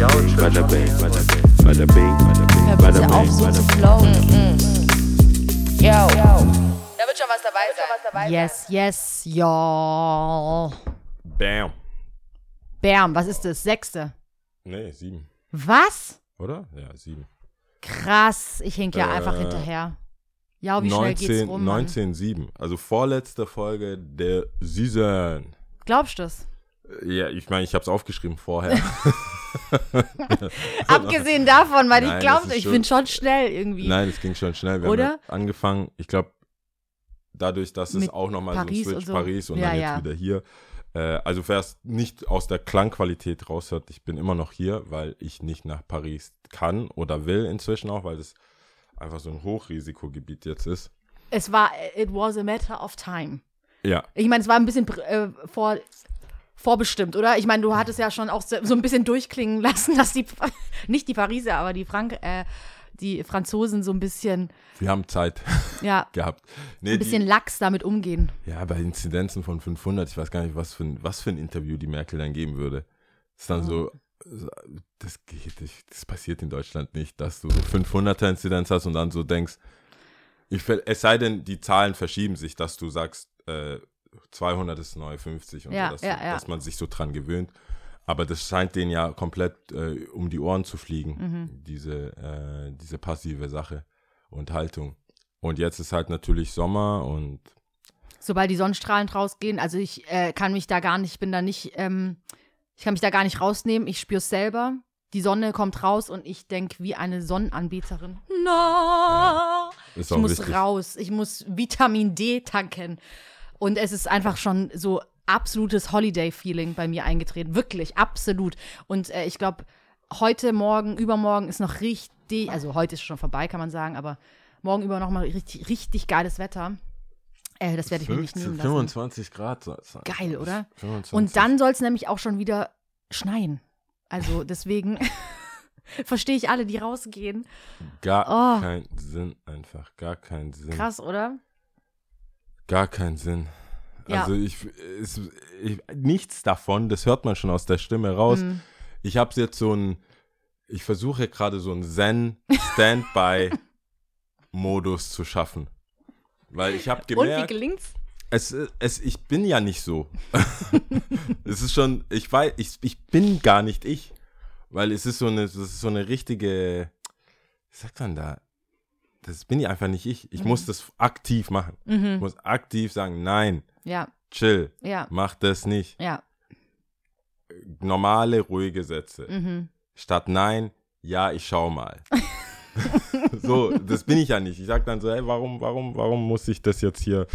Bada bing, bada bing, bada bing, bada bing, Hör bitte auf, bing, so zu bing. flowen. Yo. Da wird schon was dabei sein. Yes, yes, ja. Bam. Bam, was ist das? Sechste. Nee, sieben. Was? Oder? Ja, sieben. Krass, ich hink ja Äh, einfach hinterher. Ja, wie schnell geht's 19, rum? Mann? 19, 7. Also vorletzte Folge der Season. Glaubst du das? Ja, ich meine, ich habe es aufgeschrieben vorher. Abgesehen davon, weil Nein, ich glaube, ich schon- bin schon schnell irgendwie. Nein, es ging schon schnell. Wir Oder? haben ja angefangen, ich glaube, dadurch, dass es Mit auch nochmal so ein Paris Switch und so. Paris und Ja, dann jetzt ja. wieder hier. Äh, also wer es nicht aus der Klangqualität raushört, ich bin immer noch hier, weil ich nicht nach Paris kann oder will inzwischen auch, weil das einfach so ein Hochrisikogebiet jetzt ist. Es war, it was a matter of time. Ja, Ich meine, es war ein bisschen äh, vor, vorbestimmt, oder? Ich meine, du hattest ja schon auch so ein bisschen durchklingen lassen, dass die, nicht die Pariser, aber die Frank, äh, die Franzosen so ein bisschen, wir haben Zeit ja, gehabt. Nee, ein bisschen die, lax damit umgehen. ja, bei Inzidenzen von 500, ich weiß gar nicht, was für ein, was für ein Interview die Merkel dann geben würde. ist dann so, das geht nicht, das passiert in Deutschland nicht, dass du so 500er Inzidenz hast und dann so denkst, ich, es sei denn, die Zahlen verschieben sich, dass du sagst, äh, 200 ist neu 50 und Ja, so, dass, ja, ja. dass man sich so dran gewöhnt. Aber das scheint denen ja komplett äh, um die Ohren zu fliegen, Mhm. diese, äh, diese passive Sache und Haltung. Und jetzt ist halt natürlich Sommer und Sobald die Sonnenstrahlen rausgehen, also ich äh, kann mich da gar nicht, ich bin da nicht, ähm, ich kann mich da gar nicht rausnehmen, ich spüre es selber. Die Sonne kommt raus und ich denke wie eine Sonnenanbeterin. No! ist Ich muss wichtig. raus. Ich muss Vitamin D tanken. Und es ist einfach schon so absolutes Holiday-Feeling bei mir eingetreten. Wirklich, absolut. Und äh, ich glaube, heute, morgen, übermorgen ist noch richtig, also heute ist schon vorbei, kann man sagen, aber morgen über noch mal richtig, richtig geiles Wetter. Äh, das werde ich mir nicht 15, nehmen lassen. 25 Grad. soll es sein. Geil, oder? 25. Und dann soll es nämlich auch schon wieder schneien. Also deswegen verstehe ich alle, die rausgehen. Gar Oh. kein Sinn einfach. Gar keinen Sinn. Krass, oder? Gar keinen Sinn. Ja. Also ich, es, ich, nichts davon, das hört man schon aus der Stimme raus. Mhm. Ich habe jetzt so ein, ich versuche gerade so einen Zen-Standby-Modus zu schaffen. Weil ich habe Und wie gemerkt, gelingt's? es, es, ich bin ja nicht so. es ist schon, ich weiß, ich, ich bin gar nicht ich. Weil es ist so eine, das ist so eine richtige, wie sagt man da? Das bin ich einfach nicht ich. Ich muss das aktiv machen. Mhm. Ich muss aktiv sagen, nein, Ja, chill, ja, mach das nicht. ja. Normale, ruhige Sätze. Mhm. Statt nein, ja, ich schau mal. so, das bin ich ja nicht. Ich sag dann so, hey, warum, warum, warum muss ich das jetzt hier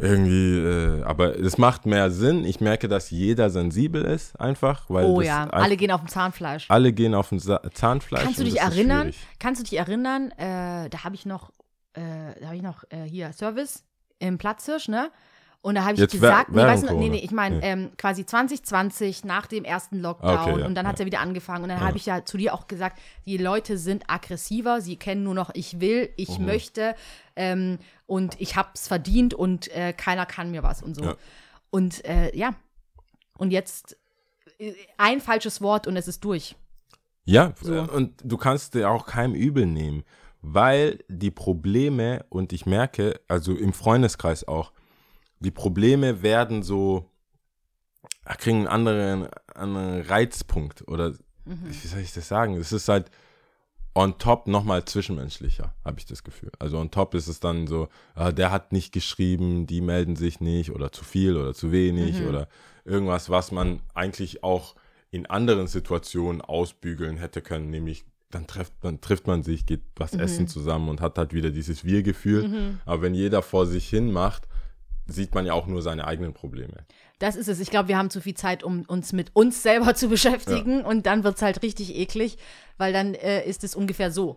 irgendwie, äh, aber es macht mehr Sinn. Ich merke, dass jeder sensibel ist, einfach, weil Oh ja, ein- alle gehen auf dem Zahnfleisch. alle gehen auf Sa Zahnfleisch. Kannst du dich erinnern? Kannst du dich erinnern? Äh, da habe ich noch, äh, da habe ich noch äh, hier Service im Platzhirsch, ne? Und da habe ich Jetzt gesagt, wer- nee, weißt du, nee, nee, ich meine Ja. ähm, quasi 2020 nach dem ersten Lockdown Okay, ja, und dann hat es ja. wieder angefangen und dann habe ich ja zu dir auch gesagt, die Leute sind aggressiver, sie kennen nur noch ich will, ich Mhm. möchte ähm, und ich hab's verdient und äh, keiner kann mir was und so. Ja. Und äh, ja, und jetzt äh, ein falsches Wort und es ist durch. Ja, So. äh, und du kannst dir auch keinem übel nehmen, weil die Probleme, und ich merke, also im Freundeskreis auch, die Probleme werden so, äh, kriegen einen anderen, anderen Reizpunkt oder wie soll ich das sagen? Es ist halt on top nochmal zwischenmenschlicher, habe ich das Gefühl. Also on top ist es dann so, ah, der hat nicht geschrieben, die melden sich nicht oder zu viel oder zu wenig oder irgendwas, was man eigentlich auch in anderen Situationen ausbügeln hätte können, nämlich dann trifft, dann trifft man sich, geht was essen zusammen und hat halt wieder dieses Wir-Gefühl. Aber wenn jeder vor sich hin macht, sieht man ja auch nur seine eigenen Probleme. Das ist es. Ich glaube, wir haben zu viel Zeit, um uns mit uns selber zu beschäftigen. Und dann wird es halt richtig eklig, weil dann äh, ist es ungefähr so.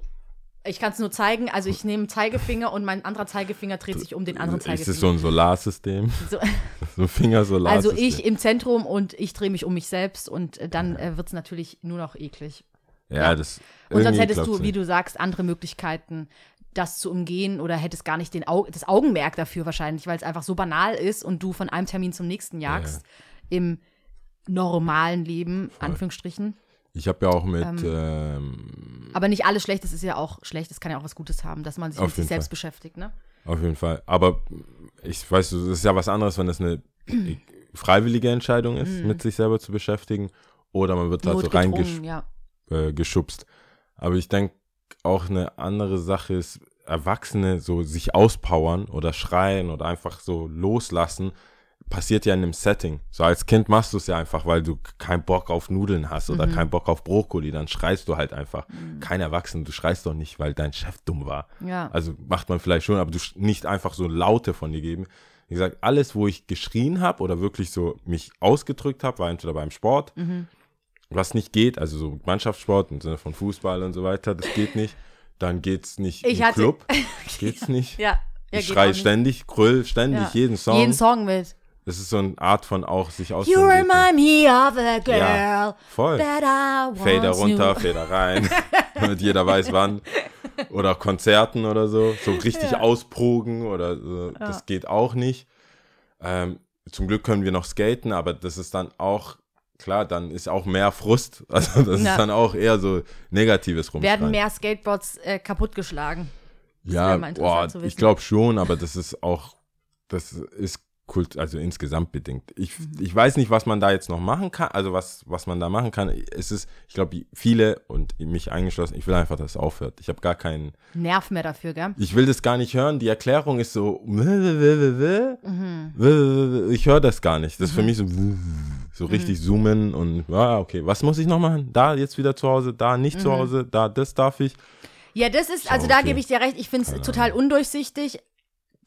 Ich kann es nur zeigen. Also ich nehme einen Zeigefinger und mein anderer Zeigefinger dreht sich um den anderen Ist Zeigefinger. es so ein Solarsystem? So, So Fingersolarsystem? also ich im Zentrum und ich drehe mich um mich selbst und äh, dann äh, wird es natürlich nur noch eklig. Ja, ja. das. Und sonst hättest du, wie du sagst, andere Möglichkeiten, das zu umgehen oder hättest gar nicht den Au das Augenmerk dafür wahrscheinlich, weil es einfach so banal ist und du von einem Termin zum nächsten jagst im normalen Leben, Anführungsstrichen. Ich habe ja auch mit, Ähm, ähm, Aber nicht alles schlecht, das ist ja auch schlecht, das kann ja auch was Gutes haben, dass man sich Auf mit sich selbst Fall. beschäftigt, ne? auf jeden Fall. Aber ich weiß, das ist ja was anderes, wenn das eine freiwillige Entscheidung ist, mit sich selber zu beschäftigen. Oder man wird da so Notgedrungen, reingeschubst. ja. äh. Aber ich denke, auch eine andere Sache ist, Erwachsene so sich auspowern oder schreien oder einfach so loslassen, passiert ja in einem Setting. So als Kind machst du es ja einfach, weil du keinen Bock auf Nudeln hast oder keinen Bock auf Brokkoli, dann schreist du halt einfach. Kein Erwachsener, du schreist doch nicht, weil dein Chef dumm war. Ja. Also macht man vielleicht schon, aber du nicht einfach so Laute von dir geben. Wie gesagt, alles, wo ich geschrien habe oder wirklich so mich ausgedrückt habe, war entweder beim Sport, Mhm. Was nicht geht, also so Mannschaftssport im Sinne von Fußball und so weiter, das geht nicht. Dann geht's nicht Ich im hatte- Club, geht's nicht. Ja. ja ich schreie nicht. ständig, grüll ständig, Ja. jeden Song. Jeden Song mit. Das ist so eine Art von auch sich You ausdrücken. remind me of a girl Ja, voll. that I Fader runter. Fader rein, damit jeder weiß wann. Oder Konzerten oder so, so richtig ausprogen oder so. das geht auch nicht. Ähm, zum Glück können wir noch skaten, aber das ist dann auch, klar, dann ist auch mehr Frust. Also das Ja. ist dann auch eher so negatives Rumschreien. Werden mehr Skateboards äh, kaputtgeschlagen. Ja, boah, ich glaube schon, aber das ist auch, das ist kult, also insgesamt bedingt. Ich, Mhm. ich weiß nicht, was man da jetzt noch machen kann, also was, was man da machen kann. Es ist, ich glaube, viele und mich eingeschlossen, ich will einfach, dass es aufhört. Ich habe gar keinen, Nerv mehr dafür, gell? ich will das gar nicht hören. Die Erklärung ist so, Mhm. ich höre das gar nicht. Das ist für mich so, so richtig Mhm. zoomen und, ah, okay, was muss ich noch machen? Da jetzt wieder zu Hause, da nicht Mhm. zu Hause, da das darf ich. Ja, das ist, also So, da okay. gebe ich dir recht, ich finde es total undurchsichtig.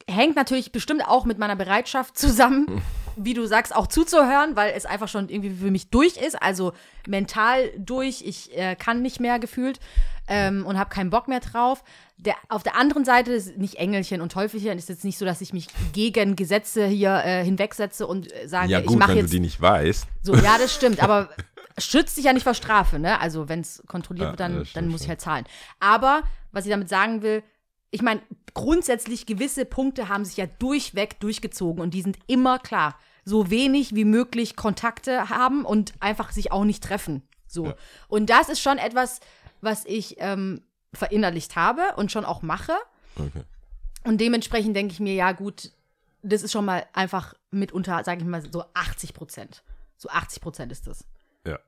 Hängt natürlich bestimmt auch mit meiner Bereitschaft zusammen, wie du sagst, auch zuzuhören, weil es einfach schon irgendwie für mich durch ist, also mental durch. Ich äh, kann nicht mehr gefühlt ähm, und habe keinen Bock mehr drauf. Der, auf der anderen Seite ist nicht Engelchen und Teufelchen, ist jetzt nicht so, dass ich mich gegen Gesetze hier äh, hinwegsetze und äh, sage, Ja ich gut, mache wenn du jetzt die nicht weißt. so, ja, das stimmt, aber schützt dich ja nicht vor Strafe, ne? Also, wenn es kontrolliert Ja, wird, dann, stimmt dann muss ich halt zahlen. Aber, was ich damit sagen will, ich meine, grundsätzlich gewisse Punkte haben sich ja durchweg durchgezogen und die sind immer klar. So wenig wie möglich Kontakte haben und einfach sich auch nicht treffen. So. Ja. Und das ist schon etwas, was ich ähm, verinnerlicht habe und schon auch mache. Okay. Und dementsprechend denke ich mir, ja, gut, das ist schon mal einfach mitunter, sage ich mal, so 80 Prozent. So 80 Prozent ist das. Ja.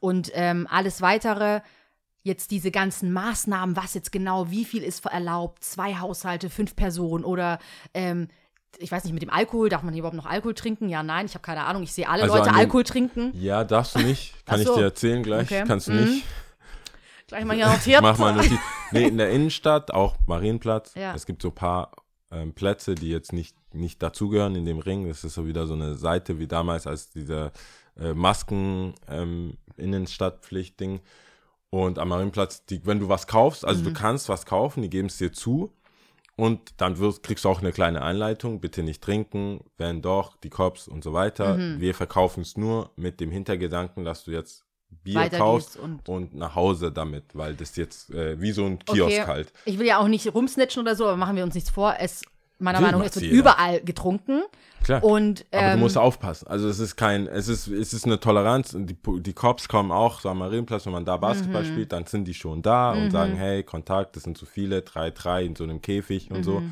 Und ähm, alles weitere, jetzt diese ganzen Maßnahmen, was jetzt genau, wie viel ist erlaubt, zwei Haushalte, fünf Personen oder ähm, ich weiß nicht, mit dem Alkohol, darf man hier überhaupt noch Alkohol trinken? Ja, nein, ich habe keine Ahnung. Ich sehe alle Also Leute Alkohol trinken. Ja, darfst du nicht. Kann Ach ich so. dir erzählen gleich. Okay. Kannst du Mhm. nicht. Gleich mal hier notiert. Mach mal Notiz. Nee, in der Innenstadt, auch Marienplatz. Ja. Es gibt so ein paar ähm, Plätze, die jetzt nicht, nicht dazugehören in dem Ring. Das ist so wieder so eine Seite wie damals als dieser äh, Masken ähm. Und am Marienplatz, die, wenn du was kaufst, also Mhm. du kannst was kaufen, die geben es dir zu. Und dann wirst, kriegst du auch eine kleine Einleitung, bitte nicht trinken, wenn doch, die Cops und so weiter. Mhm. Wir verkaufen es nur mit dem Hintergedanken, dass du jetzt Bier kaufst und- und, nach Hause damit, weil das jetzt äh, wie so ein Kiosk Okay. halt. Ich will ja auch nicht rumsnitchen oder so, aber machen wir uns nichts vor. Es, meiner Will Meinung nach, es wird jeder. überall getrunken. Klar. Und, Aber ähm, du musst aufpassen. Also es ist kein, es ist, es ist eine Toleranz. Und die, die Cops kommen auch so am Marienplatz, wenn man da Basketball Mhm. spielt, dann sind die schon da und sagen, hey, Kontakt, das sind zu viele, drei, drei in so einem Käfig und so.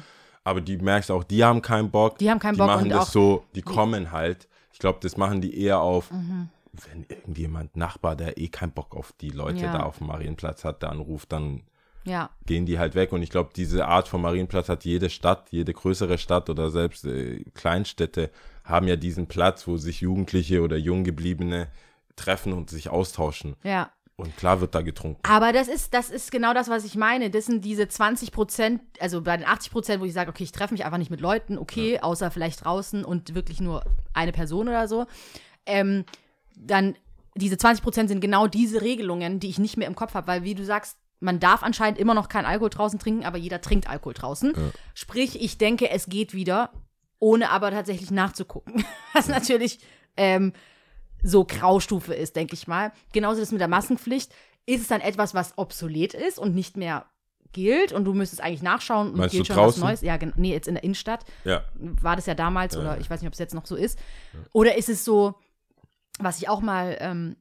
Aber die merkst auch, die haben keinen Bock. Mhm. Die haben keinen die Bock machen und das auch- so, die kommen halt. Ich glaube, das machen die eher auf, Mhm. Wenn irgendjemand, Nachbar, der eh keinen Bock auf die Leute Ja. da auf dem Marienplatz hat, der anruft, dann ja, gehen die halt weg. Und ich glaube, diese Art von Marienplatz hat jede Stadt, jede größere Stadt oder selbst äh, Kleinstädte haben ja diesen Platz, wo sich Jugendliche oder Junggebliebene treffen und sich austauschen. ja. Und klar wird da getrunken. Aber das ist, das ist genau das, was ich meine. Das sind diese 20 Prozent, also bei den 80 Prozent, wo ich sage, okay, ich treffe mich einfach nicht mit Leuten, okay, außer vielleicht draußen und wirklich nur eine Person oder so. Ähm, dann diese 20 Prozent sind genau diese Regelungen, die ich nicht mehr im Kopf habe, weil wie du sagst, man darf anscheinend immer noch keinen Alkohol draußen trinken, aber jeder trinkt Alkohol draußen. Sprich, ich denke, es geht wieder, ohne aber tatsächlich nachzugucken. Was natürlich ähm, so Graustufe ist, denke ich mal. Genauso das mit der Maskenpflicht. Ist es dann etwas, was obsolet ist und nicht mehr gilt und du müsstest eigentlich nachschauen und Meinst gilt du schon draußen? was Neues? Ja, gen- nee, jetzt in der Innenstadt Ja. war das ja damals oder ich weiß nicht, ob es jetzt noch so ist. Oder ist es so, was ich auch mal ähm,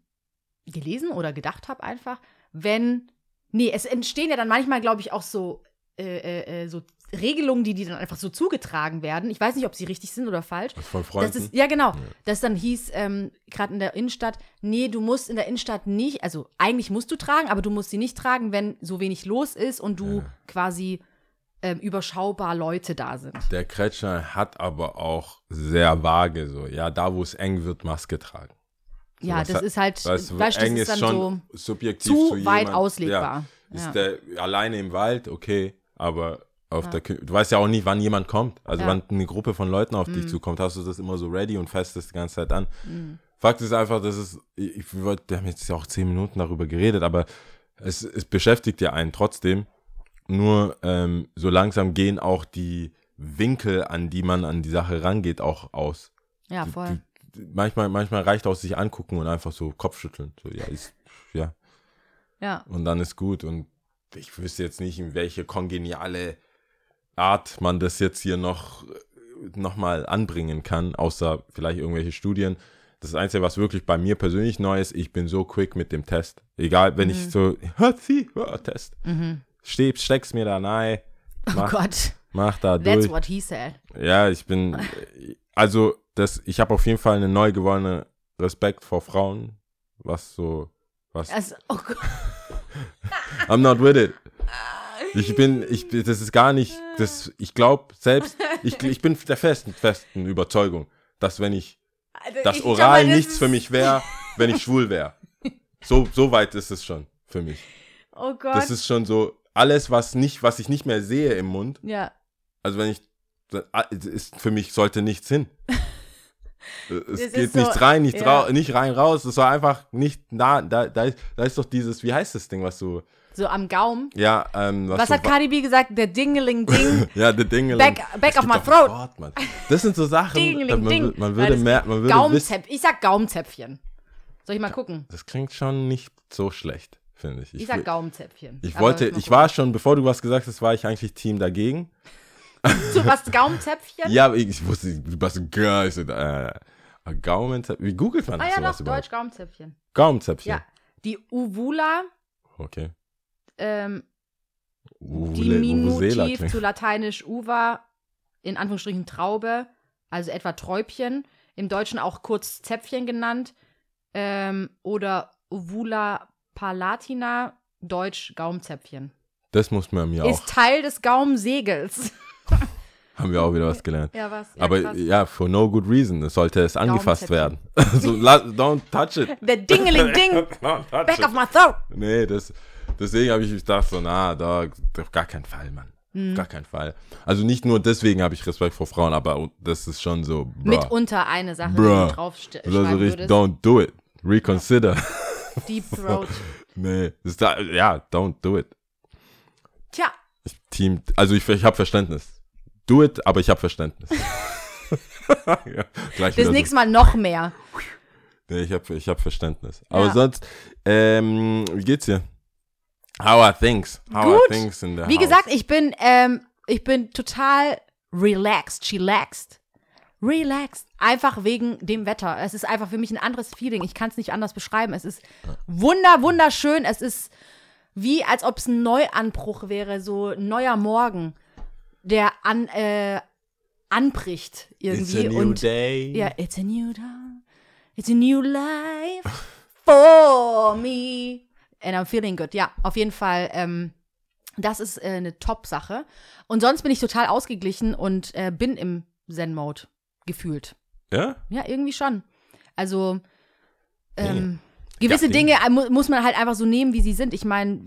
gelesen oder gedacht habe einfach, wenn, nee, es entstehen ja dann manchmal, glaube ich, auch so, äh, äh, äh, so Regelungen, die, die dann einfach so zugetragen werden. Ich weiß nicht, ob sie richtig sind oder falsch. Von Das Freunden. ist, ja, genau. Das dann hieß, ähm, gerade in der Innenstadt, nee, du musst in der Innenstadt nicht, also eigentlich musst du tragen, aber du musst sie nicht tragen, wenn so wenig los ist und du quasi ähm, überschaubar Leute da sind. Der Kretschmer hat aber auch sehr vage so, ja, da wo es eng wird, Maske tragen. So, ja, das ist halt, Weißt du, weißt, du, das eng ist ist dann schon so subjektiv zu zu weit auslegbar. Ja, ist Ja. der alleine im Wald, okay, aber auf der Kü- du weißt ja auch nicht, wann jemand kommt. Also Ja. wann eine Gruppe von Leuten auf dich zukommt, hast du das immer so ready und fest das die ganze Zeit an. Fakt ist einfach, dass es, ich, wir haben jetzt ja auch zehn Minuten darüber geredet, aber es, es beschäftigt ja einen trotzdem. Nur ähm, so langsam gehen auch die Winkel, an die man an die Sache rangeht, auch aus. ja, voll. Manchmal, manchmal reicht auch sich angucken und einfach so Kopfschütteln. So, ja, ist, ja, Ja, und dann ist gut. Und ich wüsste jetzt nicht, in welche kongeniale Art man das jetzt hier noch, noch mal anbringen kann, außer vielleicht irgendwelche Studien. Das Einzige, was wirklich bei mir persönlich neu ist, ich bin so quick mit dem Test. Egal, wenn Mhm. ich so, ha, sie, Test. Steh, steck's mir da rein, oh mach, Gott, mach da that's durch. what he said. Ja, ich bin, also das, ich habe auf jeden Fall einen neu gewonnenen Respekt vor Frauen, was so, was Also, oh Gott. I'm not with it. Ich bin, ich, das ist gar nicht, das, ich glaube selbst, ich, ich bin der festen, festen Überzeugung, dass wenn ich, das Ich- Oral aber das nichts für mich wäre, wenn ich schwul wäre. So, so weit ist es schon für mich. Oh Gott. Das ist schon so, alles, was nicht, was ich nicht mehr sehe im Mund, ja. also wenn ich, ist für mich sollte nichts hin. Es ist geht so- nichts rein, nichts ja. nicht rein, raus. Es war einfach nicht nah. Da, da, ist, da ist doch dieses, wie heißt das Ding, was du, So am Gaumen. ja, ähm, was, Was so hat Cardi B gesagt? Der Dingeling-Ding. Ja, der Dingeling. Back- back of my throat. Wort, Mann. Das sind so Sachen, da Dingeling, man, Ding. man würde das mehr, man würde wissen, Gaumenzäpfchen. Ich sag Gaumenzäpfchen. Soll ich mal gucken? das klingt schon nicht so schlecht, finde ich. Ich, Ich, sag Gaumenzäpfchen. ich wollte, ich war schon, bevor du was gesagt hast, war ich eigentlich Team dagegen. So, was Gaumenzäpfchen? Ja, aber ich, wusste, du geil. Ich so, äh, Gaumen, wie googelt man Ah das ja, sowas doch, überhaupt? Deutsch Gaumenzäpfchen. Gaumenzäpfchen. Ja. Die Uvula, Okay. ähm, Uvule- Diminutiv zu lateinisch uva, in Anführungsstrichen Traube, also etwa Träubchen, im Deutschen auch kurz Zäpfchen genannt, ähm, oder Uvula palatina, Deutsch Gaumenzäpfchen. Das muss man mir Ist auch, Teil des Gaumensegels. Haben wir auch wieder was gelernt. Ja, was? Ja, aber krass. ja, for no good reason. Es sollte es angefasst werden. So, don't touch it. Der Dingeling-Ding, Don't touch back it. of my throat. Nee, das, deswegen habe ich gedacht, so, na, da, auf gar keinen Fall, Mann. Mhm. Gar keinen Fall. Also nicht nur deswegen habe ich Respekt vor Frauen, aber das ist schon so, bruh. Mitunter eine Sache, Bruh. die du ist also richtig, würdest. don't do it. Reconsider. Deep Throat. nee, das ist da, ja, don't do it. Tja, Ich, Team, also ich, ich habe Verständnis. Do it, aber ich habe Verständnis. ja, gleich das nächste Mal noch mehr. Nee, ich habe ich hab Verständnis. Aber Ja. sonst, ähm, wie geht's dir? How are things? How are Gut. things in the Wie house? gesagt, ich bin, ähm, ich bin total relaxed, chillaxed. Relaxed. Einfach wegen dem Wetter. Es ist einfach für mich ein anderes Feeling. Ich kann es nicht anders beschreiben. Es ist wunder, wunderschön. Es ist wie, als ob es ein Neuanbruch wäre, so ein neuer Morgen, der an, äh, anbricht It's irgendwie. a new und day. ja, it's a new dawn. It's a new life for me. And I'm feeling good. Ja, auf jeden Fall. Ähm, das ist äh, eine Top-Sache. Und sonst bin ich total ausgeglichen und äh, bin im Zen-Mode gefühlt. Ja? Ja, irgendwie schon. Also, ähm, gewisse Ja, Dinge äh, mu muss man halt einfach so nehmen, wie sie sind. Ich meine,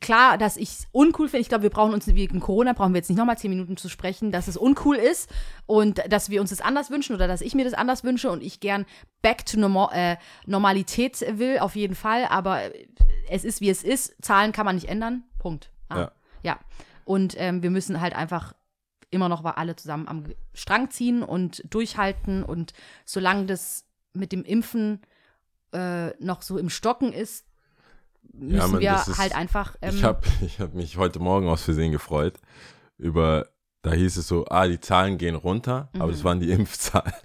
klar, dass ich es uncool finde. Ich glaube, wir brauchen uns wegen Corona, brauchen wir jetzt nicht nochmal zehn Minuten zu sprechen, dass es uncool ist und dass wir uns das anders wünschen oder dass ich mir das anders wünsche und ich gern back to normal, äh, Normalität will, auf jeden Fall. Aber es ist, wie es ist. Zahlen kann man nicht ändern. Punkt. Ah, Ja. ja. Und ähm, wir müssen halt einfach immer noch mal alle zusammen am Strang ziehen und durchhalten. Und solange das mit dem Impfen äh, noch so im Stocken ist, müssen Mann, wir das ist- halt einfach. Ähm, Ich habe ich hab mich heute Morgen aus Versehen gefreut über, da hieß es so, ah, die Zahlen gehen runter, aber Mhm. das waren die Impfzahlen.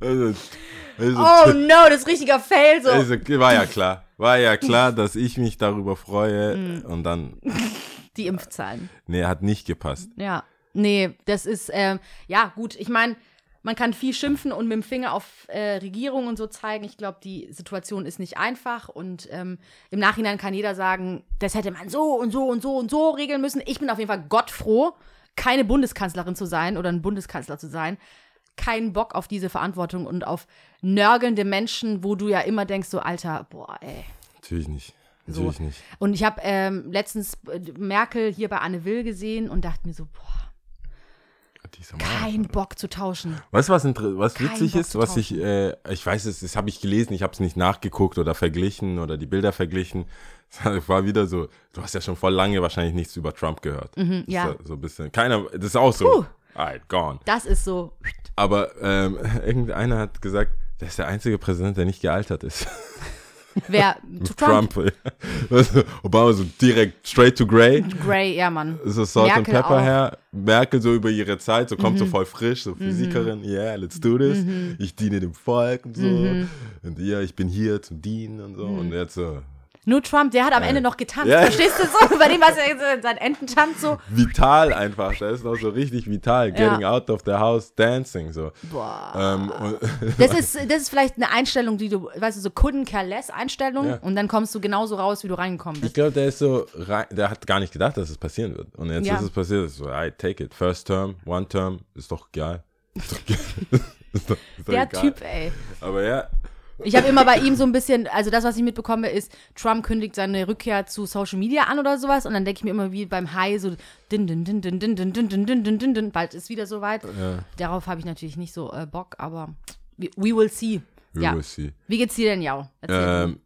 also, Also, Oh no, das ist richtiger Fail so. also, war ja klar. War ja klar, dass ich mich darüber freue. Mhm. Und dann, Die Impfzahlen. nee, hat nicht gepasst. Ja. Nee, das ist, ähm, ja, gut. Ich meine, man kann viel schimpfen und mit dem Finger auf äh, Regierung und so zeigen. Ich glaube, die Situation ist nicht einfach und ähm, im Nachhinein kann jeder sagen, das hätte man so und so und so und so regeln müssen. Ich bin auf jeden Fall gottfroh, keine Bundeskanzlerin zu sein oder ein Bundeskanzler zu sein. Keinen Bock auf diese Verantwortung und auf nörgelnde Menschen, wo du ja immer denkst, so, Alter, boah, ey. Natürlich nicht. So. Natürlich nicht. Und ich habe ähm, letztens äh, Merkel hier bei Anne Will gesehen und dachte mir so, boah. Kein Bock zu tauschen. Weißt du, was, was witzig Bock ist? Was ich, äh, ich weiß es, das habe ich gelesen, ich habe es nicht nachgeguckt oder verglichen oder die Bilder verglichen. Es war wieder so, du hast ja schon voll lange wahrscheinlich nichts über Trump gehört. Mhm, ja. So ein bisschen, keiner, das ist auch so, Puh. alright, gone. Das ist so. Aber ähm, irgendeiner hat gesagt, der ist der einzige Präsident, der nicht gealtert ist. Wer? Trump. Trump. Du, Obama so direkt straight to grey. Grey, ja, Mann. So Salt Merkel and Pepper auch. Mhm. her. Merkel so über ihre Zeit, so kommt so voll frisch, so Physikerin, yeah, let's do this. Ich diene dem Volk und so. Mhm. Und ja, ich bin hier zum Dienen und so. Und jetzt so Nur Trump, der hat am Ende noch getanzt. Ja. Verstehst du so? Bei dem, was er jetzt sein Ententanz so. vital einfach. Der ist noch so richtig vital. Getting out of the house, dancing. So. Boah. Ähm, Das ist, das ist vielleicht eine Einstellung, die du, weißt du, so couldn't care less Einstellung Ja. und dann kommst du genauso raus, wie du reingekommen ich bist. glaube, der ist so, rein, der hat gar nicht gedacht, dass es passieren wird. Und jetzt Ja. ist es passiert. Ist so, I take it. First term, one term, ist doch geil. Ist doch, ge- ist doch, ist doch Der egal. Typ, ey. Aber ja, Ich habe immer bei ihm so ein bisschen, also das, was ich mitbekomme, ist, Trump kündigt seine Rückkehr zu Social Media an oder sowas und dann denke ich mir immer wie beim High so din din din din din din din din din din din bald ist wieder soweit. Darauf habe ich natürlich nicht so äh, Bock, aber we, we will see. we ja. will see. Wie geht's dir denn, Jau? Ähm,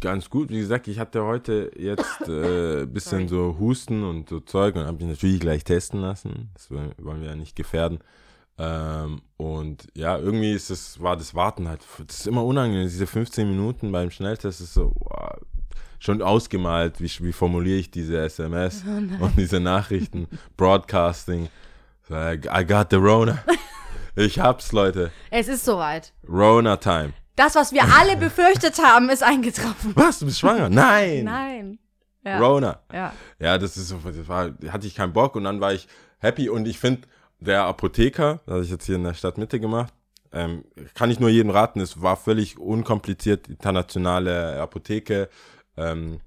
ganz gut. Wie gesagt, ich hatte heute jetzt äh, ein bisschen so Husten und so Zeug und habe mich natürlich gleich testen lassen. Das wollen wir ja nicht gefährden. Ähm, und ja, irgendwie ist es, war das Warten halt, das ist immer unangenehm. Diese 15 Minuten beim Schnelltest ist so wow, schon ausgemalt, wie, wie formuliere ich diese SMS und diese Nachrichten, Broadcasting. I got the Rona. Ich hab's, Leute. es ist soweit. Rona Time. Das, was wir alle befürchtet haben, ist eingetroffen. Was? Du bist schwanger? Nein. Nein. Ja. Rona. Ja. Ja, das ist so, das war, hatte ich keinen Bock und dann war ich happy und ich finde, der Apotheker, das habe ich jetzt hier in der Stadtmitte gemacht, ähm, kann ich nur jedem raten, es war völlig unkompliziert, internationale Apotheke, ähm,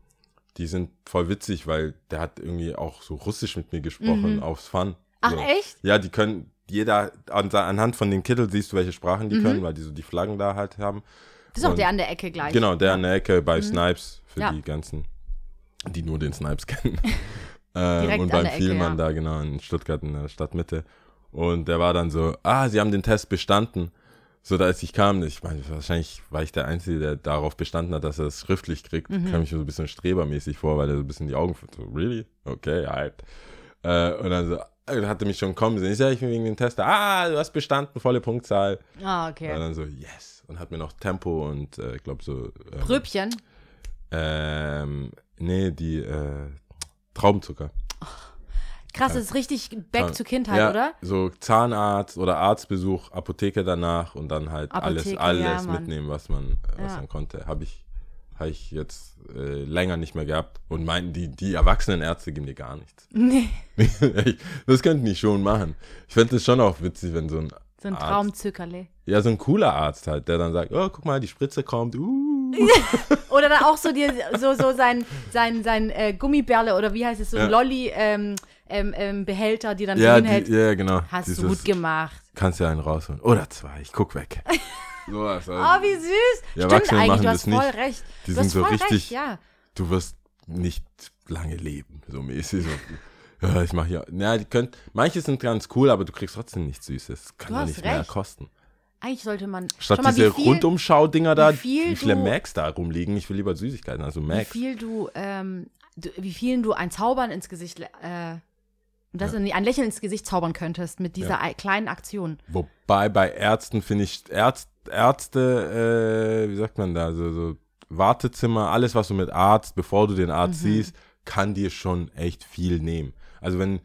die sind voll witzig, weil der hat irgendwie auch so Russisch mit mir gesprochen, aufs Fun. Mhm. Ach, so. echt? Ja, die können, jeder, an, anhand von den Kittel siehst du, welche Sprachen Mhm. die können, weil die so die Flaggen da halt haben. Das ist auch Und- der an der Ecke gleich. Genau, der an der Ecke bei Snipes für Ja. die ganzen, die nur den Snipes kennen. ähm, Direkt und beim Vielmann ja. da, genau, in Stuttgart in der Stadtmitte. Und der war dann so, ah, sie haben den Test bestanden. So, als ich kam, ich meine, wahrscheinlich war ich der Einzige, der darauf bestanden hat, dass er es schriftlich kriegt. Mhm. Kam ich mir so ein bisschen strebermäßig vor, weil er so ein bisschen die Augen, so, really? Okay, halt. Äh, und dann so, äh, hatte mich schon kommen sehen. Ich sag, ich bin wegen dem Test da. Ah, du hast bestanden, volle Punktzahl. Ah, Und okay. dann so, yes. Und hat mir noch Tempo und, äh, ich glaube so, ähm, Pröbchen. ähm, nee, die äh, Traubenzucker. Krass, das ist richtig back to Kindheit, ja, oder? So Zahnarzt oder Arztbesuch, Apotheke danach und dann halt Apotheke, alles, ja, alles Mann. mitnehmen, was man, was Ja. man konnte. Habe ich, hab ich jetzt äh, länger nicht mehr gehabt und meinten, die, die erwachsenen Ärzte geben dir gar nichts. Nee. das könnten die schon machen. Ich fände es schon auch witzig, wenn so ein, So ein Traumzückerle. ja, so ein cooler Arzt halt, der dann sagt, oh, guck mal, die Spritze kommt, uh. Oder dann auch so dir so, so sein, sein, sein äh, Gummibärle oder wie heißt es, so ein Ja. Lolli ähm, ähm, ähm, Behälter, die dann ja, drin die, ja, genau. Hast du Dieses- gut gemacht. Kannst ja einen rausholen. Oder zwei, ich guck weg. Sowas, also. Oh, wie süß. Die Stimmt eigentlich, machen du hast das voll nicht. recht. Die du sind so richtig- recht, ja. du wirst nicht lange leben, so mäßig. So, ja, ich mache ja. Na, die könnt, manche sind ganz cool, aber du kriegst trotzdem nichts Süßes. Kann Du ja nicht mehr recht. kosten. Eigentlich sollte man. Statt mal, diese wie Rundumschau-Dinger da, wie viel wie viele du- Macs da rumliegen. Ich will lieber Süßigkeiten, also wie Macs. viel du, ähm, du, wie vielen du ein Zaubern ins Gesicht, äh, dass du ein Lächeln ins Gesicht zaubern könntest mit dieser Ja. ei- kleinen Aktion. Wobei bei Ärzten finde ich, Ärzt, Ärzte, äh, wie sagt man da, so, so Wartezimmer, alles was du mit Arzt, bevor du den Arzt Mhm. siehst, kann dir schon echt viel nehmen. Also wenn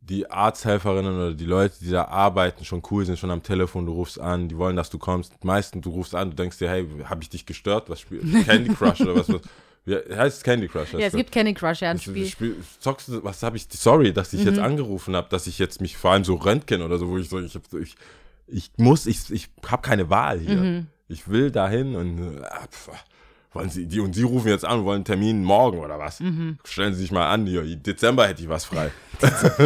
die Arzthelferinnen oder die Leute, die da arbeiten, schon cool sind, schon am Telefon, du rufst an, die wollen, dass du kommst. Meistens, du rufst an, du denkst dir, hey, habe ich dich gestört? Was spielst Candy Crush oder was? was wie heißt Candy Crush? Ja, es gibt Candy Crush, ja, ein Spiel. Spiel, zockst du, was habe ich, sorry, dass ich jetzt angerufen habe, dass ich jetzt mich vor allem so Röntgen oder so, wo ich so, ich, hab ich, ich muss, ich, ich habe keine Wahl hier. Ich will dahin und äh, pf, wollen Sie, die und Sie rufen jetzt an, wollen einen Termin morgen oder was? Stellen Sie sich mal an, hier, Dezember hätte ich was frei.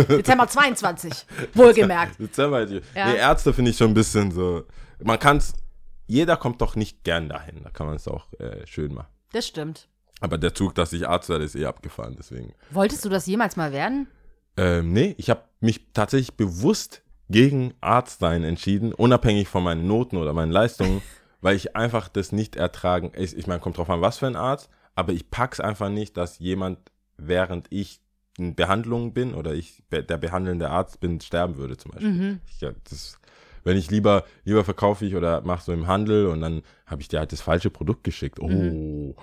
Dezember 22, wohlgemerkt. Dezember hätte ich. Ja. Nee, Ärzte finde ich schon ein bisschen so, man kann es, jeder kommt doch nicht gern dahin, da kann man es auch äh, schön machen. Das stimmt. Aber der Zug, dass ich Arzt werde, ist eh abgefahren, deswegen. Wolltest du das jemals mal werden? Ähm, nee, ich habe mich tatsächlich bewusst gegen Arzt sein entschieden, unabhängig von meinen Noten oder meinen Leistungen, weil ich einfach das nicht ertragen. Ich, ich meine, kommt drauf an, was für ein Arzt, aber ich pack's einfach nicht, dass jemand, während ich in Behandlung bin oder ich der behandelnde Arzt bin, sterben würde zum Beispiel. Ich, ja, das, wenn ich lieber, lieber verkaufe ich oder mache so im Handel und dann habe ich dir halt das falsche Produkt geschickt. Oh.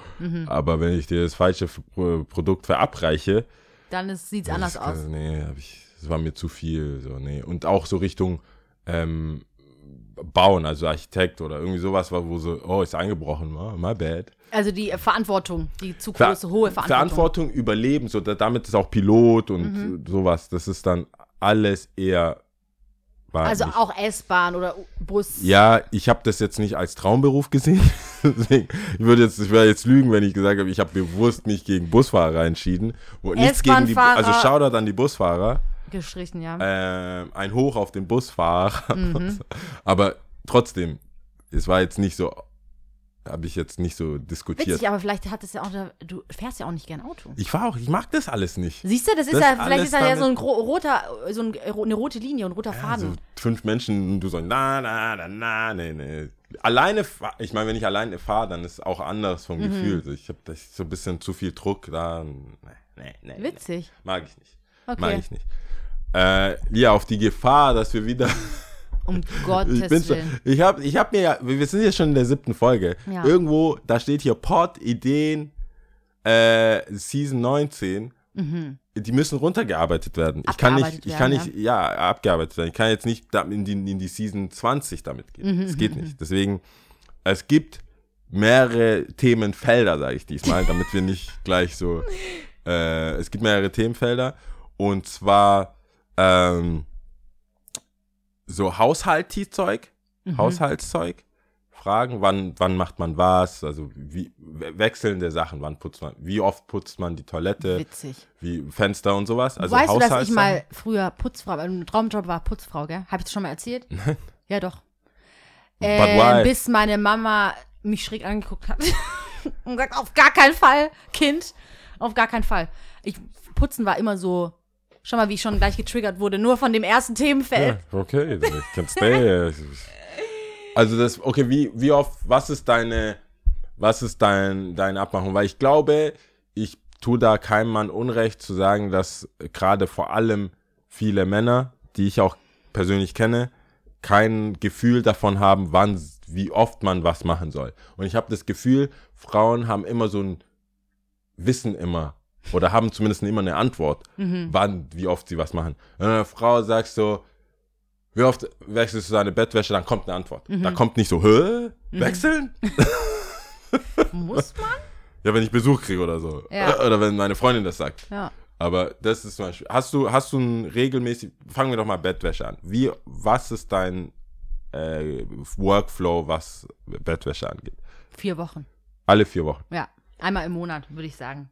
Aber wenn ich dir das falsche Produkt verabreiche, Dann sieht es anders aus. Nee, ich, das war mir zu viel. So, nee. Und auch so Richtung ähm, Bauen, also Architekt oder irgendwie sowas, wo so, oh, ist eingebrochen, oh, my bad. Also die äh, Verantwortung, die zu Ver große, hohe Verantwortung. Verantwortung überleben, so, da, damit ist auch Pilot und Mhm. sowas. Das ist dann alles eher. Also nicht. auch S-Bahn oder Bus. Ja, ich habe das jetzt nicht als Traumberuf gesehen. Deswegen, ich würde jetzt, ich wäre jetzt lügen, wenn ich gesagt habe, ich habe bewusst mich gegen Busfahrer entschieden. Nichts gegen die, also Shoutout an die Busfahrer. Gestrichen, ja. ähm, ein Hoch auf den Busfahrer. Mhm. Aber trotzdem, es war jetzt nicht so, habe ich jetzt nicht so diskutiert. Witzig, aber vielleicht hat es ja auch, du fährst ja auch nicht gern Auto. Ich war auch, ich mag das alles nicht. Siehst du, das ist Das ja, vielleicht ist da ja so ein roter, so ein, äh, eine rote Linie, ein roter So Faden. fünf Menschen und du so, na, na, na, na, nee, nee. Alleine, ich meine, wenn ich alleine fahre, dann ist auch anders vom Mhm. Gefühl. So, Ich habe so ein bisschen zu viel Druck da. Nee, nee, nee, nee. Witzig. Mag ich nicht. Okay. Mag ich nicht. Äh, ja, auf die Gefahr, dass wir wieder Um Ich Gottes schon, Willen. ich habe ich hab mir ja, wir sind jetzt schon in der siebten Folge. Ja. Irgendwo, da steht hier Pod, Ideen, äh, Season 19. Die müssen runtergearbeitet werden. Ich kann nicht, Mhm. Ich kann werden, nicht, ja. abgearbeitet werden. Ich kann jetzt nicht in die, in die Season 20 damit Mhm, gehen. Das geht nicht. Deswegen, es gibt mehrere Themenfelder, sage ich diesmal, damit wir nicht gleich so, äh, es gibt mehrere Themenfelder. Und zwar, ähm, so Haushaltszeug, Mhm. Haushaltszeug, Fragen, wann, wann macht man was, also wie we- wechselnde Sachen, wann putzt man, wie oft putzt man die Toilette, Witzig. wie Fenster und sowas. Also weißt du, dass ich mal früher Putzfrau, mein Traumjob war Putzfrau, gell? Hab ich das schon mal erzählt? Nein. Ja, doch. Äh, bis meine Mama mich schräg angeguckt hat und gesagt, auf gar keinen Fall, Kind, auf gar keinen Fall. Ich, Putzen war immer so, schau mal, wie ich schon gleich getriggert wurde, nur von dem ersten Themenfeld. Ja, okay, dann ich kann stay. Also das, okay, wie, wie oft, was ist deine, was ist dein, deine Abmachung? Weil ich glaube, ich tue da keinem Mann Unrecht zu sagen, dass gerade vor allem viele Männer, die ich auch persönlich kenne, kein Gefühl davon haben, wann, wie oft man was machen soll. Und ich habe das Gefühl, Frauen haben immer so ein Wissen immer oder haben zumindest immer eine Antwort, wann, wie oft sie was machen. Wenn du einer Frau sagst so, wie oft wechselst du deine Bettwäsche, dann kommt eine Antwort. Da kommt nicht so, hä? Wechseln? Muss man? Ja, wenn ich Besuch kriege oder so. Ja. Oder wenn meine Freundin das sagt. Ja. Aber das ist zum Beispiel. Hast du, hast du ein regelmäßig, fangen wir doch mal Bettwäsche an. Wie, was ist dein äh, Workflow, was Bettwäsche angeht? Vier Wochen. Alle vier Wochen. Ja, einmal im Monat, würde ich sagen.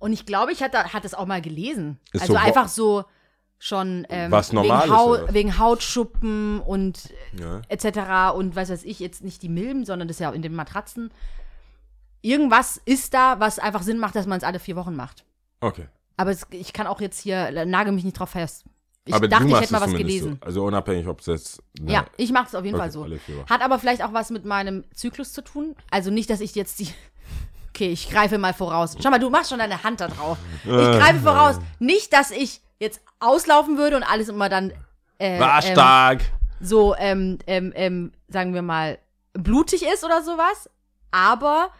Und ich glaube, ich hatte, hatte es auch mal gelesen. Ist also so einfach so schon ähm, Was normal wegen, ist, Hau oder was? wegen Hautschuppen und Ja. etc. und was weiß ich, jetzt nicht die Milben, sondern das ist ja in den Matratzen. Irgendwas ist da, was einfach Sinn macht, dass man es alle vier Wochen macht. Okay. Aber es, ich kann auch jetzt hier, nagel mich nicht drauf fest. Ich aber dachte, ich hätte mal was gelesen. So. Also unabhängig, ob es jetzt. ne, Ja, ich mache es auf jeden Okay, Fall so. Hat aber vielleicht auch was mit meinem Zyklus zu tun. Also nicht, dass ich jetzt die. Okay, ich greife mal voraus. Schau mal, du machst schon deine Hand da drauf. Ich greife voraus. Nicht, dass ich jetzt auslaufen würde und alles immer dann äh, War ähm, stark. so, ähm, ähm, ähm, sagen wir mal, blutig ist oder sowas. Aber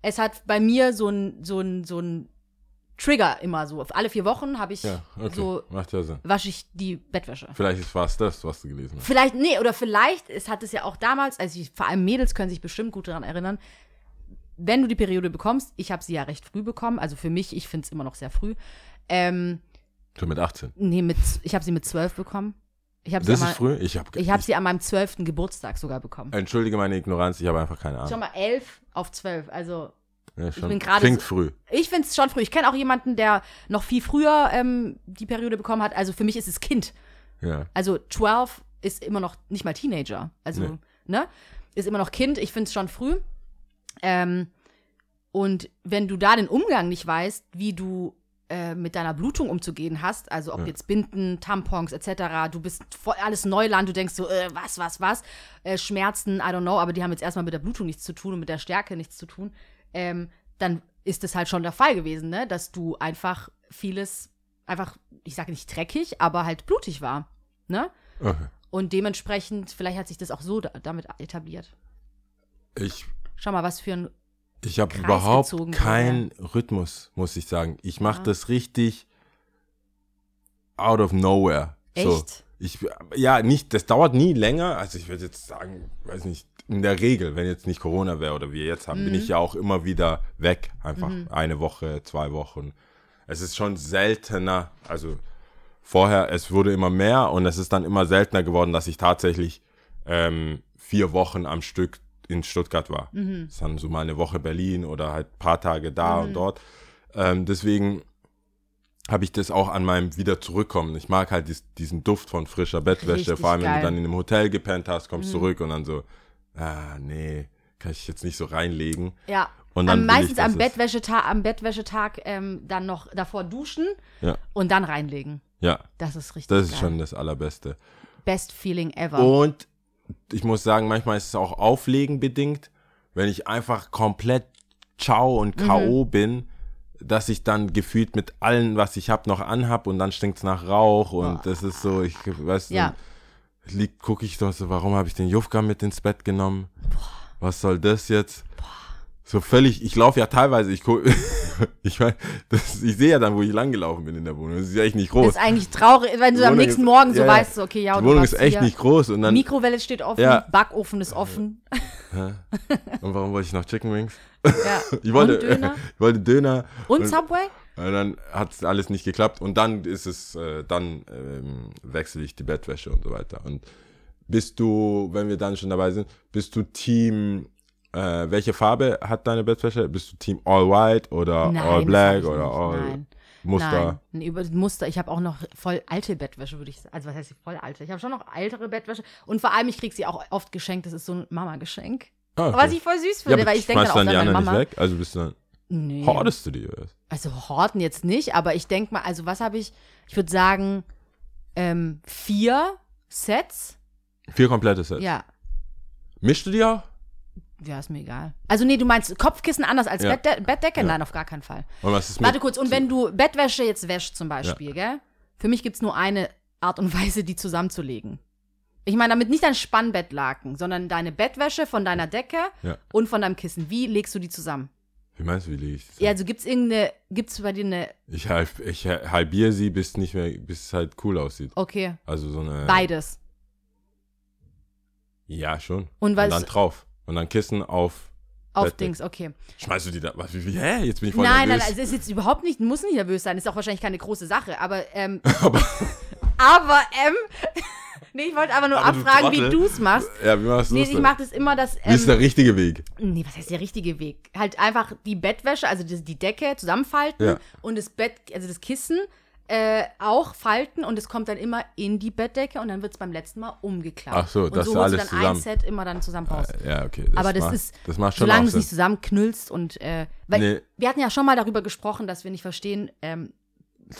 es hat bei mir so ein, so ein, so ein Trigger immer so. Auf alle vier Wochen habe ich Ja, okay. so, Macht ja Sinn. wasche ich die Bettwäsche. Vielleicht war es das, was du gelesen hast. Vielleicht, nee, oder vielleicht, es hat es ja auch damals, also ich, vor allem Mädels können sich bestimmt gut daran erinnern, wenn du die Periode bekommst, ich habe sie ja recht früh bekommen, also für mich, ich finde es immer noch sehr früh. Ähm, So mit 18. nee, mit, ich habe sie mit zwölf bekommen. Ich Das ist früh? Ich habe ich hab sie an meinem zwölften Geburtstag sogar bekommen. Entschuldige meine Ignoranz, ich habe einfach keine Schau Ahnung. mal, elf auf zwölf, also Ja, schon, bin gerade klingt so- früh. ich finde es schon früh. Ich kenne auch jemanden, der noch viel früher ähm, die Periode bekommen hat. Also für mich ist es Kind. Ja. Also 12 ist immer noch nicht mal Teenager. Also, Nee. ne? Ist immer noch Kind. Ich finde es schon früh. Ähm, und wenn du da den Umgang nicht weißt, wie du äh, mit deiner Blutung umzugehen hast, also ob Ja. jetzt Binden, Tampons etc., du bist voll alles Neuland, du denkst so, äh, was, was, was, äh, Schmerzen, I don't know, aber die haben jetzt erstmal mit der Blutung nichts zu tun und mit der Stärke nichts zu tun, ähm, dann ist es halt schon der Fall gewesen, ne? dass du einfach vieles einfach, ich sage nicht dreckig, aber halt blutig war. Ne? Okay. Und dementsprechend, vielleicht hat sich das auch so da, damit etabliert. Ich, Schau mal, was für ein. ich habe überhaupt keinen Rhythmus, muss ich sagen. Ich mache Ja. das richtig out of nowhere. So. Echt? Ich, ja, nicht, das dauert nie länger. Also ich würde jetzt sagen, weiß nicht, in der Regel, wenn jetzt nicht Corona wäre oder wir jetzt haben, bin Mhm. ich ja auch immer wieder weg. Einfach eine Woche, zwei Wochen. Es ist schon seltener, also vorher, es wurde immer mehr und es ist dann immer seltener geworden, dass ich tatsächlich ähm, vier Wochen am Stück in Stuttgart war. Mhm. Das ist dann so mal eine Woche Berlin oder halt ein paar Tage da und dort. Ähm, deswegen habe ich das auch an meinem wieder zurückkommen. Ich mag halt dies, diesen Duft von frischer Bettwäsche, Richtig vor allem wenn geil. Mhm. du dann in einem Hotel gepennt hast, kommst zurück und dann so, ah, nee, kann ich jetzt nicht so reinlegen. Ja. Und dann am, ich, meistens dass am Bettwäschetag, am Bettwäschetag ähm, dann noch davor duschen Ja, und dann reinlegen. ja, Das ist richtig. das ist geil. schon das Allerbeste. Best Feeling ever. Und ich muss sagen, manchmal ist es auch auflegen bedingt, wenn ich einfach komplett ciao und Mhm. K.O. bin, dass ich dann gefühlt mit allem, was ich habe, noch anhab und dann stinkt es nach Rauch und das ist so, ich weiß Ja. liegt, gucke ich doch so, warum habe ich den Jufka mit ins Bett genommen? Was soll das jetzt? So völlig, ich laufe ja teilweise, ich guck, ich mein, das, ich sehe ja dann, wo ich langgelaufen bin in der Wohnung. Das ist ja echt nicht groß. ist eigentlich traurig, wenn du am nächsten ist- Morgen so ja, ja. weißt, so, okay, ja, Die und Wohnung ist echt hier. nicht groß und dann, Mikrowelle steht offen, Ja. Backofen ist offen. und warum wollte ich noch Chicken Wings? ja. Ich wollte, Und Döner? ich wollte Döner. Und Subway? Und dann hat es alles nicht geklappt und dann ist es, äh, dann ähm, wechsle ich die Bettwäsche und so weiter. Und bist du, wenn wir dann schon dabei sind, bist du Team, äh, welche Farbe hat deine Bettwäsche? Bist du Team All White oder Nein, All Black oder nicht. All Nein. Muster? Nein, Muster. Ich habe auch noch voll alte Bettwäsche, würde ich sagen. Also was heißt voll alte? Ich habe schon noch ältere Bettwäsche. Und vor allem, ich kriege sie auch oft geschenkt. Das ist so ein Mama-Geschenk. Ah, okay. Was ich voll süß ja, finde, aber weil ich denke dann auch dann an die meine anderen Mama. nicht weg? Also bist du dann, Nee. hortest du die oder? Also horten jetzt nicht, aber ich denke mal, also was habe ich? Ich würde sagen, ähm, vier Sets. Vier komplette Sets. Ja. Mischst du die auch? Ja, ist mir egal. Also nee, du meinst Kopfkissen anders als Ja. Bettde Bettdecke? Ja. Nein, auf gar keinen Fall. Und was ist mit, Warte kurz, und wenn du Bettwäsche jetzt wäschst zum Beispiel, gell? Für mich gibt es nur eine Art und Weise, die zusammenzulegen. Ich meine damit nicht dein Spannbettlaken, sondern deine Bettwäsche von deiner Decke Ja. und von deinem Kissen. Wie legst du die zusammen? Wie meinst du, wie lege ich das? Ja, also gibt's irgendeine, gibt's bei dir eine, Ich, halb, ich halbiere sie, bis nicht mehr, bis es halt cool aussieht. okay, Also so eine. beides. Ja, schon. Und weil dann es drauf. Und dann Kissen auf. auf Bettdecke. Dings, okay. Schmeißt du die da? Was, wie, wie, hä? Jetzt bin ich voll Nein, nein, nervös. nein, es ist jetzt überhaupt nicht, muss nicht nervös sein, ist auch wahrscheinlich keine große Sache, aber, ähm, Aber, aber, ähm, nee, ich wollte aber nur Aber du abfragen, wie Trottel. du es machst. ja, wie machst du Nee, das ich mach das immer, dass, Wie ist ähm, der richtige Weg? Nee, was heißt der richtige Weg? Halt einfach die Bettwäsche, also die, die Decke zusammenfalten Ja. und das Bett, also das Kissen äh, auch falten und es kommt dann immer in die Bettdecke und dann wird es beim letzten Mal umgeklappt. Ach so, und dass so holst alles du dann ein zusammen- Set immer dann zusammen raus. Ja, okay. Aber das macht, ist, das macht schon solange du es nicht zusammenknüllst und, äh, weil Nee. wir hatten ja schon mal darüber gesprochen, dass wir nicht verstehen, ähm,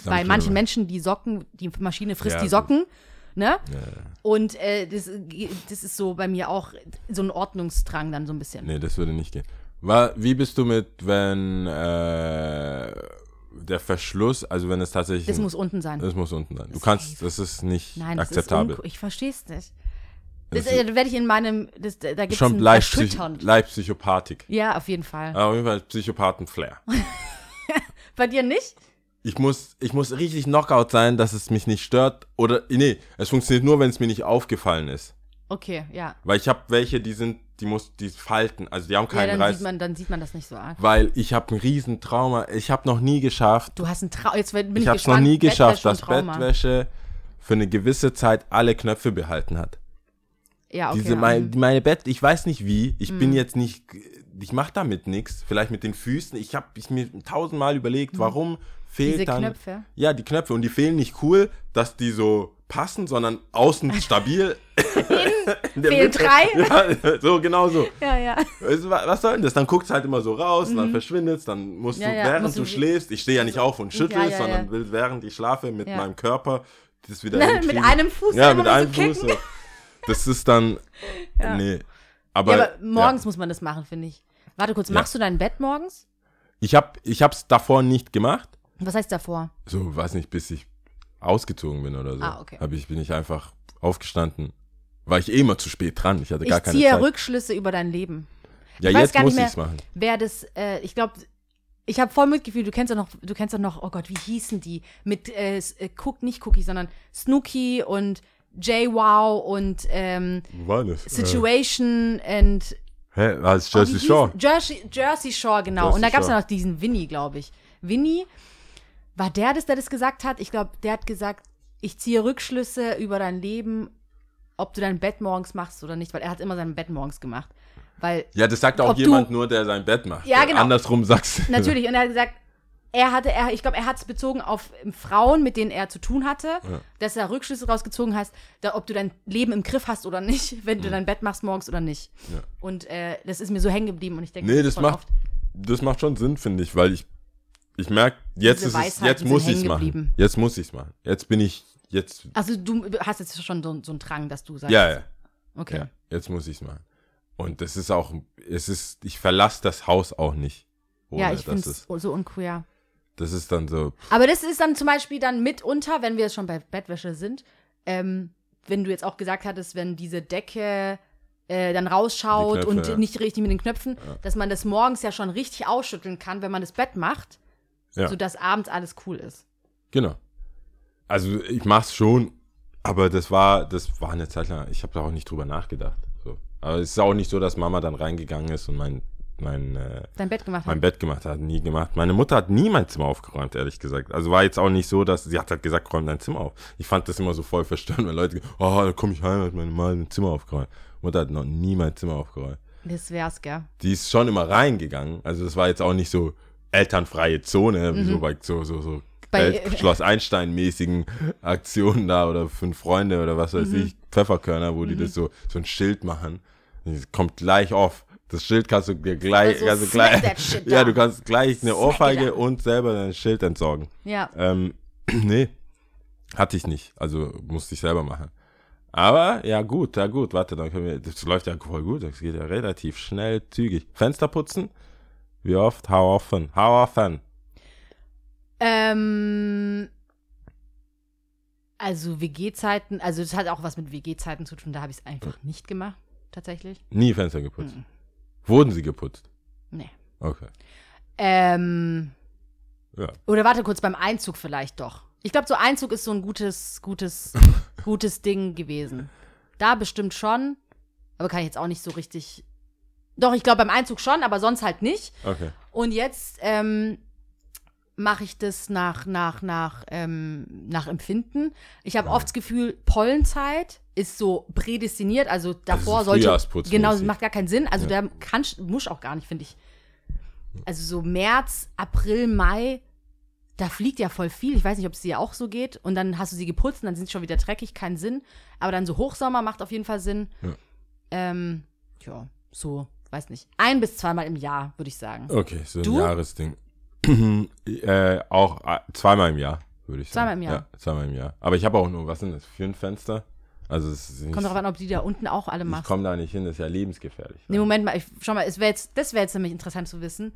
bei manchen Menschen die Socken, die Maschine frisst Ja, die. Socken, ne? Ja, Und äh, das, das ist so bei mir auch so ein Ordnungsdrang dann so ein bisschen. nee, das würde nicht gehen. Wa- Wie bist du mit, wenn äh, der Verschluss, also wenn es tatsächlich. Das ein- muss unten sein. das muss unten sein. Du kannst, das ist nicht Nein, das akzeptabel. ist. Ich verstehe es nicht. Das, Das äh, da werde ich in meinem, das, da gibt es Schon ein leicht, psych Erschütternd. leicht Psychopathik. Ja, auf jeden Fall. Aber auf jeden Fall Psychopathen-Flair. Bei dir nicht? ich muss, ich muss richtig Knockout sein, dass es mich nicht stört. Oder, nee, es funktioniert nur, wenn es mir nicht aufgefallen ist. Okay, ja. Weil ich habe welche, die sind, die muss, die falten, also die haben Ja, keinen dann Reiß. sieht, man, dann sieht man das nicht so arg. weil ich habe ein riesen Trauma. Ich habe noch nie geschafft. Du hast ein Traum. Jetzt bin ich, Ich habe es noch nie geschafft, dass Trauma. Bettwäsche für eine gewisse Zeit alle Knöpfe behalten hat. Ja, okay. Diese ja. mein, meine Bett, ich weiß nicht wie. Ich Mhm. bin jetzt nicht, ich mache damit nichts. Vielleicht mit den Füßen. Ich habe ich mir tausendmal überlegt, warum fehlt Mhm. Diese dann Knöpfe? Ja, die Knöpfe und die fehlen nicht cool, dass die so passen, sondern außen stabil. In fehlen drei? Ja, so genau so. Ja, ja. Wa- Was soll denn das? Dann guckt es halt immer so raus, dann verschwindet es, dann musst Mhm. Ja, du, während musst du, schläfst, ich stehe ja nicht auf und schüttel, sondern will, während ich schlafe, mit meinem Körper das wieder Mit hinkriegen. einem Fuß Ja, mit so einem kicken. Fuß. So. Das ist dann, nee. Aber, aber morgens muss man das machen, finde ich. Warte kurz, machst du dein Bett morgens? Ich habe ich hab's davor nicht gemacht. Was heißt davor? So, weiß nicht, bis ich ausgezogen bin oder so. Ah, okay. Hab ich, bin ich einfach aufgestanden. War ich eh immer zu spät dran. Ich hatte gar Ich keine ziehe Zeit. Rückschlüsse über dein Leben. ja, ich weiß jetzt gar muss nicht ich's mehr, machen. Wer das, äh, ich glaube, ich habe voll Mitgefühl, du kennst doch noch, du kennst doch noch, oh Gott, wie hießen die? Mit, äh, äh, Cook, nicht Cookie, sondern Snooki und JWoww und ähm, das? Situation and Hä, war es Oh, Jersey wie Shore? Jersey, Jersey Shore, genau. Jersey und da gab es ja noch diesen Winnie, glaube ich. Winnie, war der das, der das gesagt hat? Ich glaube, der hat gesagt, ich ziehe Rückschlüsse über dein Leben, ob du dein Bett morgens machst oder nicht, weil er hat immer sein Bett morgens gemacht. Weil, Ja, das sagt auch Ob du- jemand nur, der sein Bett macht. Ja, genau. Andersrum sagst du. natürlich, und er hat gesagt, er hatte, er, ich glaube, er hat es bezogen auf ähm, Frauen, mit denen er zu tun hatte, dass er Rückschlüsse rausgezogen hast, da, ob du dein Leben im Griff hast oder nicht, wenn du dein Bett machst morgens oder nicht. Ja. Und äh, das ist mir so hängen geblieben und ich denke, Nee, das macht, oft. das macht schon Sinn, finde ich, weil ich, ich merke, jetzt Diese ist es, jetzt muss ich es machen. Jetzt muss ich es machen. Jetzt bin ich, jetzt, Also du hast jetzt schon so, so einen Drang, dass du sagst. ja, ja, Okay. ja, jetzt muss ich es machen. Und das ist auch, es ist, ich verlasse das Haus auch nicht. Ja, ich finde es- so unqueer. Das ist dann so, Aber das ist dann zum Beispiel dann mitunter, wenn wir jetzt schon bei Bettwäsche sind, ähm, wenn du jetzt auch gesagt hattest, wenn diese Decke äh, dann rausschaut Knöpfe, und ja. nicht richtig mit den Knöpfen, dass man das morgens ja schon richtig ausschütteln kann, wenn man das Bett macht, ja, sodass abends alles cool ist. genau. Also ich mach's schon, aber das war, das war eine Zeit lang, ich habe da auch nicht drüber nachgedacht. So. Aber es ist auch nicht so, dass Mama dann reingegangen ist und mein, mein äh, Dein Bett gemacht mein hat. Bett gemacht hat, nie gemacht. Meine Mutter hat nie mein Zimmer aufgeräumt, ehrlich gesagt. Also war jetzt auch nicht so, dass sie hat halt gesagt, räum dein Zimmer auf. Ich fand das immer so voll verstörend, wenn Leute, oh, da komme ich heim, hat meine Mama mein Zimmer aufgeräumt. Mutter hat noch nie mein Zimmer aufgeräumt. Das wär's, gell? Die ist schon immer reingegangen. Also das war jetzt auch nicht so elternfreie Zone, wie so bei so, so, so Mhm. Bei- El- Schloss Einstein-mäßigen Aktionen da oder fünf Freunde oder was Mhm. weiß ich, Pfefferkörner, wo die das so, so ein Schild machen. Das kommt gleich auf. Das Schild kannst du dir gleich, Also gleich, ja, du kannst gleich eine Ohrfeige und selber dein Schild entsorgen. Ja. Ähm, nee, hatte ich nicht. Also musste ich selber machen. Aber ja gut, ja gut, warte, dann können wir, das läuft ja voll gut, das geht ja relativ schnell, zügig. Fenster putzen? Wie oft? How often? How often? Ähm, also WG-Zeiten, also das hat auch was mit WG-Zeiten zu tun, da habe ich es einfach nicht gemacht, tatsächlich. Nie Fenster geputzt. Mhm. Wurden sie geputzt? Nee. Okay. Ähm, Ja. oder warte kurz, beim Einzug vielleicht doch. Ich glaube, so Einzug ist so ein gutes, gutes, gutes Ding gewesen. Da bestimmt schon, aber kann ich jetzt auch nicht so richtig. Doch, ich glaube beim Einzug schon, aber sonst halt nicht. Okay. Und jetzt ähm, mache ich das nach, nach, nach, ähm, nach Empfinden. Ich habe oft das Gefühl, Pollenzeit ist so prädestiniert, also davor so sollte. Genau, das macht gar keinen Sinn. Also der kann, muss auch gar nicht, finde ich. Also so März, April, Mai, da fliegt ja voll viel. Ich weiß nicht, ob es dir auch so geht. Und dann hast du sie geputzt und dann sind sie schon wieder dreckig, keinen Sinn. Aber dann so Hochsommer macht auf jeden Fall Sinn. Ja. Ähm, ja, so, weiß nicht. Ein bis zweimal im Jahr, würde ich sagen. Okay, so ein Du? Jahresding. äh, auch äh, zweimal im Jahr, würde ich sagen. Zweimal im Jahr? Ja, zweimal im Jahr. Aber ich habe auch nur, was sind das, fünf Fenster? Also es ist nicht, Kommt darauf an, ob die da unten auch alle ich machst. komme da nicht hin, das ist ja lebensgefährlich. Nee, Moment mal, ich, schau mal, es wär jetzt, das wäre jetzt nämlich interessant zu wissen,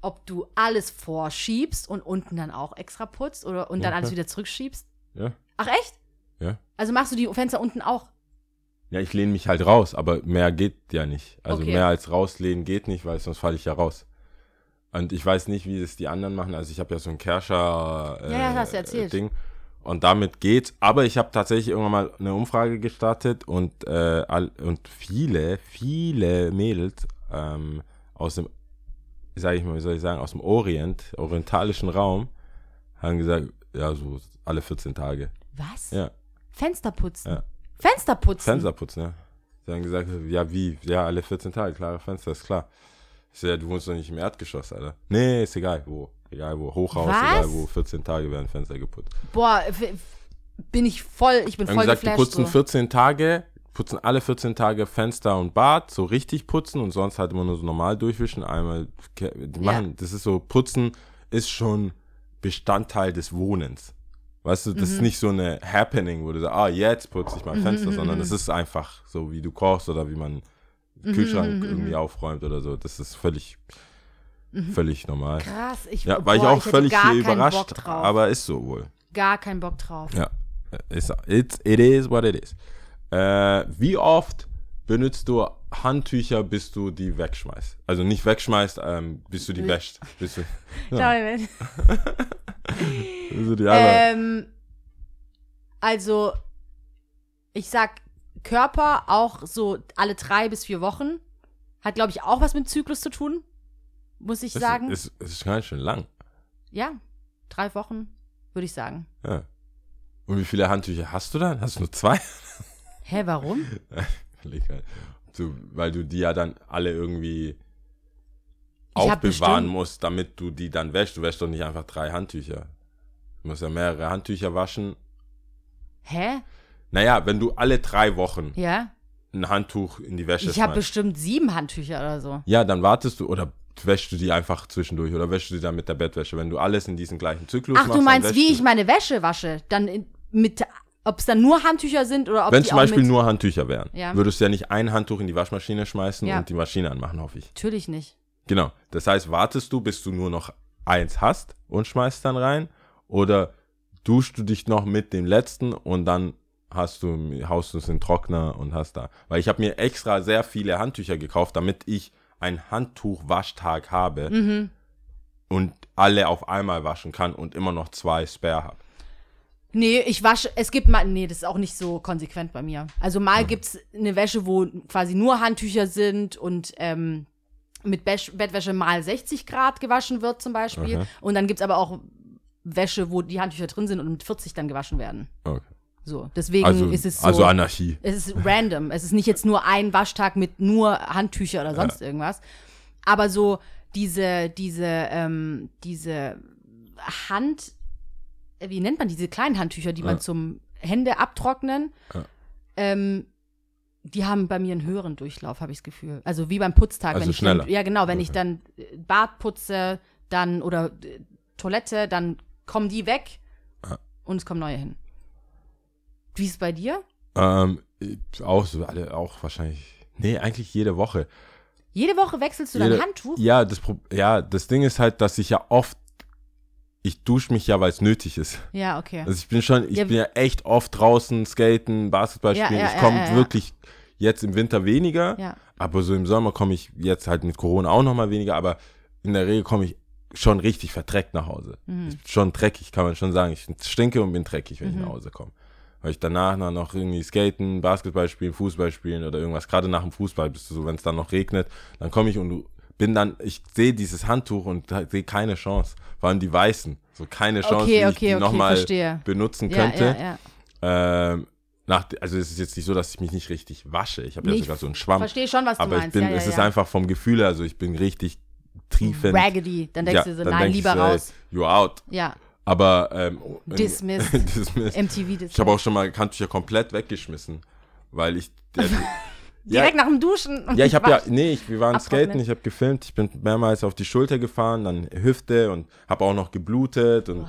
ob du alles vorschiebst und unten dann auch extra putzt oder und dann Okay. alles wieder zurückschiebst. Ja, Ach echt? ja. Also machst du die Fenster unten auch? Ja, ich lehne mich halt raus, aber mehr geht ja nicht. Also Okay. mehr als rauslehnen geht nicht, weil sonst falle ich ja raus. Und ich weiß nicht, wie das die anderen machen. Also ich habe ja so ein Kerscher äh, Ja, ja, erzählt. Ding. Und damit geht's. Aber ich habe tatsächlich irgendwann mal eine Umfrage gestartet und, äh, all, und viele, viele Mädels ähm, aus dem, sag ich mal, wie soll ich sagen, aus dem Orient, orientalischen Raum, haben gesagt, ja, so alle 14 Tage. Was? Ja, Fenster putzen. Ja. Fenster putzen. Fenster putzen, ja. Sie haben gesagt, ja, wie? Ja, alle 14 Tage, klare Fenster, ist klar. Ich so, ja, du wohnst doch nicht im Erdgeschoss, Alter. Nee, ist egal, wo. Egal wo. Hochhaus, Was? egal wo. 14 Tage werden Fenster geputzt. Boah, bin ich voll, ich bin voll gesagt, die geflasht. putzen so. 14 Tage, putzen alle 14 Tage Fenster und Bad, so richtig putzen und sonst halt immer nur so normal durchwischen. Einmal, die Ja. machen, das ist so, putzen ist schon Bestandteil des Wohnens. Weißt du, Mhm. das ist nicht so eine Happening, wo du sagst, ah, jetzt putze ich mein Fenster, sondern es ist einfach so, wie du kochst oder wie man Mhm, den Kühlschrank irgendwie aufräumt oder so. Das ist völlig, völlig normal. Krass, ich, Ja, war ich Mhm. boah, auch hätte völlig überrascht, Bock drauf. aber ist so wohl. gar keinen Bock drauf. Ja, ist, it's, it is what it is. Äh, wie oft benutzt du Handtücher, bis du die wegschmeißt? Also nicht wegschmeißt, ähm, bis du die wäschst. Bis du, ja, bis du die einmal, Ähm, also, ich sag Körper auch so alle drei bis vier Wochen. Hat, glaube ich, auch was mit Zyklus zu tun. Muss ich das sagen. ist, ist, ist ganz schön lang. ja, drei Wochen, würde ich sagen. Ja. Und wie viele Handtücher hast du dann? Hast du nur zwei? Hä, warum? Halt. so, weil du die ja dann alle irgendwie aufbewahren musst, damit du die dann wäschst. Du wäschst doch nicht einfach drei Handtücher. Du musst ja mehrere Handtücher waschen. Hä? Naja, wenn du alle drei Wochen Ja? ein Handtuch in die Wäsche Ich habe bestimmt sieben Handtücher oder so. Ja, dann wartest du oder wäschst du die einfach zwischendurch oder wäschst du die dann mit der Bettwäsche. Wenn du alles in diesem gleichen Zyklus Ach, machst, du dann meinst, wie du- ich meine Wäsche wasche? Dann in, mit, ob es dann nur Handtücher sind oder ob Wenn zum Beispiel nur Handtücher wären, Ja. würdest du ja nicht ein Handtuch in die Waschmaschine schmeißen Ja. und die Maschine anmachen, hoffe ich. Natürlich nicht. Genau. Das heißt, wartest du, bis du nur noch eins hast und schmeißt dann rein? Oder duschst du dich noch mit dem letzten und dann hast du, haust du es in den Trockner und hast da. Weil ich habe mir extra sehr viele Handtücher gekauft, damit ich einen Handtuchwaschtag habe Mhm. und alle auf einmal waschen kann und immer noch zwei Spare habe. Nee, ich wasche, es gibt mal, nee, das ist auch nicht so konsequent bei mir. Also mal gibt's eine Wäsche, wo quasi nur Handtücher sind und ähm, mit Besch Bettwäsche mal 60 Grad gewaschen wird zum Beispiel. Okay. Und dann gibt's aber auch Wäsche, wo die Handtücher drin sind und mit 40 dann gewaschen werden. Okay. So, deswegen Also, ist es so. also Anarchie. Es ist random. Es ist nicht jetzt nur ein Waschtag mit nur Handtücher oder sonst irgendwas. Aber so diese, diese, ähm, diese Hand, wie nennt man diese kleinen Handtücher, die man Ja. zum Hände abtrocknen, Ja. ähm, die haben bei mir einen höheren Durchlauf, habe ich das Gefühl. Also wie beim Putztag. Also wenn ich schneller. Dann, ja, genau, wenn ich Okay. dann äh, Bad putze, dann oder äh, Toilette, dann kommen die weg Ja. und es kommen neue hin. Wie ist es bei dir? Ähm, auch so, alle, auch wahrscheinlich, nee, eigentlich jede Woche. Jede Woche wechselst du dein Jede- Handtuch? Ja, das, ja, das Ding ist halt, dass ich ja oft, ich dusche mich ja, weil es nötig ist. Ja, okay. Also ich bin schon, ich Ja, bin ja echt oft draußen, skaten, Basketball spielen. ja, ich ja, komme ja, ja. wirklich jetzt im Winter weniger, aber so im Sommer komme ich jetzt halt mit Corona auch nochmal weniger, aber in der Regel komme ich schon richtig verdreckt nach Hause. Mhm. Ich bin schon dreckig, kann man schon sagen. Ich stinke und bin dreckig, wenn ich Mhm. nach Hause komme. Weil ich danach noch irgendwie skaten, Basketball spielen, Fußball spielen oder irgendwas. Gerade nach dem Fußball bist du so, wenn es dann noch regnet, dann komme ich und du bin dann, ich sehe dieses Handtuch und sehe keine Chance. Vor allem die weißen. So keine Chance, Okay, wie ich okay, die okay, nochmal benutzen könnte. ja, ja. Ähm, nach, also es ist jetzt nicht so, dass ich mich nicht richtig wasche. Ich habe ja ich sogar so einen Schwamm. Verstehe schon, was du Aber ich meinst. bin, ja, ja, es ist ja. einfach vom Gefühl, her, also ich bin richtig triefend. Raggedy. Dann denkst du so, nein, ich lieber ey, raus. You're out. Ja, Aber ähm, Dismissed. Dismissed. MTV. Das Ich habe auch schon mal Handtücher komplett weggeschmissen, weil ich der, Direkt nach dem Duschen. ja, ich habe ja, nee, ich, wir waren Abtrocknen. skaten, ich habe gefilmt, ich bin mehrmals auf die Schulter gefahren, dann Hüfte und habe auch noch geblutet und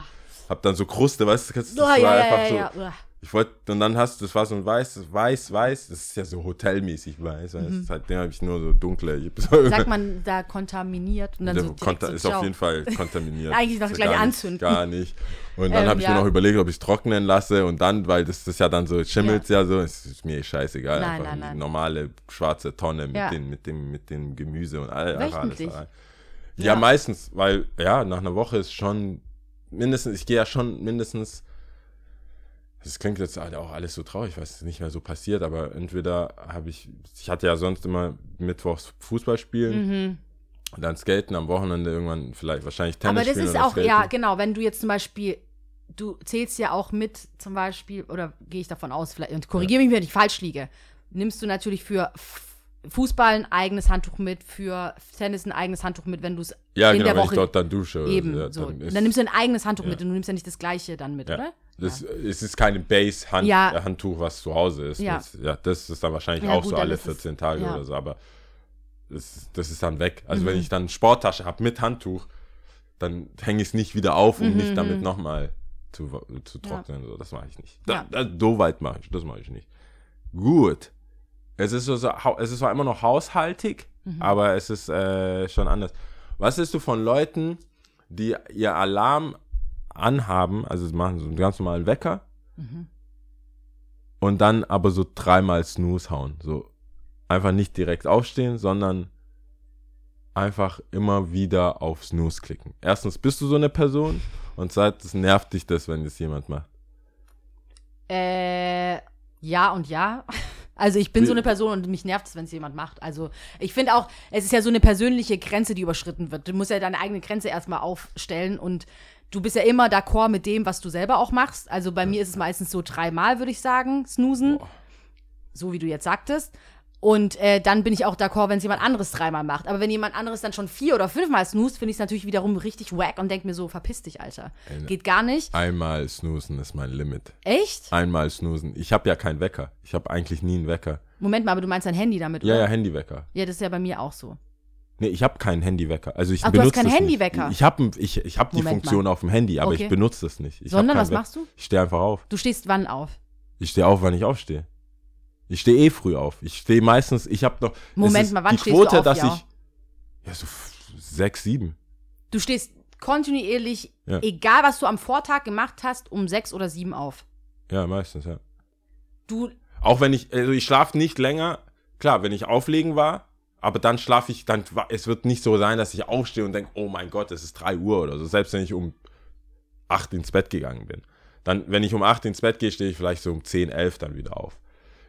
habe dann so Kruste, weißt du, das, war ja, ja, einfach ja, so. Ja. Ich wollte, und dann hast du, das war so ein weiß, weiß, weiß, das ist ja so hotelmäßig weiß, weißt du, seitdem habe ich nur so dunkle. Ich Mhm. Sagt man da kontaminiert und dann der so konta- so, ist ciao. auf jeden Fall kontaminiert. Eigentlich noch So gleich anzünden. Gar nicht. Und dann Ähm, habe ich ja. mir noch überlegt, ob ich es trocknen lasse und dann, weil das ist ja dann so, schimmelt ja, so, es ist mir scheißegal. Nein, einfach nein, die nein. normale schwarze Tonne mit, Ja. den, mit, dem, mit dem Gemüse und all, alles rein. Ja, meistens, weil, ja, nach einer Woche ist schon mindestens, ich gehe ja schon mindestens, das klingt jetzt halt auch alles so traurig, weil es nicht mehr so passiert, aber entweder habe ich, ich hatte ja sonst immer mittwochs Fußball spielen, und dann skaten, am Wochenende irgendwann vielleicht wahrscheinlich Tennis Aber das ist auch, skaten. ja, genau, wenn du jetzt zum Beispiel, du zählst ja auch mit, zum Beispiel, oder gehe ich davon aus, vielleicht, und korrigiere mich, wenn ich falsch liege, nimmst du natürlich für Fußball ein eigenes Handtuch mit, für Tennis ein eigenes Handtuch mit, wenn du es Ja, in genau, der wenn Woche ich dort dann dusche. eben ja, so. Dann, Dann, nimmst du ein eigenes Handtuch ja. mit und du nimmst ja nicht das gleiche dann mit, ja, oder? Das, Es ist keine Base-Handtuch, Ja. Handtuch, was zu Hause ist. Ja. Das, ja, das ist dann wahrscheinlich Ja, auch gut, so alle ist es- 14 Tage ja. oder so, aber das, das ist dann weg. Also Mhm. wenn ich dann Sporttasche habe mit Handtuch, dann hänge ich es nicht wieder auf, um mich damit nochmal zu, zu Mhm, Ja. trocknen. So, das mache ich nicht. Ja. Da, da, so weit mache ich, das mache ich nicht. Gut. Es ist, so, es ist zwar immer noch haushaltig, Mhm. aber es ist äh, schon anders. Was ist du von Leuten, die ihr Alarm anhaben, also sie machen so einen ganz normalen Wecker Mhm. und dann aber so dreimal Snooze hauen. So einfach nicht direkt aufstehen, sondern einfach immer wieder auf Snooze klicken. Erstens bist du so eine Person und zweitens nervt dich das, wenn das jemand macht. Äh, ja und ja. Also ich bin so eine Person und mich nervt es, wenn es jemand macht. Also ich finde auch, es ist ja so eine persönliche Grenze, die überschritten wird. Du musst ja deine eigene Grenze erstmal aufstellen und du bist ja immer d'accord mit dem, was du selber auch machst. Also bei mir ist es meistens so dreimal, würde ich sagen, snoosen. Boah. So wie du jetzt sagtest. Und äh, dann bin ich auch d'accord, wenn es jemand anderes dreimal macht. Aber wenn jemand anderes dann schon vier oder fünfmal snoost, finde ich es natürlich wiederum richtig wack und denke mir so, verpiss dich, Alter. Geht gar nicht. Einmal snoosen ist mein Limit. Echt? Einmal snoosen. Ich habe ja keinen Wecker. Ich habe eigentlich nie einen Wecker. Moment mal, aber du meinst dein Handy damit, Ja, oder? ja, Handywecker. Ja, das ist ja bei mir auch so. Nee, ich habe keinen Handywecker. Also ich Ach, du hast benutze keinen es nicht. Handywecker? Ich habe ich, ich hab die Moment Funktion auf dem Handy, aber Okay. ich benutze es nicht. Ich Sondern was machst du? Ich stehe einfach auf. Du stehst wann auf? Ich stehe auf, wann ich aufstehe. Ich stehe eh früh auf. Ich stehe meistens, ich habe noch. Moment ist mal, wann die stehst Quote, du auf, dass ja? ich. Ja, so sechs, sieben. Du stehst kontinuierlich, Ja. egal was du am Vortag gemacht hast, um sechs oder sieben auf. Ja, meistens, ja. Du, Auch wenn ich, also ich schlafe nicht länger. Klar, wenn ich auflegen war, aber dann schlafe ich, dann, es wird nicht so sein, dass ich aufstehe und denke, oh mein Gott, es ist drei Uhr oder so. Selbst wenn ich um acht ins Bett gegangen bin. Dann, wenn ich um acht ins Bett gehe, stehe ich vielleicht so um zehn, elf dann wieder auf.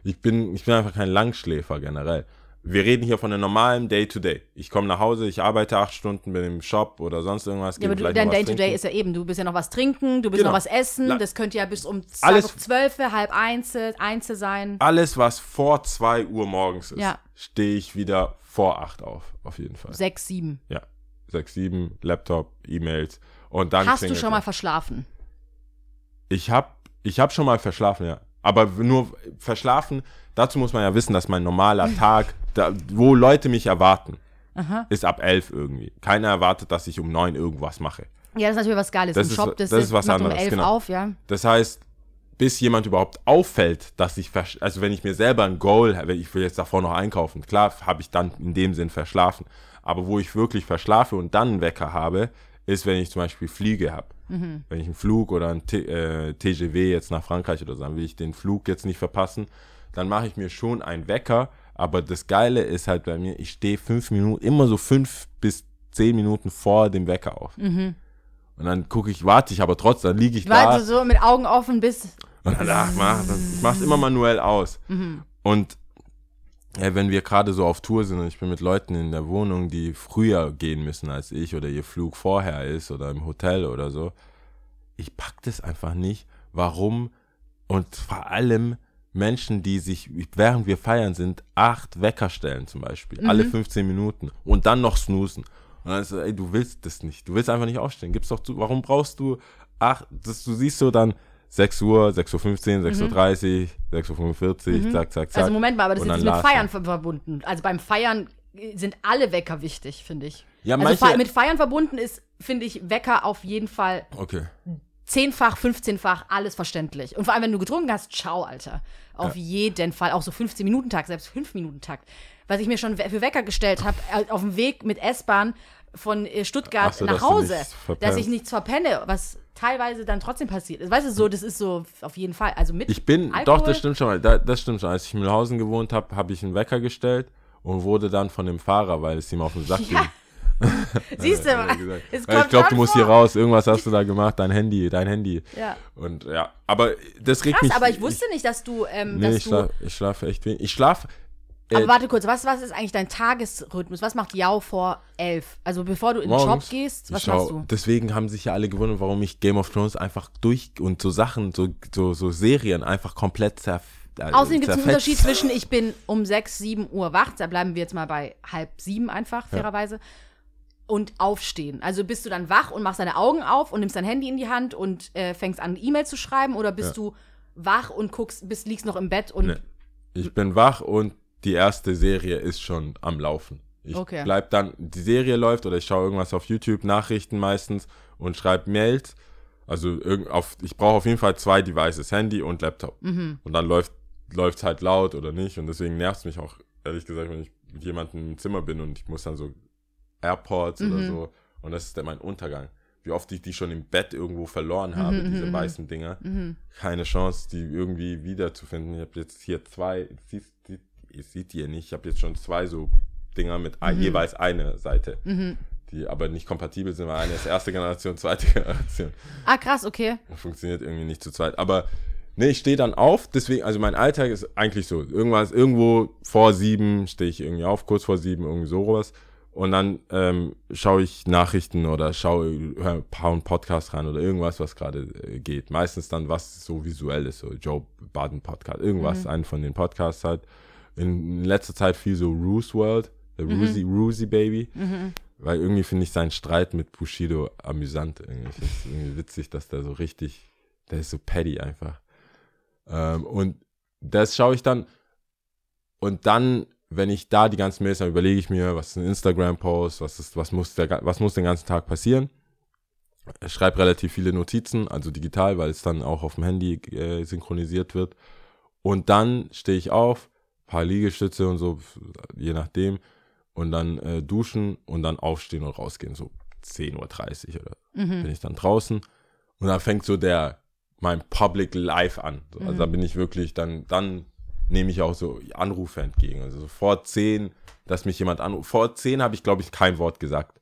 Ich bin, ich bin einfach kein Langschläfer generell. Wir reden hier von einem normalen Day-to-Day. Ich komme nach Hause, ich arbeite acht Stunden, bin im Shop oder sonst irgendwas. ja, aber du, dein Day-to-Day trinken. ist ja eben, du bist ja noch was trinken, du bist Genau. noch was essen, La- das könnte ja bis um Alles- zwölf, halb eins, eins sein. Alles, was vor zwei Uhr morgens ist, Ja. stehe ich wieder vor acht auf, auf jeden Fall. Sechs, sieben. Ja. Sechs, sieben, Laptop, E-Mails. Und dann Hast du schon mal verschlafen? Ich hab, ich hab schon mal verschlafen, ja. Aber nur verschlafen, dazu muss man ja wissen, dass mein normaler Tag, da, wo Leute mich erwarten, ist ab elf irgendwie. Keiner erwartet, dass ich um neun irgendwas mache. Ja, das ist natürlich was Geiles. Das Im ist- Shop, das, das ist was macht um anderes, elf genau. auf, ja. Das heißt, bis jemand überhaupt auffällt, dass ich, also wenn ich mir selber ein Goal, habe, ich will jetzt davor noch einkaufen, klar habe ich dann in dem Sinn verschlafen. Aber wo ich wirklich verschlafe und dann einen Wecker habe, ist, wenn ich zum Beispiel Fliege habe. Wenn ich einen Flug oder ein T äh, TGW jetzt nach Frankreich oder so, dann will ich den Flug jetzt nicht verpassen, dann mache ich mir schon einen Wecker. Aber das Geile ist halt bei mir, ich stehe fünf Minuten, immer so fünf bis zehn Minuten vor dem Wecker auf. Und dann gucke ich, warte ich aber trotzdem, dann liege ich da. Weil du so mit Augen offen bist. Und dann, ach, mach, ich mach's immer manuell aus. Und ja, wenn wir gerade so auf Tour sind und ich bin mit Leuten in der Wohnung, die früher gehen müssen als ich oder ihr Flug vorher ist oder im Hotel oder so, ich pack das einfach nicht. Warum? Und vor allem Menschen, die sich, während wir feiern sind, acht Wecker stellen zum Beispiel, alle 15 Minuten und dann noch snoosen. Und dann ist so, ey, du willst das nicht. Du willst einfach nicht aufstehen. Gib's doch zu. Warum brauchst du acht, das, du siehst so dann 6 Uhr, 6.15 Uhr, 6.30 Uhr, 6.45 Uhr, zack, zack, zack. Also Moment mal, aber das ist dann jetzt mit Feiern ver- verbunden. Also beim Feiern sind alle Wecker wichtig, finde ich. Ja, also manche- fe- mit Feiern verbunden ist, finde ich, Wecker auf jeden Fall Okay. zehnfach, 15-fach, alles verständlich. Und vor allem, wenn du getrunken hast, ciao, Alter. Auf jeden Fall. Auch so 15-Minuten-Takt, selbst 5-Minuten-Takt. Was ich mir schon für Wecker gestellt habe, äh, auf dem Weg mit S-Bahn von äh, Stuttgart so, nach Hause, dass ich nichts verpenne, was teilweise dann trotzdem passiert ist. Weißt du, so, das ist so auf jeden Fall. Also mit Ich bin, Alkohol, doch, das stimmt schon. mal. Das stimmt schon. Als ich in Mühlhausen gewohnt habe, habe ich einen Wecker gestellt und wurde dann von dem Fahrer, weil es ihm auf den Sack Ja. ging, Siehst du ich glaube, du musst vor. hier raus. Irgendwas hast du da gemacht. Dein Handy, dein Handy. Ja. Und ja, aber das regt Krass, mich. aber ich wusste nicht, dass du, ähm, Nee, dass ich, du schlaf, ich schlafe echt wenig. Ich schlafe. Aber Äh, warte kurz, was, was ist eigentlich dein Tagesrhythmus? Was macht Jau vor elf? Also bevor du in den Job gehst, was schau- machst du? Deswegen haben sich ja alle gewundert, warum ich Game of Thrones einfach durch und so Sachen, so, so, so Serien einfach komplett zerf äh, Außerdem gibt es einen. Unterschied zwischen ich bin um sechs, sieben Uhr wach, da bleiben wir jetzt mal bei halb sieben einfach, fairerweise, und aufstehen. Also bist du dann wach und machst deine Augen auf und nimmst dein Handy in die Hand und äh, fängst an, E-Mail zu schreiben oder bist du wach und guckst, bist, liegst noch im Bett und Nee. Ich bin wach und die erste Serie ist schon am Laufen. Ich Okay. bleib dann, die Serie läuft oder ich schaue irgendwas auf YouTube, Nachrichten meistens und schreibe Mails. Also irgend auf, ich brauche auf jeden Fall zwei Devices, Handy und Laptop. Mhm. Und dann läuft es halt laut oder nicht. Und deswegen nervt es mich auch, ehrlich gesagt, wenn ich mit jemandem im Zimmer bin und ich muss dann so AirPods Mhm. oder so. Und das ist dann mein Untergang. Wie oft ich die schon im Bett irgendwo verloren habe, Mhm, diese weißen Dinger. Keine Chance, die irgendwie wiederzufinden. Ich habe jetzt hier zwei, siehst, ihr seht ihr nicht, ich habe jetzt schon zwei so Dinger mit Mhm. jeweils eine Seite. Die aber nicht kompatibel sind, weil eine ist erste Generation, zweite Generation. Ah, krass, okay. Funktioniert irgendwie nicht zu zweit. Aber nee, ich stehe dann auf, deswegen, also mein Alltag ist eigentlich so. Irgendwas, irgendwo vor sieben stehe ich irgendwie auf, kurz vor sieben, irgendwie sowas. Und dann ähm, schaue ich Nachrichten oder schaue, höre ein Podcast rein oder irgendwas, was gerade äh, geht. Meistens dann was so visuell ist, so Joe Baden Podcast, irgendwas, einen von den Podcasts halt. In letzter Zeit viel so Roose World, der Roosy, Roosy Baby. Weil irgendwie finde ich seinen Streit mit Bushido amüsant. Irgendwie. Es irgendwie witzig, dass der so richtig, der ist so petty einfach. Ähm, und das schaue ich dann. Und dann, wenn ich da die ganzen Mails, dann überlege ich mir, was ist ein Instagram-Post, was, ist, was, muss der, was muss den ganzen Tag passieren. Ich schreibe relativ viele Notizen, also digital, weil es dann auch auf dem Handy äh, synchronisiert wird. Und dann stehe ich auf, paar Liegestütze und so, je nachdem. Und dann äh, duschen und dann aufstehen und rausgehen. So 10.30 Uhr oder bin ich dann draußen. Und dann fängt so der, mein Public Life an. So, also da bin ich wirklich, dann, dann nehme ich auch so Anrufe entgegen. Also so vor 10, dass mich jemand anruft. Vor 10 habe ich, glaube ich, kein Wort gesagt.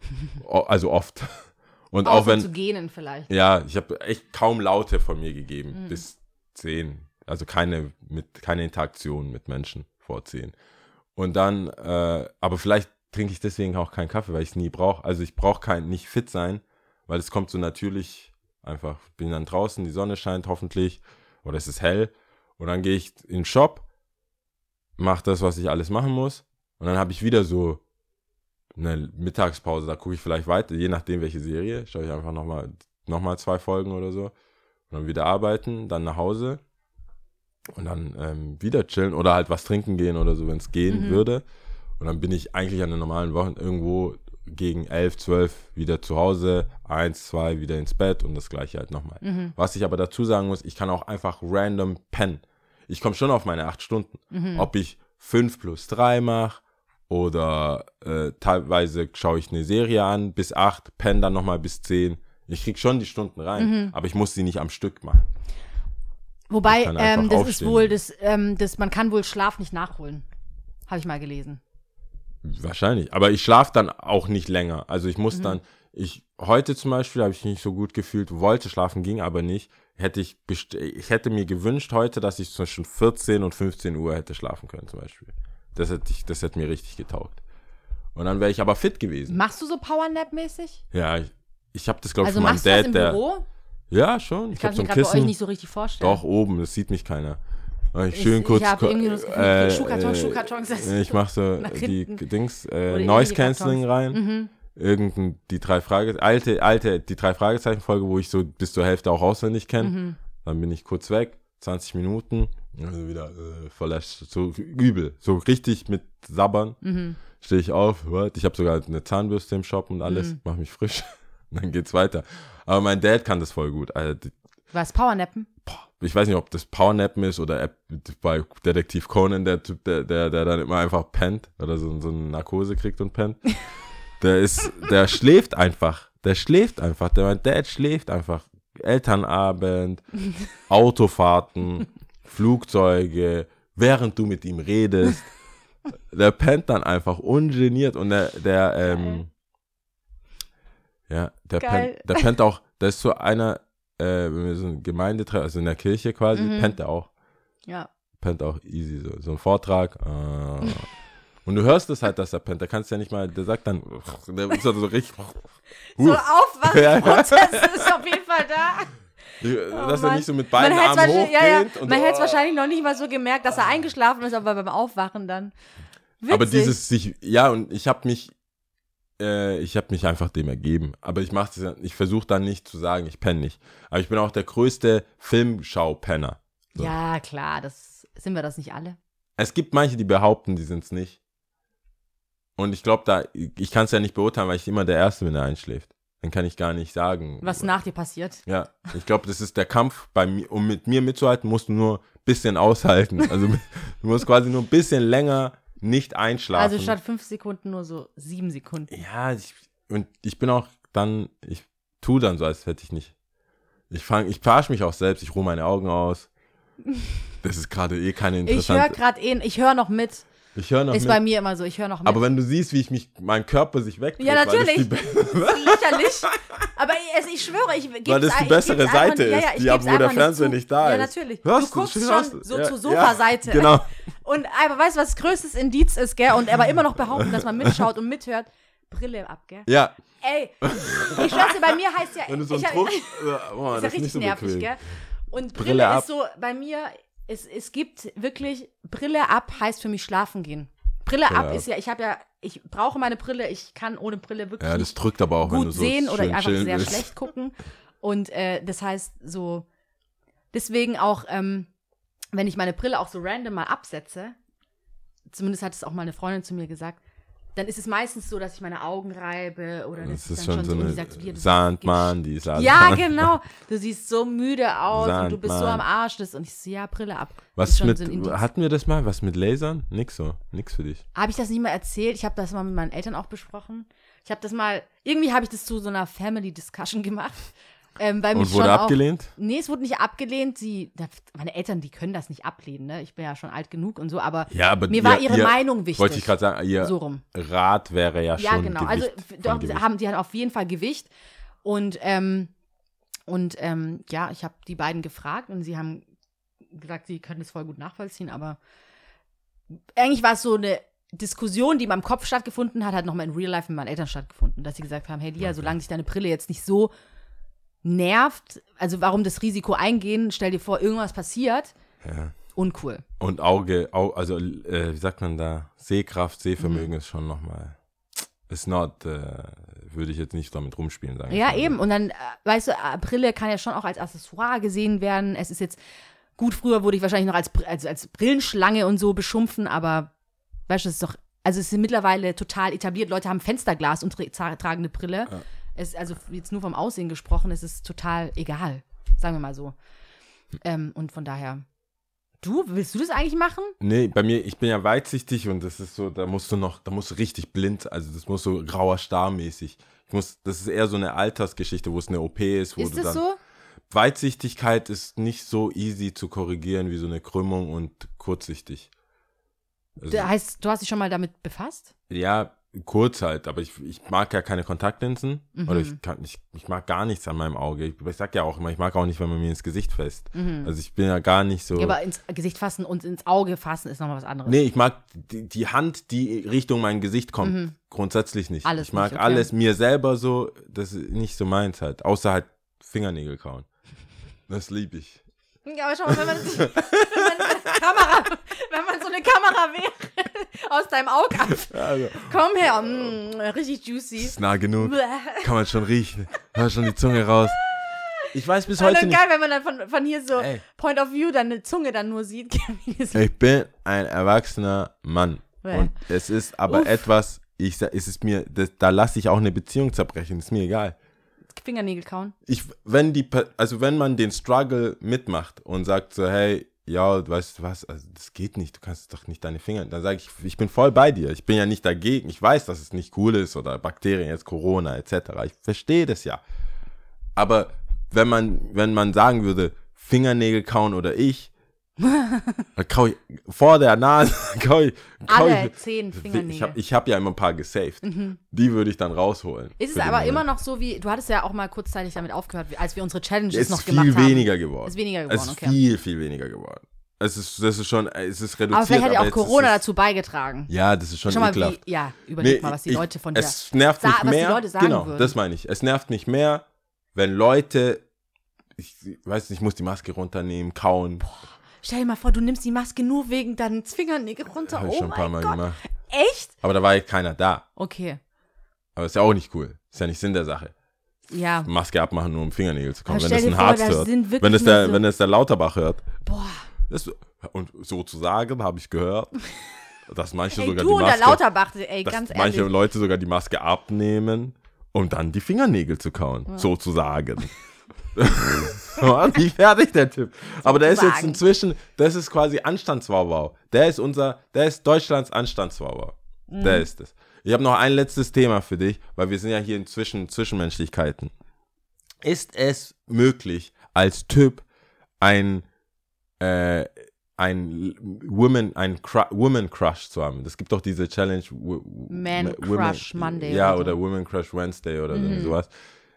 O- also oft. Und auch Außer wenn, zu genen vielleicht. ja, ich habe echt kaum Laute von mir gegeben, bis zehn. Also keine, mit, keine Interaktion mit Menschen vor zehn. Und dann, äh, aber vielleicht trinke ich deswegen auch keinen Kaffee, weil ich es nie brauche. Also ich brauche kein, nicht fit sein, weil es kommt so natürlich einfach. Bin dann draußen, die Sonne scheint hoffentlich, oder es ist hell. Und dann gehe ich in den Shop, mache das, was ich alles machen muss. Und dann habe ich wieder so eine Mittagspause, da gucke ich vielleicht weiter, je nachdem welche Serie, schaue ich einfach nochmal noch mal zwei Folgen oder so. Und dann wieder arbeiten, dann nach Hause und dann ähm, wieder chillen oder halt was trinken gehen oder so, wenn es gehen würde. Und dann bin ich eigentlich an den normalen Wochen irgendwo gegen 11, 12 wieder zu Hause, 1, 2 wieder ins Bett und das gleiche halt nochmal. Was ich aber dazu sagen muss, ich kann auch einfach random pennen. Ich komme schon auf meine 8 Stunden. Ob ich 5 plus 3 mache oder äh, teilweise schaue ich eine Serie an bis 8, penne dann nochmal bis 10. Ich krieg schon die Stunden rein, aber ich muss sie nicht am Stück machen. Wobei, ähm, das ist aufstehen. wohl, das, ähm, das, man kann wohl Schlaf nicht nachholen. Habe ich mal gelesen. Wahrscheinlich. Aber ich schlafe dann auch nicht länger. Also ich muss dann, ich, heute zum Beispiel habe ich mich nicht so gut gefühlt, wollte schlafen, ging aber nicht. Hätte ich, best ich hätte mir gewünscht heute, dass ich zwischen 14 und 15 Uhr hätte schlafen können zum Beispiel. Das hätte, ich, das hätte mir richtig getaugt. Und dann wäre ich aber fit gewesen. Machst du so Powernap-mäßig? Ja, ich, ich habe das, glaube ich, Also von meinem Dad, im der. Büro? Ja, schon. Ich Ich kann habe es mir gerade bei euch nicht so richtig vorstellen. Doch, oben, das sieht mich keiner. Ich Ich- schön ich kurz. hab ko- irgendwie das Gefühl, äh, Schuhkarton, äh, Schuhkartons, das- Ich mache so die. Dings, äh, Noise Cancelling Kartons. Mhm. rein. Irgendein, die drei Frage, alte, alte, die drei Fragezeichen-Folge, wo ich so bis zur Hälfte auch auswendig kenne. Mhm. Dann bin ich kurz weg, 20 Minuten, also wieder äh, verlässt, so übel, so richtig mit Sabbern. Mhm. Stehe ich auf, what? ich habe sogar eine Zahnbürste im Shop und alles, Mhm. mach mich frisch. Und dann geht's weiter. Aber mein Dad kann das voll gut. Also, Was, Powernappen? ich weiß nicht, ob das Powernappen ist oder bei Detektiv Conan, der Typ, der, der, der dann immer einfach pennt oder so, so eine Narkose kriegt und pennt. Der ist, der schläft einfach. Der schläft einfach. Der, mein Dad schläft einfach. Elternabend, Autofahrten, Flugzeuge, während du mit ihm redest. Der pennt dann einfach ungeniert und der, der, ähm, Ja, der Geil. pennt, der pennt auch, da ist so einer, äh, wenn wir so ein Gemeindetreff, also in der Kirche quasi, Mhm. pennt der auch. Ja. Pennt auch easy, so, so ein Vortrag. Äh, und du hörst es halt, dass er pennt. Der kannst ja nicht mal, der sagt dann, der ist also so richtig, So Huh. Aufwachprozess ist auf jeden Fall da. dass Oh er Mann. nicht so mit beiden man Armen hochgeht. ja, ja. Man so, hätte es ah. wahrscheinlich noch nicht mal so gemerkt, dass er eingeschlafen ist, aber beim Aufwachen dann. Witzig. Aber dieses sich, ja, und ich habe mich, äh, ich habe mich einfach dem ergeben. Aber ich mache ja, ich versuche dann nicht zu sagen, ich penne nicht. Aber ich bin auch der größte Filmschau-Penner. so. Ja, klar, das sind wir das nicht alle. Es gibt manche, die behaupten, die sind es nicht. Und ich glaube, da, ich kann es ja nicht beurteilen, weil ich immer der Erste bin, der einschläft. Dann kann ich gar nicht sagen. Was nach dir passiert. Ja, ich glaube, das ist der Kampf bei mir. Um mit mir mitzuhalten, musst du nur ein bisschen aushalten. Also du musst quasi nur ein bisschen länger nicht einschlafen. Also statt fünf Sekunden nur so sieben Sekunden. Ja, ich, und ich bin auch dann, ich tue dann so, als hätte ich nicht. Ich fange, ich verarsch mich auch selbst, ich ruhe meine Augen aus. Das ist gerade eh keine Ich höre interessante. gerade eh, ich höre noch mit. Ich höre noch Ist mit. bei mir immer so, ich höre noch mit. aber wenn du siehst, wie ich mich, mein Körper sich wegdreht, Ja, das natürlich. die, be- lächerlich. Aber ich, also ich schwöre, ich geb's weil das die bessere Seite ja, ist, ja, ich die ab, wo der Fernseher nicht da ja, ist. Ja, natürlich. Hörst du guckst schön schon so Ja, zur ja, Sofaseite. Genau. Und aber weißt du, was das größtes Indiz ist, gell? Und aber immer noch behaupten, dass man mitschaut und mithört. Brille ab, gell? Ja, Ey, ich dir, bei mir heißt ja. wenn du so ich einen Druck, oh, ist das ja ist richtig so nervig, bequem. gell? Und Brille, ist so, bei mir, es, es gibt wirklich, Brille ab heißt für mich schlafen gehen. Brille Brille ab ist ja, ich habe ja, ich brauche meine Brille, ich kann ohne Brille wirklich Ja, das drückt aber auch, wenn du gut so sehen oder einfach sehr willst. schlecht gucken. Und äh, das heißt so, deswegen auch, ähm, wenn ich meine Brille auch so random mal absetze, zumindest hat es auch mal eine Freundin zu mir gesagt, dann ist es meistens so, dass ich meine Augen reibe oder Das ich ist dann schon so eine sagt du siehst Sandmann, die ist alles. ja, genau. Du siehst so müde aus und du bist so Sandmann. am Arsch. Das, und ich so, ja, Brille ab. Das Was mit, so hatten wir das mal? Was mit Lasern? Nix so, nix für dich. Habe ich das nicht mal erzählt? Ich habe das mal mit meinen Eltern auch besprochen. Ich habe das mal, irgendwie habe ich das zu so einer Family Discussion gemacht. Ähm, weil Und wurde abgelehnt? Auch, nee, es wurde nicht abgelehnt. Sie, meine Eltern, die können das nicht ablehnen. Ne? Ich bin ja schon alt genug und so, aber Ja, aber mir ihr- war ihre ihr- Meinung wichtig. Wollte ich gerade sagen, ihr So rum. Rat wäre ja, Ja, schon genau. Gewicht also doch, haben die haben auf jeden Fall Gewicht. Und, ähm, und ähm, ja, ich habe die beiden gefragt und sie haben gesagt, sie können das voll gut nachvollziehen, aber eigentlich war es so eine Diskussion, die in meinem Kopf stattgefunden hat, hat nochmal in Real Life mit meinen Eltern stattgefunden, dass sie gesagt haben, hey Lia, solange sich deine Brille jetzt nicht so nervt, also warum das Risiko eingehen, stell dir vor, irgendwas passiert, Ja. uncool. Und Auge, Au, also äh, wie sagt man da? Sehkraft, Sehvermögen Mhm. ist schon nochmal. Ist not, äh, würde ich jetzt nicht damit rumspielen, sagen. Ja, eben. Und dann, äh, weißt du, Brille kann ja schon auch als Accessoire gesehen werden. Es ist jetzt, gut, früher wurde ich wahrscheinlich noch als, also als Brillenschlange und so beschimpfen, aber weißt du, es ist doch, also es ist mittlerweile total etabliert. Leute haben Fensterglas und tra tra- tragen eine Brille. Es, also jetzt nur vom Aussehen gesprochen, es ist total egal. Sagen wir mal so. Ähm, und von daher, du, willst du das eigentlich machen? Nee, bei mir, ich bin ja weitsichtig und das ist so, da musst du noch, da musst du richtig blind, also das muss so grauer Star mäßig. Ich muss, das ist eher so eine Altersgeschichte, wo es eine OP ist, wo ist du das dann. so? Weitsichtigkeit ist nicht so easy zu korrigieren wie so eine Krümmung und kurzsichtig. Also, Da heißt, du hast dich schon mal damit befasst? ja, kurz halt, aber ich, ich mag ja keine Kontaktlinsen. Mhm. Oder ich, kann, ich, ich mag gar nichts an meinem Auge. Ich, ich sag ja auch immer, ich mag auch nicht, wenn man mir ins Gesicht fasst. Also ich bin ja gar nicht so. Mhm. Ja, aber ins Gesicht fassen und ins Auge fassen ist nochmal was anderes. Nee, ich mag die, die Hand, die Richtung mein Gesicht kommt, grundsätzlich nicht. Mhm. Alles ich mag nicht, okay. alles mir selber so, das ist nicht so meins halt. Außer halt Fingernägel kauen. Das liebe ich. Ja, aber schau mal, wenn man, sich- wenn man Kamera, wenn man so eine Kamera wäre, aus deinem Auge ab. Also, Komm her, mm, richtig juicy. ist nah genug. Bäh. Kann man schon riechen. Hör schon die Zunge raus. Ich weiß bis heute nicht. geil, wenn man dann von, von hier so Ey. Point of View dann eine Zunge dann nur sieht. Ich bin ein erwachsener Mann. Bäh. Und es ist aber Uff. etwas, ich es ist mir, das, da lasse ich auch eine Beziehung zerbrechen, ist mir egal. Fingernägel kauen. ich, wenn die, also wenn man den Struggle mitmacht und sagt so, hey, ja, weißt du was, also das geht nicht, du kannst doch nicht deine Finger, dann sage ich, ich bin voll bei dir, ich bin ja nicht dagegen, ich weiß, dass es nicht cool ist oder Bakterien, jetzt Corona etc., ich verstehe das ja. Aber wenn man, wenn man sagen würde, Fingernägel kauen oder ich, kau ich vor der Nase, kau ich, kau Alle ich, zehn Ich Fingernägel. habe ich hab ja immer ein paar gesaved. Die würde ich dann rausholen. Ist es aber immer noch so wie, du hattest ja auch mal kurzzeitig damit aufgehört, als wir unsere Challenges Es noch ist gemacht viel haben. weniger geworden. Ist weniger geworden, Es ist okay. viel, viel weniger geworden. Es ist, das ist schon, es ist reduziert. Aber vielleicht hat ja auch Corona ist dazu beigetragen. Ja, das ist schon Schau mal, ekelhaft. wie, ja, überleg Nee, mal, was die ich- Leute von dir. Es nervt mich mehr. Genau, würden. das meine ich. Es nervt mich mehr, wenn Leute, ich weiß nicht, ich muss die Maske runternehmen, kauen. Stell dir mal vor, du nimmst die Maske nur wegen deinen Fingernägel runter. Habe oh ich schon ein paar Mal Gott. gemacht. Echt? Aber da war ja keiner da. Okay. Aber ist ja auch nicht cool. Ist ja nicht Sinn der Sache. Ja. Maske abmachen, nur um Fingernägel zu kommen. Aber Wenn das ein vor, Arzt das hört. Wenn es nur der, so- wenn es der Lauterbach hört. Boah. Das, und sozusagen habe ich gehört, dass manche Ey, sogar du die und der Maske, Lauterbach, ey, dass ganz manche ehrlich. Leute sogar die Maske abnehmen, um dann die Fingernägel zu kauen, sozusagen. War Wie fertig der Typ. Aber der ist jetzt inzwischen, das ist quasi Anstandswauwau. Der ist unser, der ist Deutschlands Anstandswauwau. Mhm. Der ist es. Ich habe noch ein letztes Thema für dich, weil wir sind ja hier inzwischen Zwischenmenschlichkeiten. Ist es möglich, als Typ ein, äh, ein Woman, ein Cru Woman Crush zu haben? Es gibt doch diese Challenge Man Crush Monday Ja, oder so. Mhm. oder Woman Crush Wednesday oder irgendwie sowas.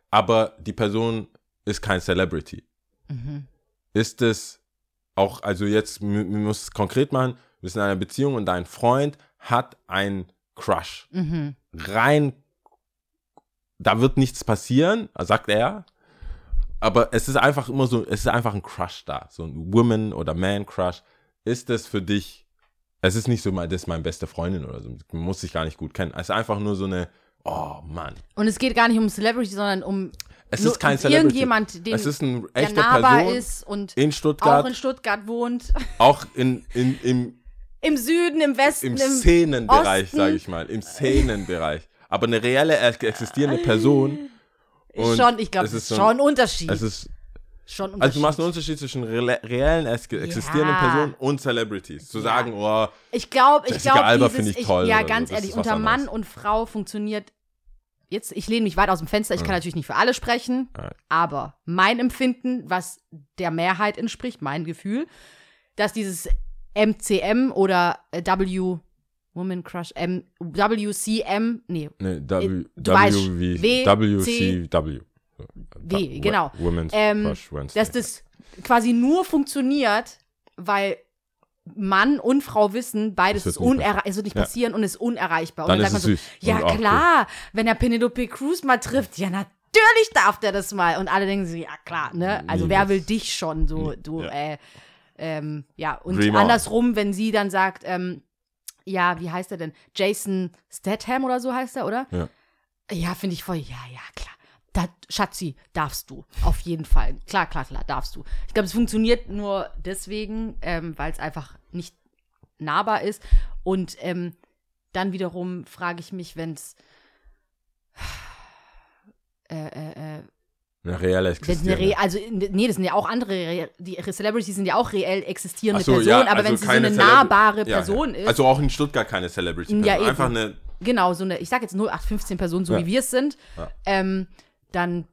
Aber die Person ist kein Celebrity. Mhm. Ist es auch, also jetzt, man muss es konkret machen, wir sind in einer Beziehung und dein Freund hat einen Crush. Mhm. Rein, da wird nichts passieren, sagt er. Aber es ist einfach immer so, es ist einfach ein Crush da. So ein Woman- oder Man-Crush. Ist es für dich, es ist nicht so, mal, das ist meine beste Freundin oder so. Man muss sich gar nicht gut kennen. Es ist einfach nur so eine, oh Mann. Und es geht gar nicht um Celebrity, sondern um Es nur ist kein Celebrity. irgendjemand, den, es ist eine der echte nahbar Person ist und in Stuttgart, auch in Stuttgart wohnt. auch in, in, im, Im Süden, im Westen, im im Szenenbereich, sage ich mal. Im Szenenbereich. Aber eine reelle, existierende Person. schon, ich glaube, es ist schon ein Unterschied. Es ist, schon ein also du Unterschied. machst einen Unterschied zwischen reelle- reellen, ex- existierenden Ja. Personen und Celebrities. Zu sagen, oh, Ich glaube, ich glaube, Alba finde ich toll ja, oder so, ganz ehrlich, unter Mann anderes. und Frau funktioniert. Jetzt, ich lehne mich weit aus dem Fenster. Ich kann natürlich nicht für alle sprechen, aber mein Empfinden, was der Mehrheit entspricht, mein Gefühl, dass dieses MCM oder äh, W Woman Crush M WCM, nee, ne, W, Äh, W WCW. W, genau. Women's Ähm, Crush Wednesday. dass das quasi nur funktioniert, weil Mann und Frau wissen, beides ist unerreichbar, es wird nicht Ja. passieren und ist unerreichbar. Dann und ist dann es sagt man so, ja klar, wenn er Penelope Cruz mal trifft, ja natürlich darf der das mal. Und alle denken so, ja klar, ne? Also wer will dich schon, so, Nee, du, ja. äh, ähm, ja. Und Dream on. andersrum, wenn sie dann sagt, ähm, ja, wie heißt er denn? Jason Statham oder so heißt er, oder? Ja. Ja, finde ich voll, ja, ja, klar. Da, Schatzi, darfst du. Auf jeden Fall. Klar, klar, klar, darfst du. Ich glaube, es funktioniert nur deswegen, ähm, weil es einfach nicht nahbar ist. Und ähm, dann wiederum frage ich mich, wenn es äh, äh, äh, eine reelle es eine existierende. Re also nee, das sind ja auch andere, Re- die Celebrities sind ja auch reell existierende so, Personen, ja, aber also wenn sie so eine nahbare Ja, Person ja. ist, Also auch in Stuttgart keine Celebrity-Person. Ja. Einfach eine, genau, so eine, ich sag jetzt 0815 Personen, so Ja. wie wir es sind, Ja. ähm, dann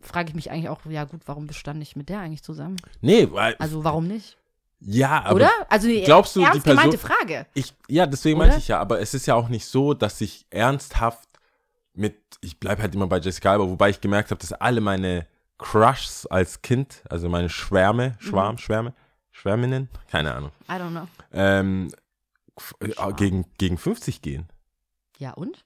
frage ich mich eigentlich auch, ja gut, warum bestand ich mit der eigentlich zusammen? nee, weil, Also warum nicht? ja, aber Oder? Also eine glaubst du, die ernst gemeinte Person- Frage. Ich, ja, deswegen Oder? meinte ich ja, aber es ist ja auch nicht so, dass ich ernsthaft mit, ich bleibe halt immer bei Jessica Alba, wobei ich gemerkt habe, dass alle meine Crushs als Kind, also meine Schwärme, Mhm. Schwarm, Schwärme, Schwärminnen, keine Ahnung, I don't know. ähm, äh, gegen, gegen 50 gehen. Ja und?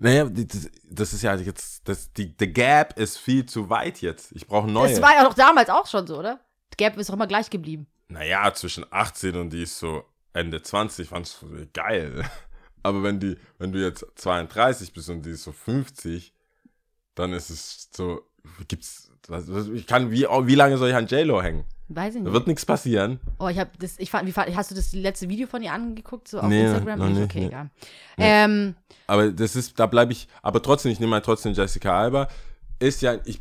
Naja, die- das, das ist ja jetzt, das, die, the gap ist viel zu weit jetzt. Ich brauche neue. Das war ja doch damals auch schon so, oder? Gap ist doch immer gleich geblieben. Naja, zwischen 18 und die ist so Ende 20, fand's geil. Aber wenn die, wenn du jetzt 32 bist und die ist so 50, dann ist es so, gibt's, ich kann, wie, wie lange soll ich an J-Lo hängen? Weiß ich Da nicht. wird nichts passieren. Oh, ich habe das, ich fand, wie fand, hast du das letzte Video von ihr angeguckt, so auf Nee, Instagram? noch nicht, okay, nee. egal. Ähm, Aber das ist, da bleibe ich, aber trotzdem, ich nehme halt trotzdem Jessica Alba, ist ja, ich,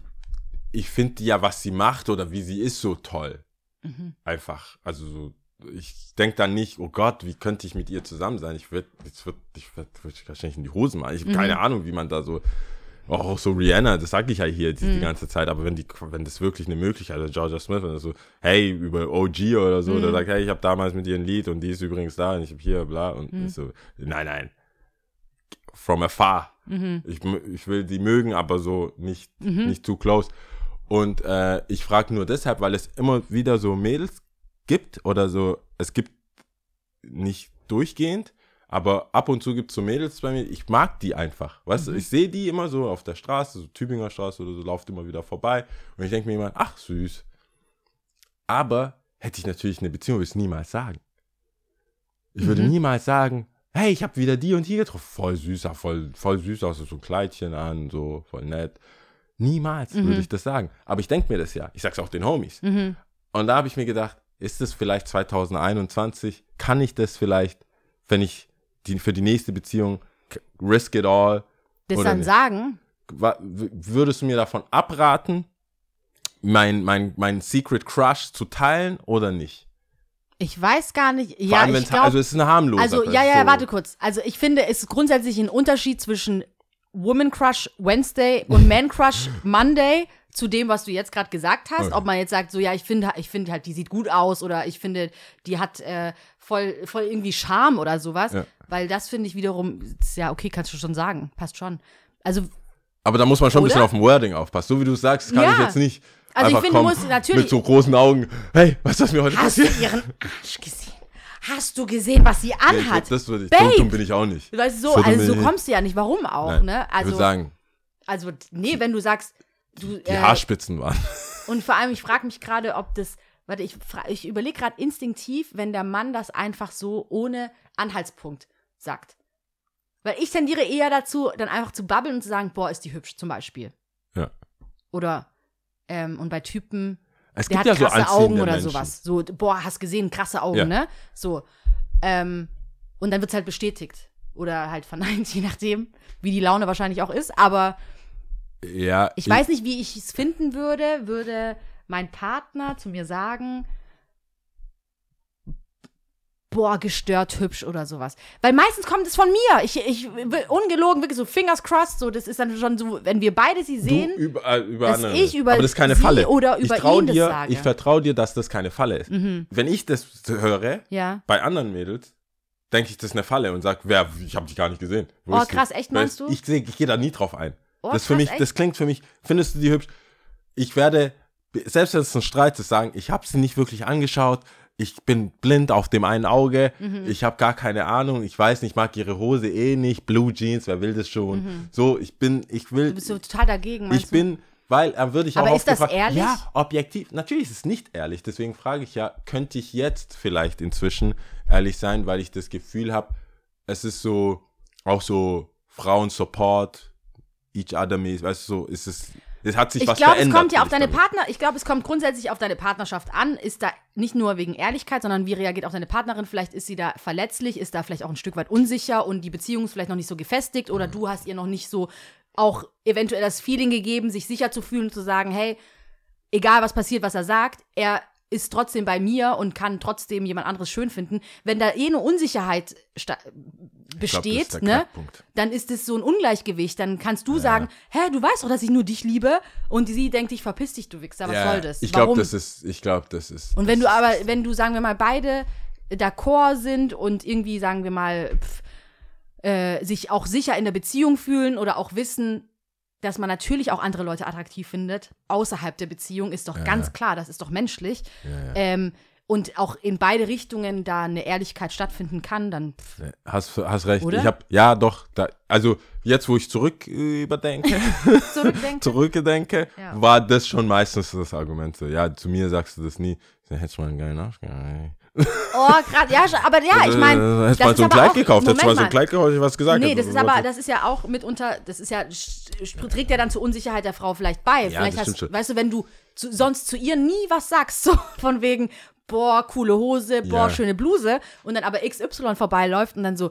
ich finde ja, was sie macht oder wie sie ist, so toll. mhm. Einfach, also so, ich denke dann nicht, oh Gott, wie könnte ich mit ihr zusammen sein? Ich würde, ich würde, ich würde würd wahrscheinlich in die Hosen machen. Ich habe Mhm. keine Ahnung, wie man da so. Auch so Rihanna, das sage ich ja hier die, Mhm. die ganze Zeit, aber wenn die, wenn das wirklich eine Möglichkeit ist, Georgia Smith, wenn das so, hey, über OG oder so, Mhm. der sagt, hey, ich habe damals mit ihr ein Lied und die ist übrigens da und ich habe hier, bla, und Mhm. so, nein, nein. From afar. Mhm. Ich, ich will die mögen, aber so nicht, nicht zu close. Und äh, ich frage nur deshalb, weil es immer wieder so Mädels gibt oder so, es gibt nicht durchgehend, aber ab und zu gibt es so Mädels bei mir, ich mag die einfach. Weißt du, ich sehe die immer so auf der Straße, so Tübinger Straße oder so, lauft immer wieder vorbei und ich denke mir immer, ach süß. Aber hätte ich natürlich eine Beziehung, würde ich es niemals sagen. Ich würde niemals sagen, hey, ich habe wieder die und die getroffen. Voll süßer, voll, voll süß aus, so ein Kleidchen an, so voll nett. Niemals würde ich das sagen. Aber ich denke mir das ja. Ich sag's auch den Homies. Mhm. Und da habe ich mir gedacht, ist es vielleicht 2021? Kann ich das vielleicht, wenn ich die, für die nächste Beziehung risk it all? Das dann nicht? sagen, Würdest du mir davon abraten, mein, mein, mein Secret Crush zu teilen oder nicht? ich weiß gar nicht. Vor ja, allem, ich glaube, also es ist eine harmlose. Also, ja, ja, ja, warte kurz. Also, ich finde, es ist grundsätzlich ein Unterschied zwischen Woman Crush Wednesday und Man Crush Monday zu dem, was du jetzt gerade gesagt hast. Okay. Ob man jetzt sagt, so, ja, ich finde, ich finde halt, die sieht gut aus oder ich finde, die hat äh, voll, voll irgendwie Charme oder sowas. Ja. Weil das finde ich wiederum, ja, okay, kannst du schon sagen. Passt schon. Also, Aber da muss man schon ein Oder? bisschen auf dem Wording aufpassen. So wie du es sagst, kann Ja. ich jetzt nicht. Also ich einfach finde, du kommen musst natürlich- Mit so großen Augen. Hey, was ist mir heute hast du passiert? ihren Arsch gesehen? Hast du gesehen, was sie Ja, ich anhat? glaub, das würde ich. Dumm, dumm bin ich auch nicht. Weißt du, so, also so ich kommst du ja nicht. Warum auch, Nein. ne? ich Also, würde sagen, also, nee, wenn du sagst, du, die äh, Haarspitzen waren. Und vor allem, ich frage mich gerade, ob das, warte, ich, ich überlege gerade instinktiv, wenn der Mann das einfach so ohne Anhaltspunkt sagt. Weil ich tendiere eher dazu, dann einfach zu babbeln und zu sagen, boah, ist die hübsch zum Beispiel. Ja. Oder, ähm, und bei Typen, Es der gibt hat ja so krasse anziehende Augen oder Menschen. sowas. So, boah, hast gesehen, krasse Augen, Ja. ne? So. Ähm, und dann wird es halt bestätigt. Oder halt verneint, je nachdem, wie die Laune wahrscheinlich auch ist. Aber Ja, ich weiß nicht, wie ich es finden würde, würde mein Partner zu mir sagen, boah, gestört hübsch oder sowas. Weil meistens kommt es von mir. Ich, ich ungelogen, wirklich so fingers crossed, so, das ist dann schon so, wenn wir beide sie sehen. Du über, äh, über dass andere. ich über Aber das ist keine Falle. oder über ich ihn das dir, sage. Mhm. Ich vertraue dir, dass das keine Falle ist. Wenn ich das höre, ja. bei anderen Mädels, denke ich, das ist eine Falle und sage, wer, ich habe dich gar nicht gesehen. Wo Oh, krass, echt, meinst du? Ich, seh- ich gehe da nie drauf ein. Oh, das, für mich, echt? das klingt für mich, findest du die hübsch? Ich werde, selbst wenn es ein Streit ist, sagen, ich habe sie nicht wirklich angeschaut, ich bin blind auf dem einen Auge, Mhm. ich habe gar keine Ahnung, ich weiß nicht, ich mag ihre Hose eh nicht, Blue Jeans, wer will das schon? So, ich bin, ich will, Mhm. Du bist so total dagegen, ich bin, weil, dann würde ich auch Aber ist das ehrlich? Ja, objektiv. Natürlich ist es nicht ehrlich. Deswegen frage ich ja, könnte ich jetzt vielleicht inzwischen ehrlich sein, weil ich das Gefühl habe, es ist so, auch so Frauen-Support, each other mäßig, weißt du, so ist es, es hat sich Ich was glaube, es verändert. kommt ja auf ich deine damit. Partner, ich glaube, es kommt grundsätzlich auf deine Partnerschaft an. Ist da nicht nur wegen Ehrlichkeit, sondern wie reagiert auch deine Partnerin? Vielleicht ist sie da verletzlich, ist da vielleicht auch ein Stück weit unsicher und die Beziehung ist vielleicht noch nicht so gefestigt oder du hast ihr noch nicht so auch eventuell das Feeling gegeben, sich sicher zu fühlen und zu sagen, hey, egal was passiert, was er sagt, er ist trotzdem bei mir und kann trotzdem jemand anderes schön finden. Wenn da eh eine Unsicherheit Ich glaub, besteht, der ne, dann ist es so ein Ungleichgewicht. Dann kannst du sagen, hä, du weißt doch, dass ich nur dich liebe. Und sie denkt dich, verpiss dich, du Wichser, was Ja, soll das? Ich glaube, das ist, ich glaube, das ist. und wenn du aber, wenn du, sagen wir mal, beide d'accord sind und irgendwie, sagen wir mal, pf, äh, sich auch sicher in der Beziehung fühlen oder auch wissen, dass man natürlich auch andere Leute attraktiv findet, außerhalb der Beziehung, ist doch ganz klar, das ist doch menschlich. Ähm, und auch in beide Richtungen da eine Ehrlichkeit stattfinden kann, dann pf, Hast, hast recht. Oder? Ich habe, ja, doch, da, also jetzt, wo ich zurück äh, überdenke, zurückdenke, Ja. war das schon meistens das Argument. So, ja, zu mir sagst du das nie. Hättest du mal einen geilen Arsch gehabt. Oh, gerade, ja, aber ja, ich meine, Äh, hättest mal so ein Kleid auch- gekauft, hättest mal so ein. Kleid gekauft, ich was gesagt. Nee, das ist aber, das ist ja auch mitunter, das ist ja, trägt ja dann zur Unsicherheit der Frau vielleicht bei. vielleicht das stimmt hast, schon. weißt du, wenn du zu, sonst zu ihr nie was sagst, so von wegen, boah, coole Hose, boah, Ja. schöne Bluse, und dann aber XY vorbeiläuft und dann so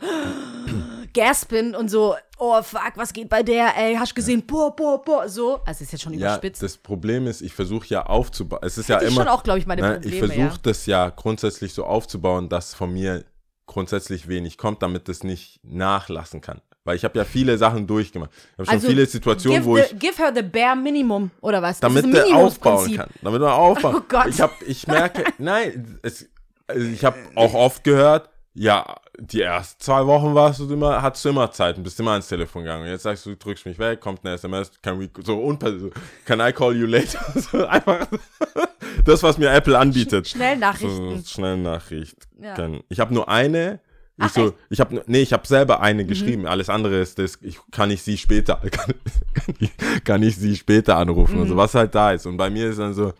gaspen und so, oh fuck, was geht bei der, ey, hast gesehen, boah, boah, boah, so. Also ist jetzt schon ja, überspitzt. das Problem ist, ich versuche ja aufzubauen. Es ist ja Hätte ich immer. schon auch, glaub ich, meine Nein, Probleme, Ich versuche ja. das ja grundsätzlich so aufzubauen, dass von mir grundsätzlich wenig kommt, damit das nicht nachlassen kann. Weil ich habe ja viele Sachen durchgemacht. Ich habe schon Also, viele Situationen, wo the, ich give her the bare minimum, oder was? Damit ein aufbauen kann. Damit man aufbauen. Oh Gott. Ich habe, ich merke, nein, es, also ich habe auch oft gehört, ja, die ersten zwei Wochen warst du immer, hattest du immer Zeit und bist immer ans Telefon gegangen. Und jetzt sagst du, du drückst mich weg, kommt eine SMS, can we, so unper, so, can I call you later? So einfach das, was mir Apple anbietet. Schnellnachrichten. So, schnell Nachricht. Ja. Ich habe nur eine. Ich Ach, so, echt? Mhm. ich habe nee, ich habe selber eine geschrieben. Alles andere ist das, ich kann ich sie später kann, kann, ich, kann ich sie später anrufen Mhm. und so, was halt da ist. Und bei mir ist dann so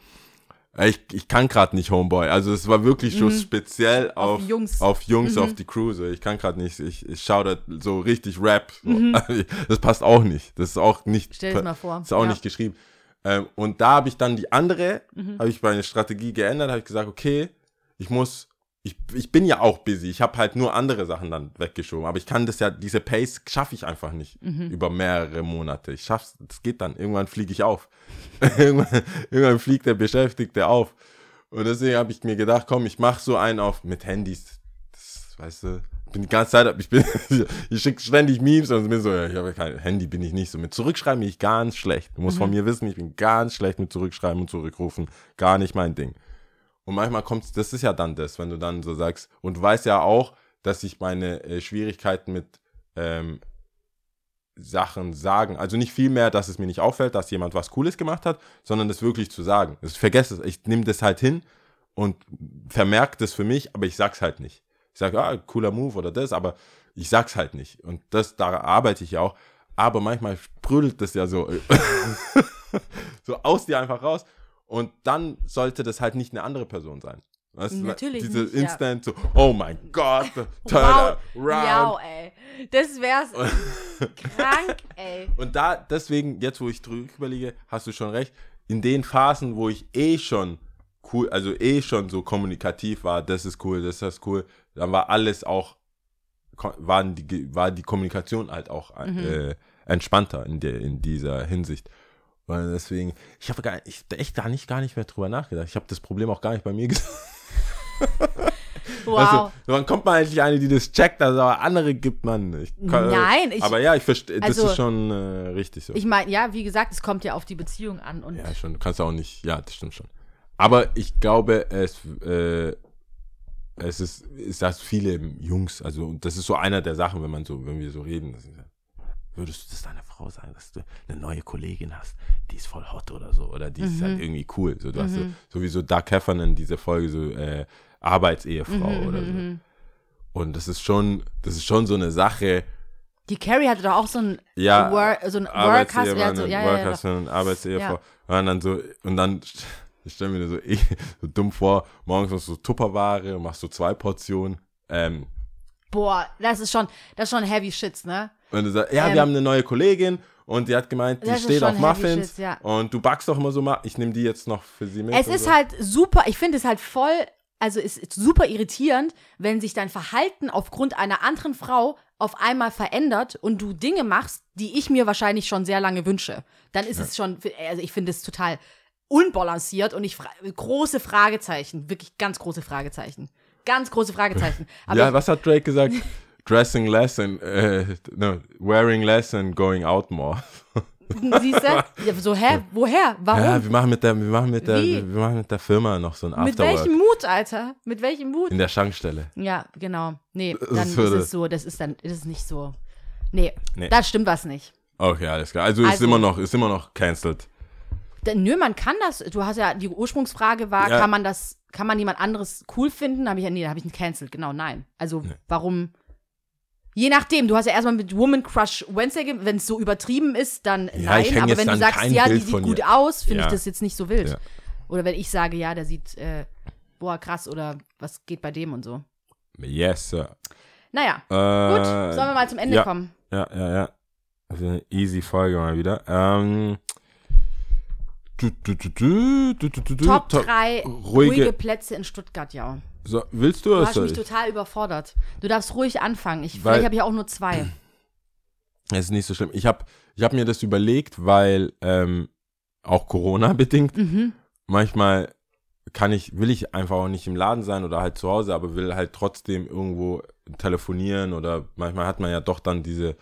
ich, ich kann gerade nicht Homeboy. Also es war wirklich schon speziell auf, Mhm. Jungs. Mhm. auf Jungs, auf die Crew. So. Ich kann gerade nicht, ich, ich schaue da so richtig Rap. So. Das passt auch nicht. Das ist auch nicht. Mhm. Stell dir's mal vor. Ist auch Ja. nicht geschrieben. Ähm, und da habe ich dann die andere, Mhm. habe ich meine Strategie geändert, habe ich gesagt, okay, ich muss, ich, ich bin ja auch busy. Ich habe halt nur andere Sachen dann weggeschoben. Aber ich kann das ja, diese Pace schaffe ich einfach nicht Mhm. über mehrere Monate. Ich schaff's, das geht dann. Irgendwann fliege ich auf. irgendwann, irgendwann fliegt der Beschäftigte auf. Und deswegen habe ich mir gedacht, komm, ich mache so einen auf mit Handys. Das, weißt du, ich bin die ganze Zeit, ich bin, ich schicke ständig Memes und bin so, ja, ich habe kein Handy, bin ich nicht so. Mit Zurückschreiben bin ich ganz schlecht. Du musst von mir wissen, ich bin ganz schlecht mit Zurückschreiben und Zurückrufen. Gar nicht mein Ding. Und manchmal kommt das ist ja dann das, wenn du dann so sagst, und du weißt ja auch, dass ich meine äh, Schwierigkeiten mit ähm, Sachen sagen, also nicht viel mehr, dass es mir nicht auffällt, dass jemand was Cooles gemacht hat, sondern das wirklich zu sagen. Ich vergesse es, ich nehme das halt hin und vermerke das für mich, aber ich sag's halt nicht. Ich sage, ah, cooler Move oder das, aber ich sag's halt nicht. Und das, da arbeite ich ja auch. Aber manchmal sprudelt das ja so, so aus dir einfach raus. Und dann sollte das halt nicht eine andere Person sein. Weißt du, Natürlich Diese nicht, ja. Instant so, oh mein Gott, turn Wow. around. Ja, ey. Das wär's krank, ey. Und da, deswegen, jetzt wo ich drüber überlege, hast du schon recht, in den Phasen, wo ich eh schon cool, also eh schon so kommunikativ war, das ist cool, das ist cool, dann war alles auch, waren die, war die Kommunikation halt auch äh, entspannter in, der, in dieser Hinsicht. Weil deswegen, ich habe gar ich echt gar nicht, gar nicht mehr drüber nachgedacht. Ich habe das Problem auch gar nicht bei mir gesagt. Wow. Also, wann kommt man eigentlich eine, die das checkt, also andere gibt man nicht. Nein, ich- aber ja, ich verstehe, das also, ist schon äh, richtig so. ich meine, ja, wie gesagt, es kommt ja auf die Beziehung an. Und Ja, schon. Du kannst auch nicht. Ja, das stimmt schon. Aber ich glaube, es, äh, es ist, ist das viele Jungs, also und das ist so einer der Sachen, wenn man so, wenn wir so reden, das ist, ja, würdest du das deiner Frau sagen, dass du eine neue Kollegin hast, die ist voll hot oder so, oder die ist halt irgendwie cool. So, du hast so, sowieso Doug Heffernan, diese Folge, so äh, Arbeitsehefrau oder so. Und das ist schon, das ist schon so eine Sache, die Carrie hatte doch auch so ein ja, Work, so ein Work Arbeitsehemann ja, so, ja, ja. Workhusband Arbeitsehefrau. Ja. Und dann so, und dann, ich stelle mir so, eh, so dumm vor, morgens machst du Tupperware und machst so zwei Portionen. Ähm, Boah, das ist schon, das ist schon heavy shit, ne? Und du sagst, ja, Ähm, wir haben eine neue Kollegin und die hat gemeint, die steht auf Muffins shit, ja. und du backst doch immer so mal, ich nehme die jetzt noch für sie mit. Es ist so. halt super, ich finde es halt voll, also es ist super irritierend, wenn sich dein Verhalten aufgrund einer anderen Frau auf einmal verändert und du Dinge machst, die ich mir wahrscheinlich schon sehr lange wünsche. Dann ist es schon, also ich finde es total unbalanciert und ich fra große Fragezeichen, wirklich ganz große Fragezeichen. Ganz große Fragezeichen. Aber ja, was hat Drake gesagt? Dressing less and, äh, no, wearing less and going out more. siehst du? Ja, so, hä? Woher? Warum? Ja, wir machen mit der, wir machen mit der, Wie? wir machen mit der Firma noch so ein Mit Afterwork. welchem Mut, Alter? Mit welchem Mut? In der Schankstelle. Ja, genau. Nee, Das dann ist würde- es so, das ist dann, ist es nicht so. Nee, Nee. da stimmt was nicht. Okay, alles klar. Also, ist Also- immer noch, ist immer noch cancelled. Nö, man kann das, du hast ja, die Ursprungsfrage war, Ja. kann man das, kann man jemand anderes cool finden? Habe ich ja, nee, da habe ich ihn cancelled, genau, nein. Also, warum? Je nachdem, du hast ja erstmal mit Woman Crush Wednesday, wenn es so übertrieben ist, dann ich nein. Aber wenn du sagst, ja, die Bild sieht von gut ihr. aus, finde Ja. ich das jetzt nicht so wild. Ja. Oder wenn ich sage, ja, der sieht, äh, boah, krass, oder was geht bei dem und so. Yes, Sir. Naja, Äh, gut, sollen wir mal zum Ende ja. kommen? Ja, ja, ja. Also eine easy Folge mal wieder. Ähm. Du, du, du, top- 3 ruhige- ruhige, Plätze in Stuttgart, ja. So, willst du Du oder hast mich ich? total überfordert. Du darfst ruhig anfangen. Ich, Weil- vielleicht habe ich auch nur zwei. Es ist nicht so schlimm. Ich habe ich hab mir das überlegt, weil ähm, auch Corona bedingt. Mhm. Manchmal kann ich, will ich einfach auch nicht im Laden sein oder halt zu Hause, aber will halt trotzdem irgendwo telefonieren oder manchmal hat man ja doch dann diese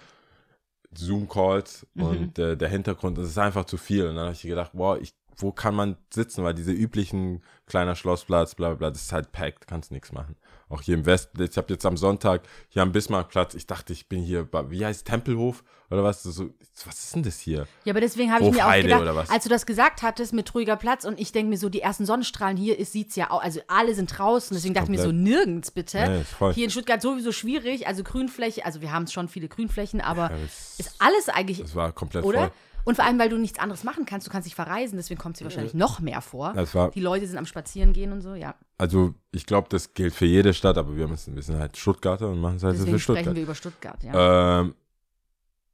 Zoom-Calls Mhm. und äh, der Hintergrund, das ist einfach zu viel. Und dann habe ich gedacht, boah, ich, wo kann man sitzen? Weil diese üblichen kleiner Schlossplatz, bla bla das ist halt packed, kannst nichts machen. Auch hier im Westen, ich habe jetzt am Sonntag hier am Bismarckplatz, ich dachte, ich bin hier, bei, wie heißt Tempelhof oder was? So, was ist denn das hier? Ja, aber deswegen habe ich mir auch gedacht, als du das gesagt hattest mit ruhiger Platz und ich denke mir so, die ersten Sonnenstrahlen hier ist, sieht's ja auch, also alle sind draußen, deswegen dachte ich mir so, nirgends bitte. Nee. Hier in Stuttgart sowieso schwierig, also Grünfläche, also wir haben schon viele Grünflächen, aber Ja, das- ist alles eigentlich, Das war komplett oder? voll. Und vor allem, weil du nichts anderes machen kannst, du kannst nicht verreisen, deswegen kommt dir wahrscheinlich noch mehr vor. Das war- die Leute sind am Spazierengehen und so, ja. Also ich glaube, das gilt für jede Stadt, aber wir müssen, wir sind halt Stuttgarter und machen es halt Deswegen für sprechen Stuttgart. wir über Stuttgart, ja. Ähm,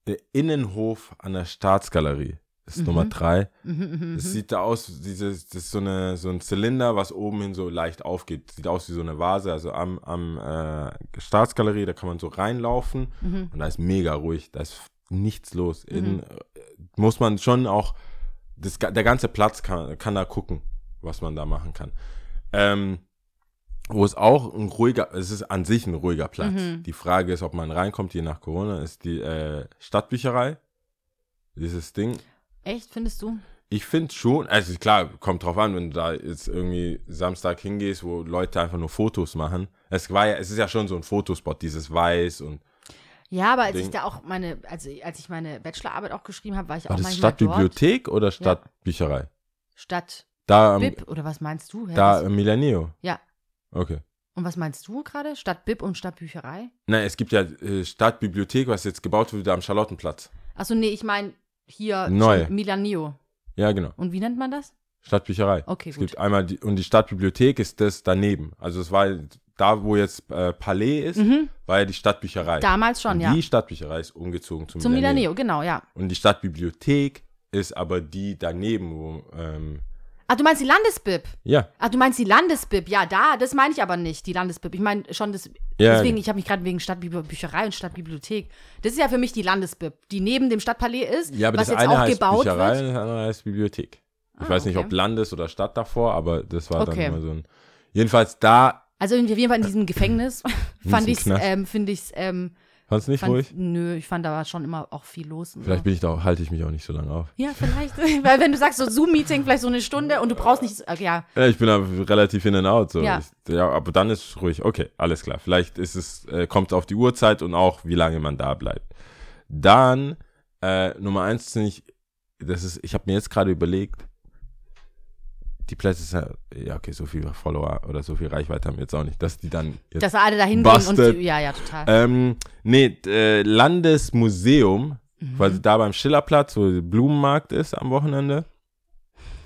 der Innenhof an der Staatsgalerie ist Mhm. Nummer drei. Es sieht da aus, dieses, das ist so, eine, so ein Zylinder, was oben hin so leicht aufgeht. Sieht aus wie so eine Vase, also am, am äh, Staatsgalerie, da kann man so reinlaufen Mhm. und da ist mega ruhig, da ist nichts los. In, muss man schon auch, das, der ganze Platz kann, kann da gucken, was man da machen kann. Ähm, wo es auch ein ruhiger, es ist an sich ein ruhiger Platz. Mhm. Die Frage ist, ob man reinkommt, je nach Corona, ist die äh, Stadtbücherei. Dieses Ding. Echt, findest du? Ich finde schon, also klar, kommt drauf an, wenn du da jetzt irgendwie Samstag hingehst, wo Leute einfach nur Fotos machen. Es war ja, es ist ja schon so ein Fotospot, dieses Weiß und Ja, aber als Ding. ich da auch meine, also als ich meine Bachelorarbeit auch geschrieben habe, war ich war auch das manchmal Stadtbibliothek oder Stadtbücherei? dort. Stadt Da, Bib, oder was meinst du? Hä, da im Milaneo. Ja. Okay. Und was meinst du gerade? Stadt Bib und Stadtbücherei? Nein, es gibt ja äh, Stadtbibliothek, was jetzt gebaut wurde am Charlottenplatz. Achso, nee, ich meine hier Neu. schon Milanio. Ja, genau. Und wie nennt man das? Stadtbücherei. Okay, es gut. gibt einmal die, und die Stadtbibliothek ist das daneben. Also es war da, wo jetzt äh, Palais ist, war ja die Stadtbücherei. Mhm. Damals schon, und ja. Die Stadtbücherei ist umgezogen zum, Zum Milaneo. Milaneo, genau, ja. Und die Stadtbibliothek ist aber die daneben, wo, ähm, Ach, du meinst die Landesbib? ja, Ach, du meinst die Landesbib? Ja, da, das meine ich aber nicht, die Landesbib. Ich meine schon das. Ja, deswegen, ja. ich habe mich gerade wegen Stadtbücherei und Stadtbibliothek. Das ist ja für mich die Landesbib, die neben dem Stadtpalais ist, ja, aber was das jetzt eine auch heißt gebaut Bücherei wird. und das andere heißt Bibliothek. Ich Ah, weiß nicht, okay. ob Landes- oder Stadt davor, aber das war Okay. dann immer so ein. Jedenfalls da, Also irgendwie auf jeden Fall in diesem Gefängnis fand Knast. ähm, finde ich's, ähm, fand's nicht fand, ruhig? nö, ich fand da war schon immer auch viel los. und Vielleicht so. bin ich da, halte ich mich auch nicht so lange auf. Ja, vielleicht. Weil wenn du sagst, so Zoom-Meeting, vielleicht so eine Stunde und du brauchst nicht, okay, ja, Ja, ich bin da relativ in and out. So. Ja. Ich, ja, aber dann ist es ruhig. Okay, alles klar. Vielleicht ist es, äh, kommt auf die Uhrzeit und auch, wie lange man da bleibt. Dann, äh, Nummer eins finde ich, das ist, ich habe mir jetzt gerade überlegt, die Plätze sind, ja, ja, okay, so viel Follower oder so viel Reichweite haben wir jetzt auch nicht, dass die dann jetzt. dass alle da hingehen und ja, ja, total. ähm, nee, äh, Landesmuseum, Mhm. quasi da beim Schillerplatz, wo der Blumenmarkt ist am Wochenende.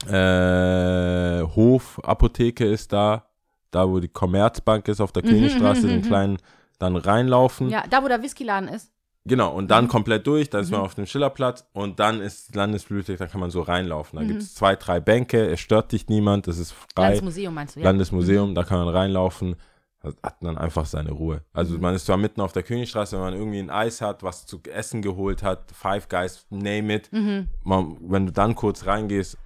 Äh, Hof, Apotheke ist da, da wo die Commerzbank ist auf der Königstraße, mhm, den mhm. kleinen dann reinlaufen. ja, da wo der Whiskyladen ist. Genau, und Mhm. dann komplett durch, dann ist man auf dem Schillerplatz und dann ist die Landesbibliothek, da kann man so reinlaufen. Da Mhm. gibt es zwei, drei Bänke, es stört dich niemand, das ist frei. Landesmuseum meinst du, ja. Landesmuseum, da kann man reinlaufen, hat hat dann einfach seine Ruhe. Also Mhm. man ist zwar mitten auf der Königstraße, wenn man irgendwie ein Eis hat, was zu essen geholt hat, Five Guys, name it, Mhm. man, wenn du dann kurz reingehst,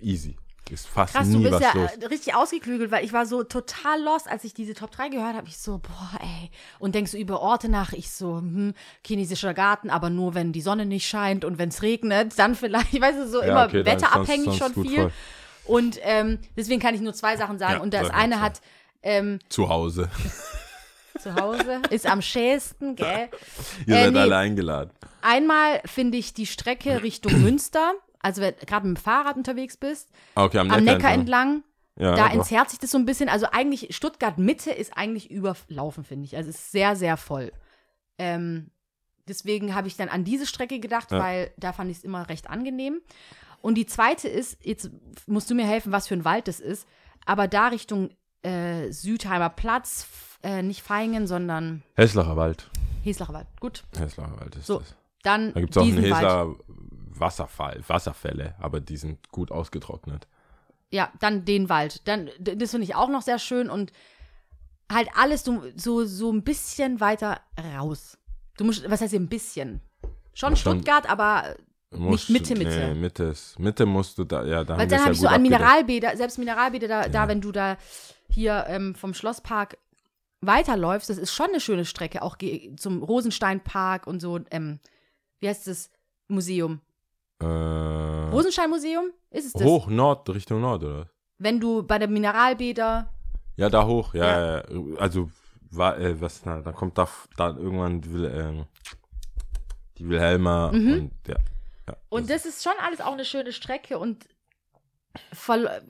easy. Ist fast Krass, du nie bist was ja los. äh, richtig ausgeklügelt, weil ich war so total lost, als ich diese Top 3 gehört habe. Ich so, boah, ey. Und denkst so über Orte nach. Ich so, hm, chinesischer Garten, aber nur, wenn die Sonne nicht scheint und wenn es regnet, dann vielleicht, ich weiß es so, Ja, immer okay, wetterabhängig sonst- sonst schon viel. voll. Und ähm, deswegen kann ich nur zwei Sachen sagen. Ja, und das eine hat ähm, Zu Hause. zu Hause, ist am schälsten, gell? Ihr Äh, seid nee. alle eingeladen. Einmal finde ich die Strecke Richtung Münster, also wenn gerade mit dem Fahrrad unterwegs bist, Ah, Okay, am, am Neckar entlang. entlang. Ja, da entzerrt sich das so ein bisschen. Also eigentlich Stuttgart Mitte ist eigentlich überlaufen, finde ich. Also es ist sehr, sehr voll. Ähm, deswegen habe ich dann an diese Strecke gedacht, Ja. weil da fand ich es immer recht angenehm. Und die zweite ist, jetzt musst du mir helfen, was für ein Wald das ist, aber da Richtung äh, Südheimer Platz, äh, nicht Feingen, sondern Heslacher Wald. Heslacher Wald. Gut, Heslacher Wald ist So, das. dann Da gibt es auch einen diesen Wald. Wasserfall, Wasserfälle, aber die sind gut ausgetrocknet. Ja, dann den Wald. Dann, das finde ich auch noch sehr schön und halt alles so, so, so ein bisschen weiter raus. Du musst, was heißt hier ein bisschen? Schon Schon- Stuttgart, aber Du musst- Mitte, Mitte. Nee, Mitte, Mitte musst du da, ja, da weil dann habe ja ich so an. Mineralbäder, selbst Mineralbäder, da, da wenn du da hier ähm, vom Schlosspark weiterläufst, das ist schon eine schöne Strecke, auch zum Rosensteinpark und so. Ähm, wie heißt das Museum? Äh, Rosenstein-Museum? Ist es das? hoch, Nord, Richtung Nord, oder? Wenn du bei der Mineralbäder, Ja, da hoch, ja, ja. ja. also, war, äh, was, na, da kommt da, da irgendwann die, Wil, ähm, die Wilhelma und, ja. ja Mhm. und das ist schon alles auch eine schöne Strecke und verl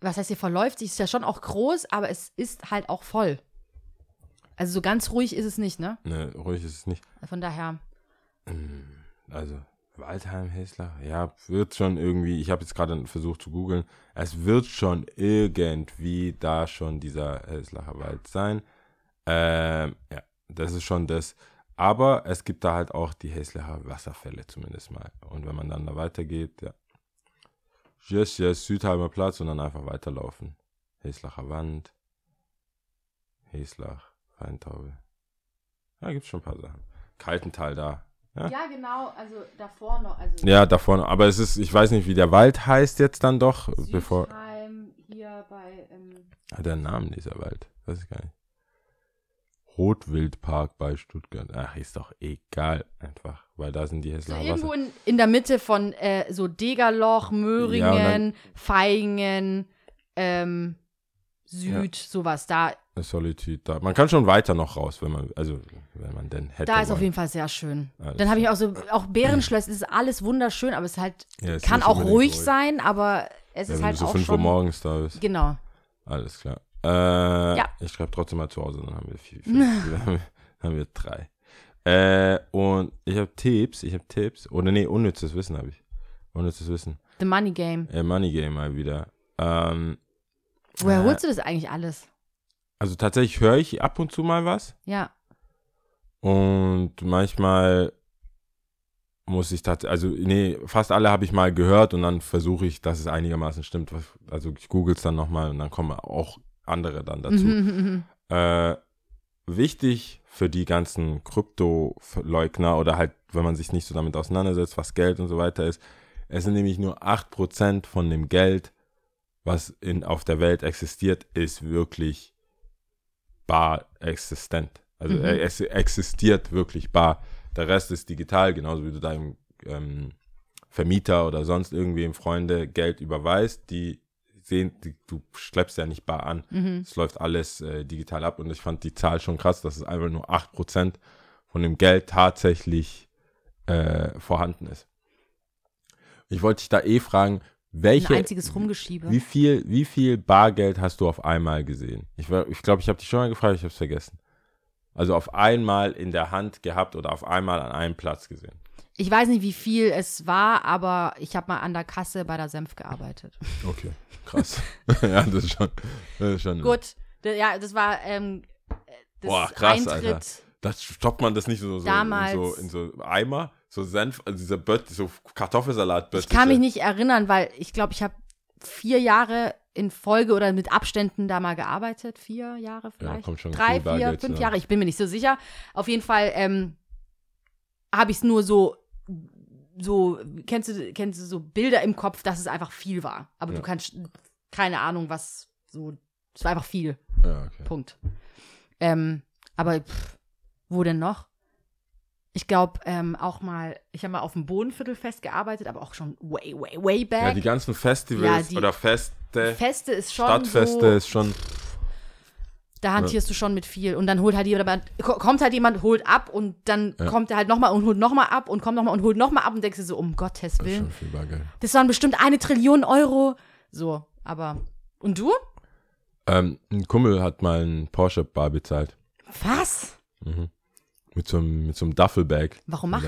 was heißt hier verläuft sich, ist ja schon auch groß, aber es ist halt auch voll. Also so ganz ruhig ist es nicht, ne? Ne, ruhig ist es nicht. Von daher, Also, Waldheim, Hesler, ja, wird schon irgendwie, ich habe jetzt gerade versucht zu googeln, es wird schon irgendwie da schon dieser Heslacher Wald sein. Ähm, ja, das ist schon das. Aber es gibt da halt auch die Heslacher Wasserfälle zumindest mal. Und wenn man dann da weitergeht, ja. Yes, yes, Südheimer Platz und dann einfach weiterlaufen. Heslacher Wand. Heslach, Weintaube. Ja, gibt's schon ein paar Sachen. Kaltental da. Ja. Ja, genau, also davor noch, also Ja, da vorne. Aber es ist, ich weiß nicht, wie der Wald heißt jetzt dann doch, bevor. Südheim, hier bei, ähm, Hat der einen Namen, dieser Wald? Weiß ich gar nicht. Rotwildpark bei Stuttgart. Ach, ist doch egal, einfach. Weil da sind die Hessler irgendwo Wasser. in, in der Mitte von äh, so Degerloch, Möhringen, Ja, Feingen, ähm, Süd, sowas. Da, Solitude da. Man kann schon weiter noch raus, wenn man, also, wenn man denn hätte. da ist auf wollen. jeden Fall sehr schön. Alles Dann habe ich auch so, auch Bärenschloss, es ist alles wunderschön, aber es ist halt, Ja, es kann auch ruhig ruhig. sein, aber es Ja, ist wenn halt du so auch 5 Uhr schon, morgens da bist. Genau. Alles klar. Äh, Ja. Ich schreibe trotzdem mal zu Hause, dann haben wir vier, vier, dann haben wir, haben wir drei. Äh, und ich habe Tipps, ich habe Tipps. Oder nee, unnützes Wissen habe ich. Unnützes Wissen. The Money Game. Äh, Money Game mal wieder. Ähm, Woher Äh, holst du das eigentlich alles? Also tatsächlich höre ich ab und zu mal was. Ja. Und manchmal muss ich tatsächlich, also nee, fast alle habe ich mal gehört und dann versuche ich, dass es einigermaßen stimmt. Also ich google es dann nochmal und dann kommen auch andere dann dazu. Äh, wichtig für die ganzen Krypto-Leugner oder halt, wenn man sich nicht so damit auseinandersetzt, was Geld und so weiter ist, es sind nämlich nur 8% von dem Geld, was in, auf der Welt existiert, ist wirklich bar existent. Also Mhm. es existiert wirklich bar. Der Rest ist digital, genauso wie du deinem ähm, Vermieter oder sonst irgendwem Freunde Geld überweist, die sehen, die, du schleppst ja nicht bar an. mhm. Es läuft alles äh, digital ab und ich fand die Zahl schon krass, dass es einfach nur 8% von dem Geld tatsächlich äh, vorhanden ist. Ich wollte dich da eh fragen, Ein welche, einziges Rumgeschiebe. wie viel, wie viel Bargeld hast du auf einmal gesehen? Ich glaube, ich, glaub, ich habe dich schon mal gefragt, ich habe es vergessen. Also auf einmal in der Hand gehabt oder auf einmal an einem Platz gesehen. Ich weiß nicht, wie viel es war, aber ich habe mal an der Kasse bei der Senf gearbeitet. Okay, krass. ja, das ist schon, das ist schon Gut, ja, das war ähm, das Boah, krass, Eintritt. Alter. Das stoppt man das nicht so, so, Damals- in, so in so Eimer, so Senf, also dieser Bött, so Kartoffelsalat Ich kann mich nicht erinnern, weil ich glaube, ich habe vier Jahre in Folge oder mit Abständen da mal gearbeitet. Vier Jahre vielleicht. kommt schon Drei, vier, Bargeld fünf. Jahre. Ich bin mir nicht so sicher. Auf jeden Fall ähm, habe ich es nur so, so, kennst du, kennst du so Bilder im Kopf, dass es einfach viel war. Aber Ja. du kannst keine Ahnung, was so, es war einfach viel. Ja, okay. Punkt. Ähm, aber pff, wo denn noch? Ich glaube, ähm, auch mal, ich habe mal auf dem Bodenviertelfest gearbeitet, aber auch schon way, way, way back. ja, die ganzen Festivals Ja, die oder Feste, Feste ist schon Stadtfeste so, ist schon, da hantierst du schon mit viel. Und dann holt halt jemand, ko- kommt halt jemand, holt ab und dann Ja. kommt er halt nochmal und holt nochmal ab und kommt nochmal und holt nochmal ab und denkst du so, um Gottes ist Willen. schon viel Bargeld. Das waren bestimmt eine Trillion Euro. So, aber. Und du? Ähm, ein Kumpel hat mal einen Porsche Bar bezahlt. Was? Mhm. Mit so einem, mit so einem Duffelbag. Warum macht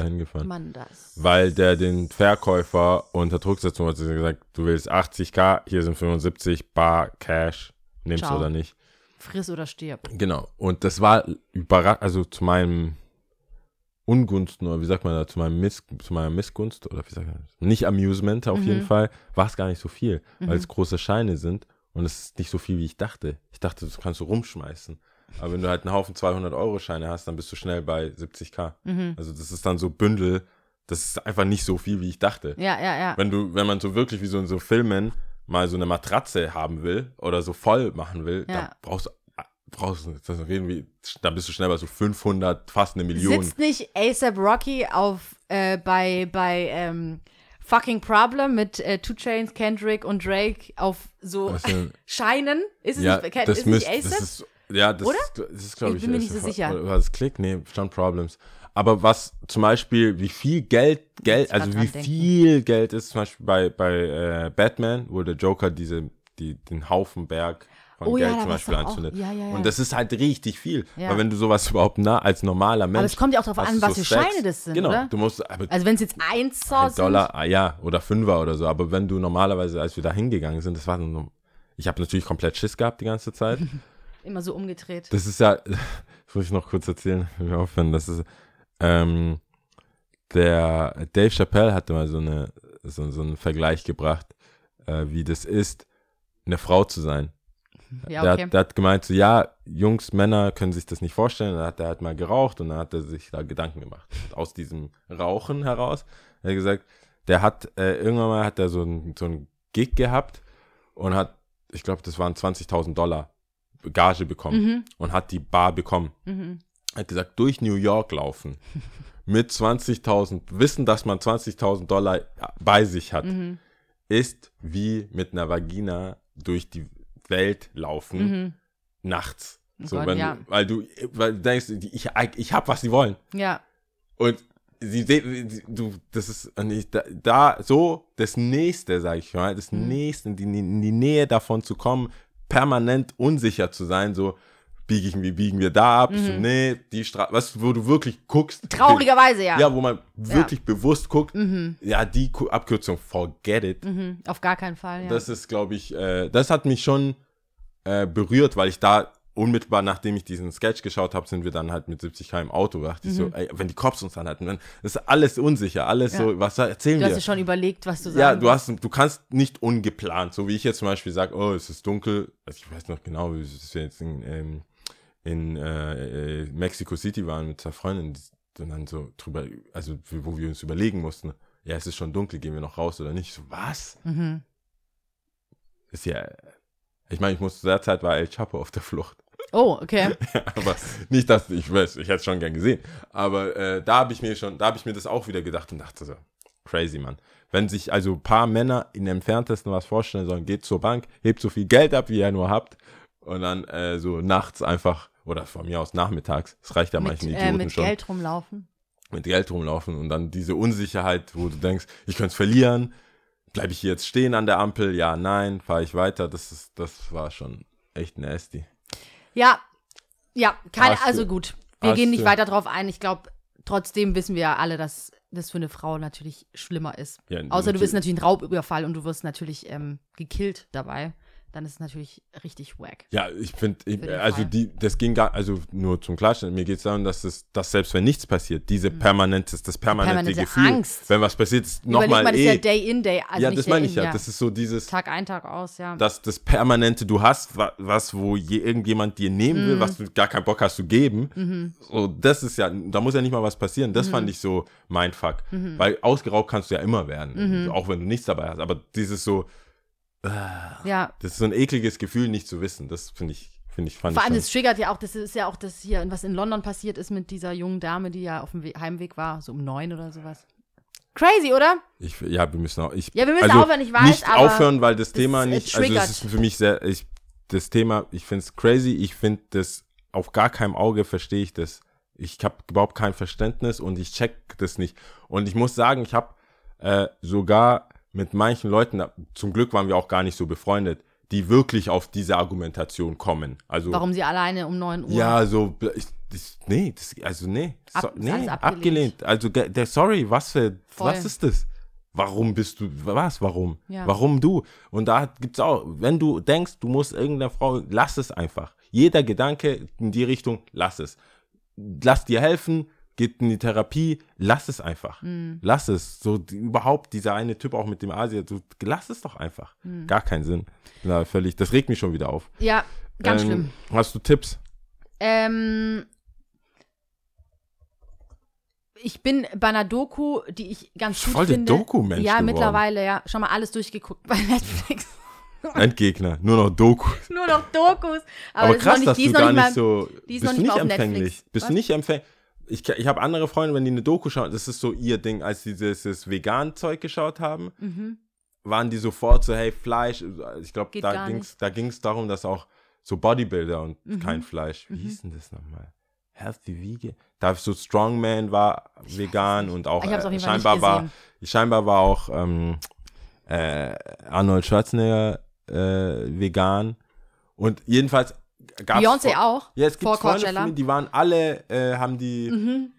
man das? Weil der den Verkäufer unter Druck setzen wollte. Er hat gesagt, du willst 80k, hier sind 75, Bar, Cash, nimmst Ciao. oder nicht. Friss oder stirb. Genau. Und das war überraschend, also zu meinem Ungunsten, oder wie sagt man da, zu, meinem Miss, zu meiner Missgunst, oder wie sagt man das? Nicht Amusement auf Mhm. jeden Fall, war es gar nicht so viel, weil es große Scheine sind und es ist nicht so viel, wie ich dachte. Ich dachte, das kannst du rumschmeißen. Aber wenn du halt einen Haufen 200-Euro-Scheine hast, dann bist du schnell bei 70k. Mhm. Also das ist dann so Bündel, das ist einfach nicht so viel, wie ich dachte. Ja, ja, ja. Wenn du, wenn man so wirklich wie so in so Filmen mal so eine Matratze haben will oder so voll machen will, Ja. dann brauchst du, brauchst du, das reden wir, dann bist du schnell bei so 500, fast eine Million. Sitzt nicht ASAP Rocky auf äh, bei, bei ähm, Fucking Problem mit äh, Two Chains, Kendrick und Drake auf so? Scheinen. Ist es ja, nicht, das ist nicht müsste, das ASAP? ist, ja, das, Oder? ist- das ist, glaube Ich ich, bin mir nicht so sicher. War das Klick? Nee, stand Problems. Aber was zum Beispiel, wie viel Geld, Geld, also wie denken. viel Geld ist zum Beispiel bei, bei äh, Batman, wo der Joker diese, die, den Haufen Berg von Oh ja, Geld da zum Beispiel anzündet. Ja, ja, ja. Und das ist halt richtig viel. Ja. Weil wenn du sowas überhaupt nah, als normaler Mensch. Aber es kommt ja auch darauf an, was so für Stacks- Scheine das sind, Genau, oder? du musst, Also wenn es jetzt eins ein. Dollar, ah, ja, oder Fünfer oder so. Aber wenn du normalerweise, als wir da hingegangen sind, das war so, ich habe natürlich komplett Schiss gehabt die ganze Zeit. Immer so umgedreht. Das ist ja, das muss ich noch kurz erzählen, wenn wir aufhören. Das ist, ähm, der Dave Chappelle hatte mal so, eine, so, so einen Vergleich gebracht, äh, wie das ist, eine Frau zu sein. Ja, der, okay. hat, der hat gemeint, so, ja, Jungs, Männer können sich das nicht vorstellen. Dann hat er halt mal geraucht und dann hat er sich da Gedanken gemacht. Und aus diesem Rauchen heraus, er hat gesagt, der hat, äh, irgendwann mal hat er so ein, so ein Gig gehabt und hat, ich glaube, das waren 20.000 Dollar Gage bekommen Mhm. und hat die Bar bekommen. Mhm. Er hat gesagt, durch New York laufen mit 20.000, wissen, dass man 20.000 Dollar bei sich hat, Mhm. ist wie mit einer Vagina durch die Welt laufen Mhm. nachts. Oh So, Gott, wenn ja. du, weil du, weil du denkst, ich, ich hab, was sie wollen. Ja. Und sie, du, das ist nicht, da, da, so das nächste, sag ich mal, das Mhm. nächste, in die, in die Nähe davon zu kommen, permanent unsicher zu sein, so, biege ich, wie biegen wir da ab? Ich So, nee, die Straße, was, wo du wirklich guckst. Mhm. Traurigerweise, ja. Ja, wo man wirklich bewusst guckt, Mhm. ja, die Abkürzung, forget it. Mhm. Auf gar keinen Fall, ja. Das ist, glaube ich, äh, das hat mich schon äh, berührt, weil ich da unmittelbar, nachdem ich diesen Sketch geschaut habe, sind wir dann halt mit 70 km im Auto. Da dachte ich so, ey, wenn die Cops uns anhalten, dann das ist alles unsicher, alles Mhm. Ja. so, was erzählen du hast wir? dir schon überlegt, was du sagst. Ja, du hast, du kannst nicht ungeplant, so wie ich jetzt zum Beispiel sage, oh, es ist dunkel. Also ich weiß noch genau, wie es wir jetzt in, ähm, in äh, äh, Mexico City waren mit zwei Freundinnen die- und dann so drüber, also wo wir uns überlegen mussten, ja, es ist schon dunkel, gehen wir noch raus oder nicht? So, was? Mhm. Ist ja, ich meine, ich musste zu der Zeit war El Chapo auf der Flucht. Oh, okay. aber nicht, dass ich weiß, ich hätte es schon gern gesehen. Aber äh, da habe ich mir schon, da habe ich mir das auch wieder gedacht und dachte so, crazy, Mann. Wenn sich also ein paar Männer in entferntesten was vorstellen sollen, geht zur Bank, hebt so viel Geld ab, wie ihr nur habt, und dann äh, so nachts einfach, oder von mir aus nachmittags, es reicht ja mit manchen äh, Idioten mit schon, Geld rumlaufen. mit Geld rumlaufen und dann diese Unsicherheit, wo du denkst, ich könnte es verlieren, bleibe ich hier jetzt stehen an der Ampel, ja, nein, fahre ich weiter, das ist, das war schon echt nasty. Ja, ja, keine, Hast du- also gut. Wir hast gehen nicht du- weiter drauf ein. Ich glaube, trotzdem wissen wir ja alle, dass das für eine Frau natürlich schlimmer ist. Ja, Außer du bist natürlich ein Raubüberfall und du wirst natürlich ähm, gekillt dabei. Dann ist es natürlich richtig wack. Ja, ich finde, den also die, das ging gar, also nur zum Klarstellen, mir geht es darum, dass es, dass selbst wenn nichts passiert, diese permanentes, das permanente, Mhm. permanente Gefühl, Angst. wenn was passiert, ist nochmal mal, das ist eh. ja Day in, Day also ja, nicht das meine in, ich ja. Das ist so dieses, Tag ein, Tag aus, ja. dass das Permanente du hast, wa- was, wo je, irgendjemand dir nehmen Mhm. will, was du gar keinen Bock hast zu geben. So, das ist ja, da muss ja nicht mal was passieren. Mhm. Das fand ich so mein Fuck. Weil ausgeraubt kannst du ja immer werden, Mhm. auch wenn du nichts dabei hast. Aber dieses so, ja. das ist so ein ekliges Gefühl, nicht zu wissen. Das finde ich, finde ich, fand Vor allem, das triggert ja auch, das ist ja auch das hier, was in London passiert ist mit dieser jungen Dame, die ja auf dem We Heimweg war, so um neun oder sowas. Crazy, oder? Ich, ja, wir müssen auch. Ich, Ja, wir müssen also aufhören, ich weiß, Nicht aufhören, weil das das, Thema äh, nicht. Also, es ist für mich sehr. Ich, das Thema, ich finde es crazy. Ich finde das auf gar keinem Auge verstehe ich das. Ich habe überhaupt kein Verständnis und ich check das nicht. Und ich muss sagen, ich habe äh, sogar mit manchen Leuten, zum Glück waren wir auch gar nicht so befreundet, die wirklich auf diese Argumentation kommen. Also Warum sie alleine um 9 Uhr. ja, so, ich, das, nee, das, also nee, Ab- so, nee, abgelehnt. abgelehnt. Also, der, sorry, was für, Voll. was ist das? Warum bist du, was, warum? Ja. Warum du? Und da gibt's auch, wenn du denkst, du musst irgendeiner Frau, lass es einfach. Jeder Gedanke in die Richtung, lass es. Lass dir helfen, geht in die Therapie, lass es einfach. Mhm. Lass es. So die, überhaupt, dieser eine Typ auch mit dem Asier, du, lass es doch einfach. Mhm. Gar keinen Sinn. Na, völlig, das regt mich schon wieder auf. Ja, ganz Ähm, schlimm. Hast du Tipps? Ähm, ich bin bei einer Doku, die ich ganz gut Voll der finde. Doku-Mensch Ja, geworden. mittlerweile, ja. Schon mal alles durchgeguckt bei Netflix. Endgegner, nur noch Doku. Nur noch Dokus. Aber, Aber, krass, noch dass die du gar nicht nicht mal, so. die ist bist noch du nicht nicht empfänglich? Netflix. Bist Was? du nicht empfänglich? Ich, ich habe andere Freunde, wenn die eine Doku schauen, das ist so ihr Ding, als die dieses, Vegan-Zeug geschaut haben, Mhm. waren die sofort so, hey, Fleisch, ich glaube, da gar ging's, da ging's darum, dass auch so Bodybuilder und Mhm. kein Fleisch, wie hieß denn das nochmal? Healthy Vegan? Da so Strongman war vegan und auch, Ich hab's auf äh, scheinbar war, scheinbar war auch ähm, äh, Arnold Schwarzenegger äh, vegan und jedenfalls gab's Beyoncé auch? Ja, es gibt vor Freunde Coachella? mir, die waren alle, äh, haben die,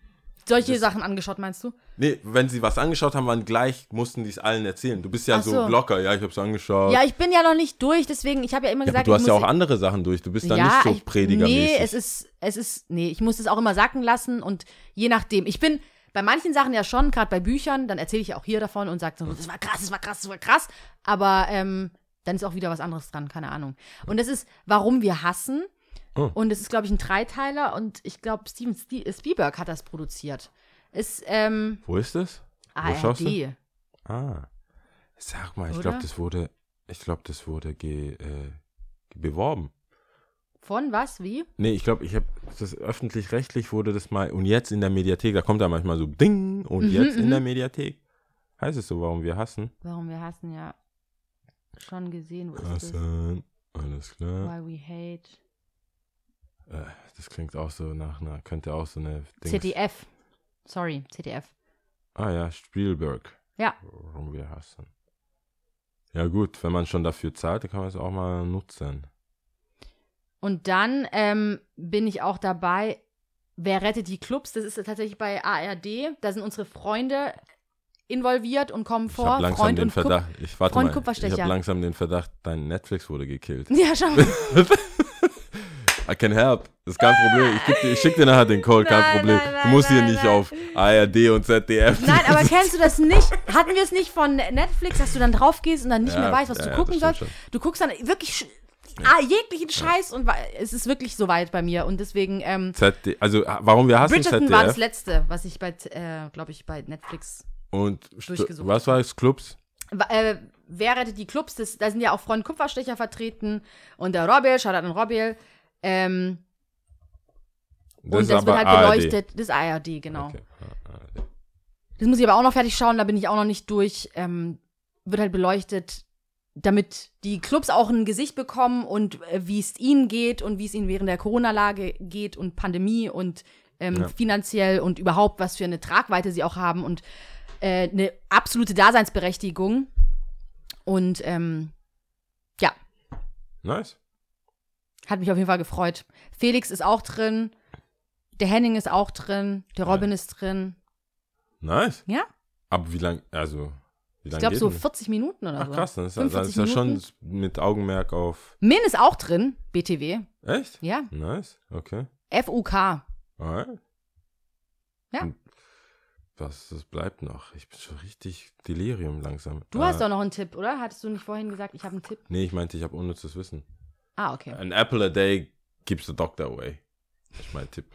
Solche das- Sachen angeschaut, meinst du? nee, wenn sie was angeschaut haben, waren gleich, mussten die es allen erzählen. Du bist ja Ach so, locker, ja, ich hab's angeschaut. Ja, ich bin ja noch nicht durch, deswegen, ich habe ja immer Ja, gesagt, du hast ja auch andere Sachen durch. Du bist da ja, nicht so ich, predigermäßig. Nee, es ist, es ist, nee, ich muss es auch immer sacken lassen und je nachdem. Ich bin bei manchen Sachen ja schon, gerade bei Büchern, dann erzähle ich ja auch hier davon und sage so, das war krass, das war krass, das war krass. Aber ähm, dann ist auch wieder was anderes dran, keine Ahnung. Und das ist, warum wir hassen. Oh. Und es ist, glaube ich, ein Dreiteiler und ich glaube, Steven Stie- Spielberg hat das produziert. Ist, ähm, Wo ist das? Wo? ARD. Ah. Sag mal, ich glaube, das wurde, ich glaube, das wurde ge, äh, beworben. Von was? Wie? Nee, ich glaube, ich habe das öffentlich-rechtlich wurde das mal und jetzt in der Mediathek, da kommt da manchmal so Ding und Mhm, jetzt in mhm. der Mediathek. Heißt es so, warum wir hassen? Warum wir hassen ja schon gesehen, wo? Hassen, alles klar. Why we hate. Äh, das klingt auch so nach einer, könnte auch so eine Dings- ZDF. Sorry, ZDF. Ah ja, Spielberg. Ja. Warum wir hassen. Ja gut, wenn man schon dafür zahlt, dann kann man es auch mal nutzen. Und dann ähm, bin ich auch dabei, wer rettet die Clubs? Das ist tatsächlich bei ARD. Da sind unsere Freunde involviert und kommen Ich vor. habe langsam Freund den Kup- Verdacht, ich warte Freund mal, ich habe langsam den Verdacht, dein Netflix wurde gekillt. Ja, schau mal. I can help. Das ist kein Problem. Ich, dir- ich schick dir nachher den kein Nein, Problem. nein, du nein, musst hier nicht auf ARD und ZDF. Nein, aber kennst du das nicht? Hatten wir es nicht von Netflix, dass du dann drauf gehst und dann nicht Ja, mehr weißt, was ja, du gucken sollst? Du guckst dann wirklich ah, jeglichen Scheiß und es ist wirklich so weit bei mir und deswegen ähm, ZD, also warum wir hassen Bridgerton war das ZDF letzte, was ich bei, äh, glaube ich, bei Netflix und durchgesucht was war es? Clubs? Äh, wer rettet die Clubs? Das, da sind ja auch Freund Kupferstecher vertreten und der Robbel, Shoutout an Robbel. Ähm, und ist das wird halt ARD. beleuchtet. Das ARD, genau. Okay. Ah, ARD. Das muss ich aber auch noch fertig schauen, da bin ich auch noch nicht durch. Ähm, wird halt beleuchtet, damit die Clubs auch ein Gesicht bekommen und äh, wie es ihnen geht und wie es ihnen während der Corona-Lage geht und Pandemie und ähm, Ja. finanziell und überhaupt, was für eine Tragweite sie auch haben und äh, eine absolute Daseinsberechtigung. Und ähm, ja, Nice. hat mich auf jeden Fall gefreut. Felix ist auch drin, der Henning ist auch drin, der. Robin ist drin. Nice. Ja? Aber wie lang, also, wie Ich lange glaube geht so denn? 40 Minuten oder Ach so. krass, dann ist, dann 45 ist ja schon mit Augenmerk auf. Min ist auch drin, BTW. Echt? Ja. Nice, okay. FUK. Alright. Ja. Und Was, das bleibt noch. Ich bin schon richtig Delirium langsam. Du Ah, hast doch noch einen Tipp, oder? Hattest du nicht vorhin gesagt, ich habe einen Tipp? Nee, ich meinte, ich habe unnützes Wissen. Ah, okay. An apple a day keeps the doctor away. Das ist mein Tipp.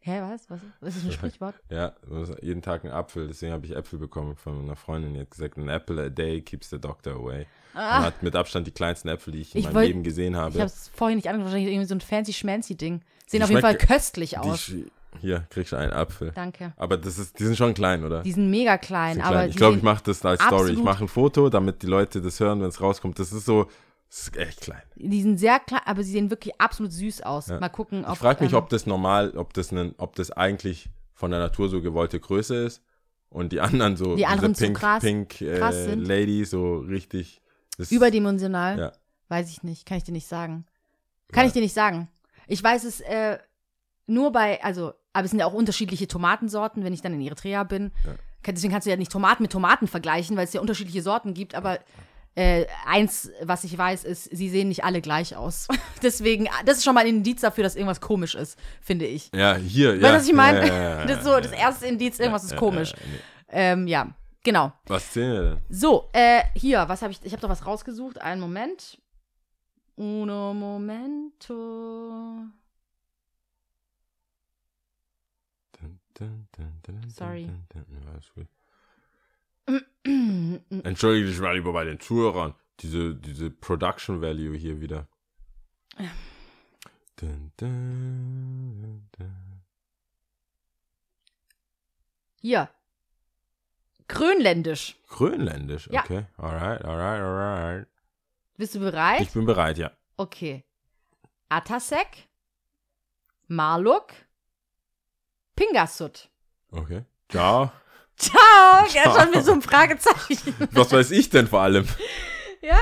Hä, was? Was, was ist ein Sprichwort? Ja, jeden Tag einen Apfel, deswegen habe ich Äpfel bekommen von einer Freundin, die hat gesagt, an apple a day keeps the doctor away. Und Ah, hat mit Abstand die kleinsten Äpfel, die ich in Ich meinem wollt- Leben gesehen habe. ich habe es vorhin nicht angeschaut, wahrscheinlich irgendwie so ein fancy schmancy Ding. Sehen Die auf jeden Fall köstlich Die aus. sch- hier, kriegst du einen Apfel. Danke. Aber das ist, die sind schon klein, oder? Die sind mega klein, Sind aber klein. ich glaube, ich mache das als Story. Ich absolut- mache ein Foto, damit die Leute das hören, wenn es rauskommt. Das ist so, das ist echt klein. die sind sehr klein, aber sie sehen wirklich absolut süß aus. Ja. Mal gucken, ob Ich frage mich, ähm, ob das normal, ob das, nen- ob das eigentlich von der Natur so gewollte Größe ist und die anderen so, Die anderen diese Pink, krass- Pink äh, krass sind. Lady so richtig. Überdimensional. Ja. Weiß ich nicht, kann ich dir nicht sagen. Kann Ja. ich dir nicht sagen. Ich weiß es äh, nur bei, also, aber es sind ja auch unterschiedliche Tomatensorten, wenn ich dann in Eritrea bin. Ja. Deswegen kannst du ja nicht Tomaten mit Tomaten vergleichen, weil es ja unterschiedliche Sorten gibt, aber äh, eins, was ich weiß, ist, sie sehen nicht alle gleich aus. Deswegen, das ist schon mal ein Indiz dafür, dass irgendwas komisch ist, finde ich. Ja, hier. Weißt ja, du, was ich meine? Ja, Das ist so das erste Indiz, irgendwas ist komisch. Nee. Ähm, ja, genau. Was denn? So, äh, hier, was habe ich, ich habe doch was rausgesucht. Einen Moment. Uno momento. Dun, dun, dun, Sorry. Ja. Entschuldige dich mal lieber bei den Zuhörern. Diese, diese Production Value hier wieder. Hier. Grönländisch. Grönländisch, Ja. okay. Alright, alright, alright. Bist du bereit? Ich bin bereit, ja. Okay. Atasek, Maluk, Pingasut. Okay. Ciao. Ciao! Ja, schon mit so einem Fragezeichen. Was weiß ich denn vor allem? Ja,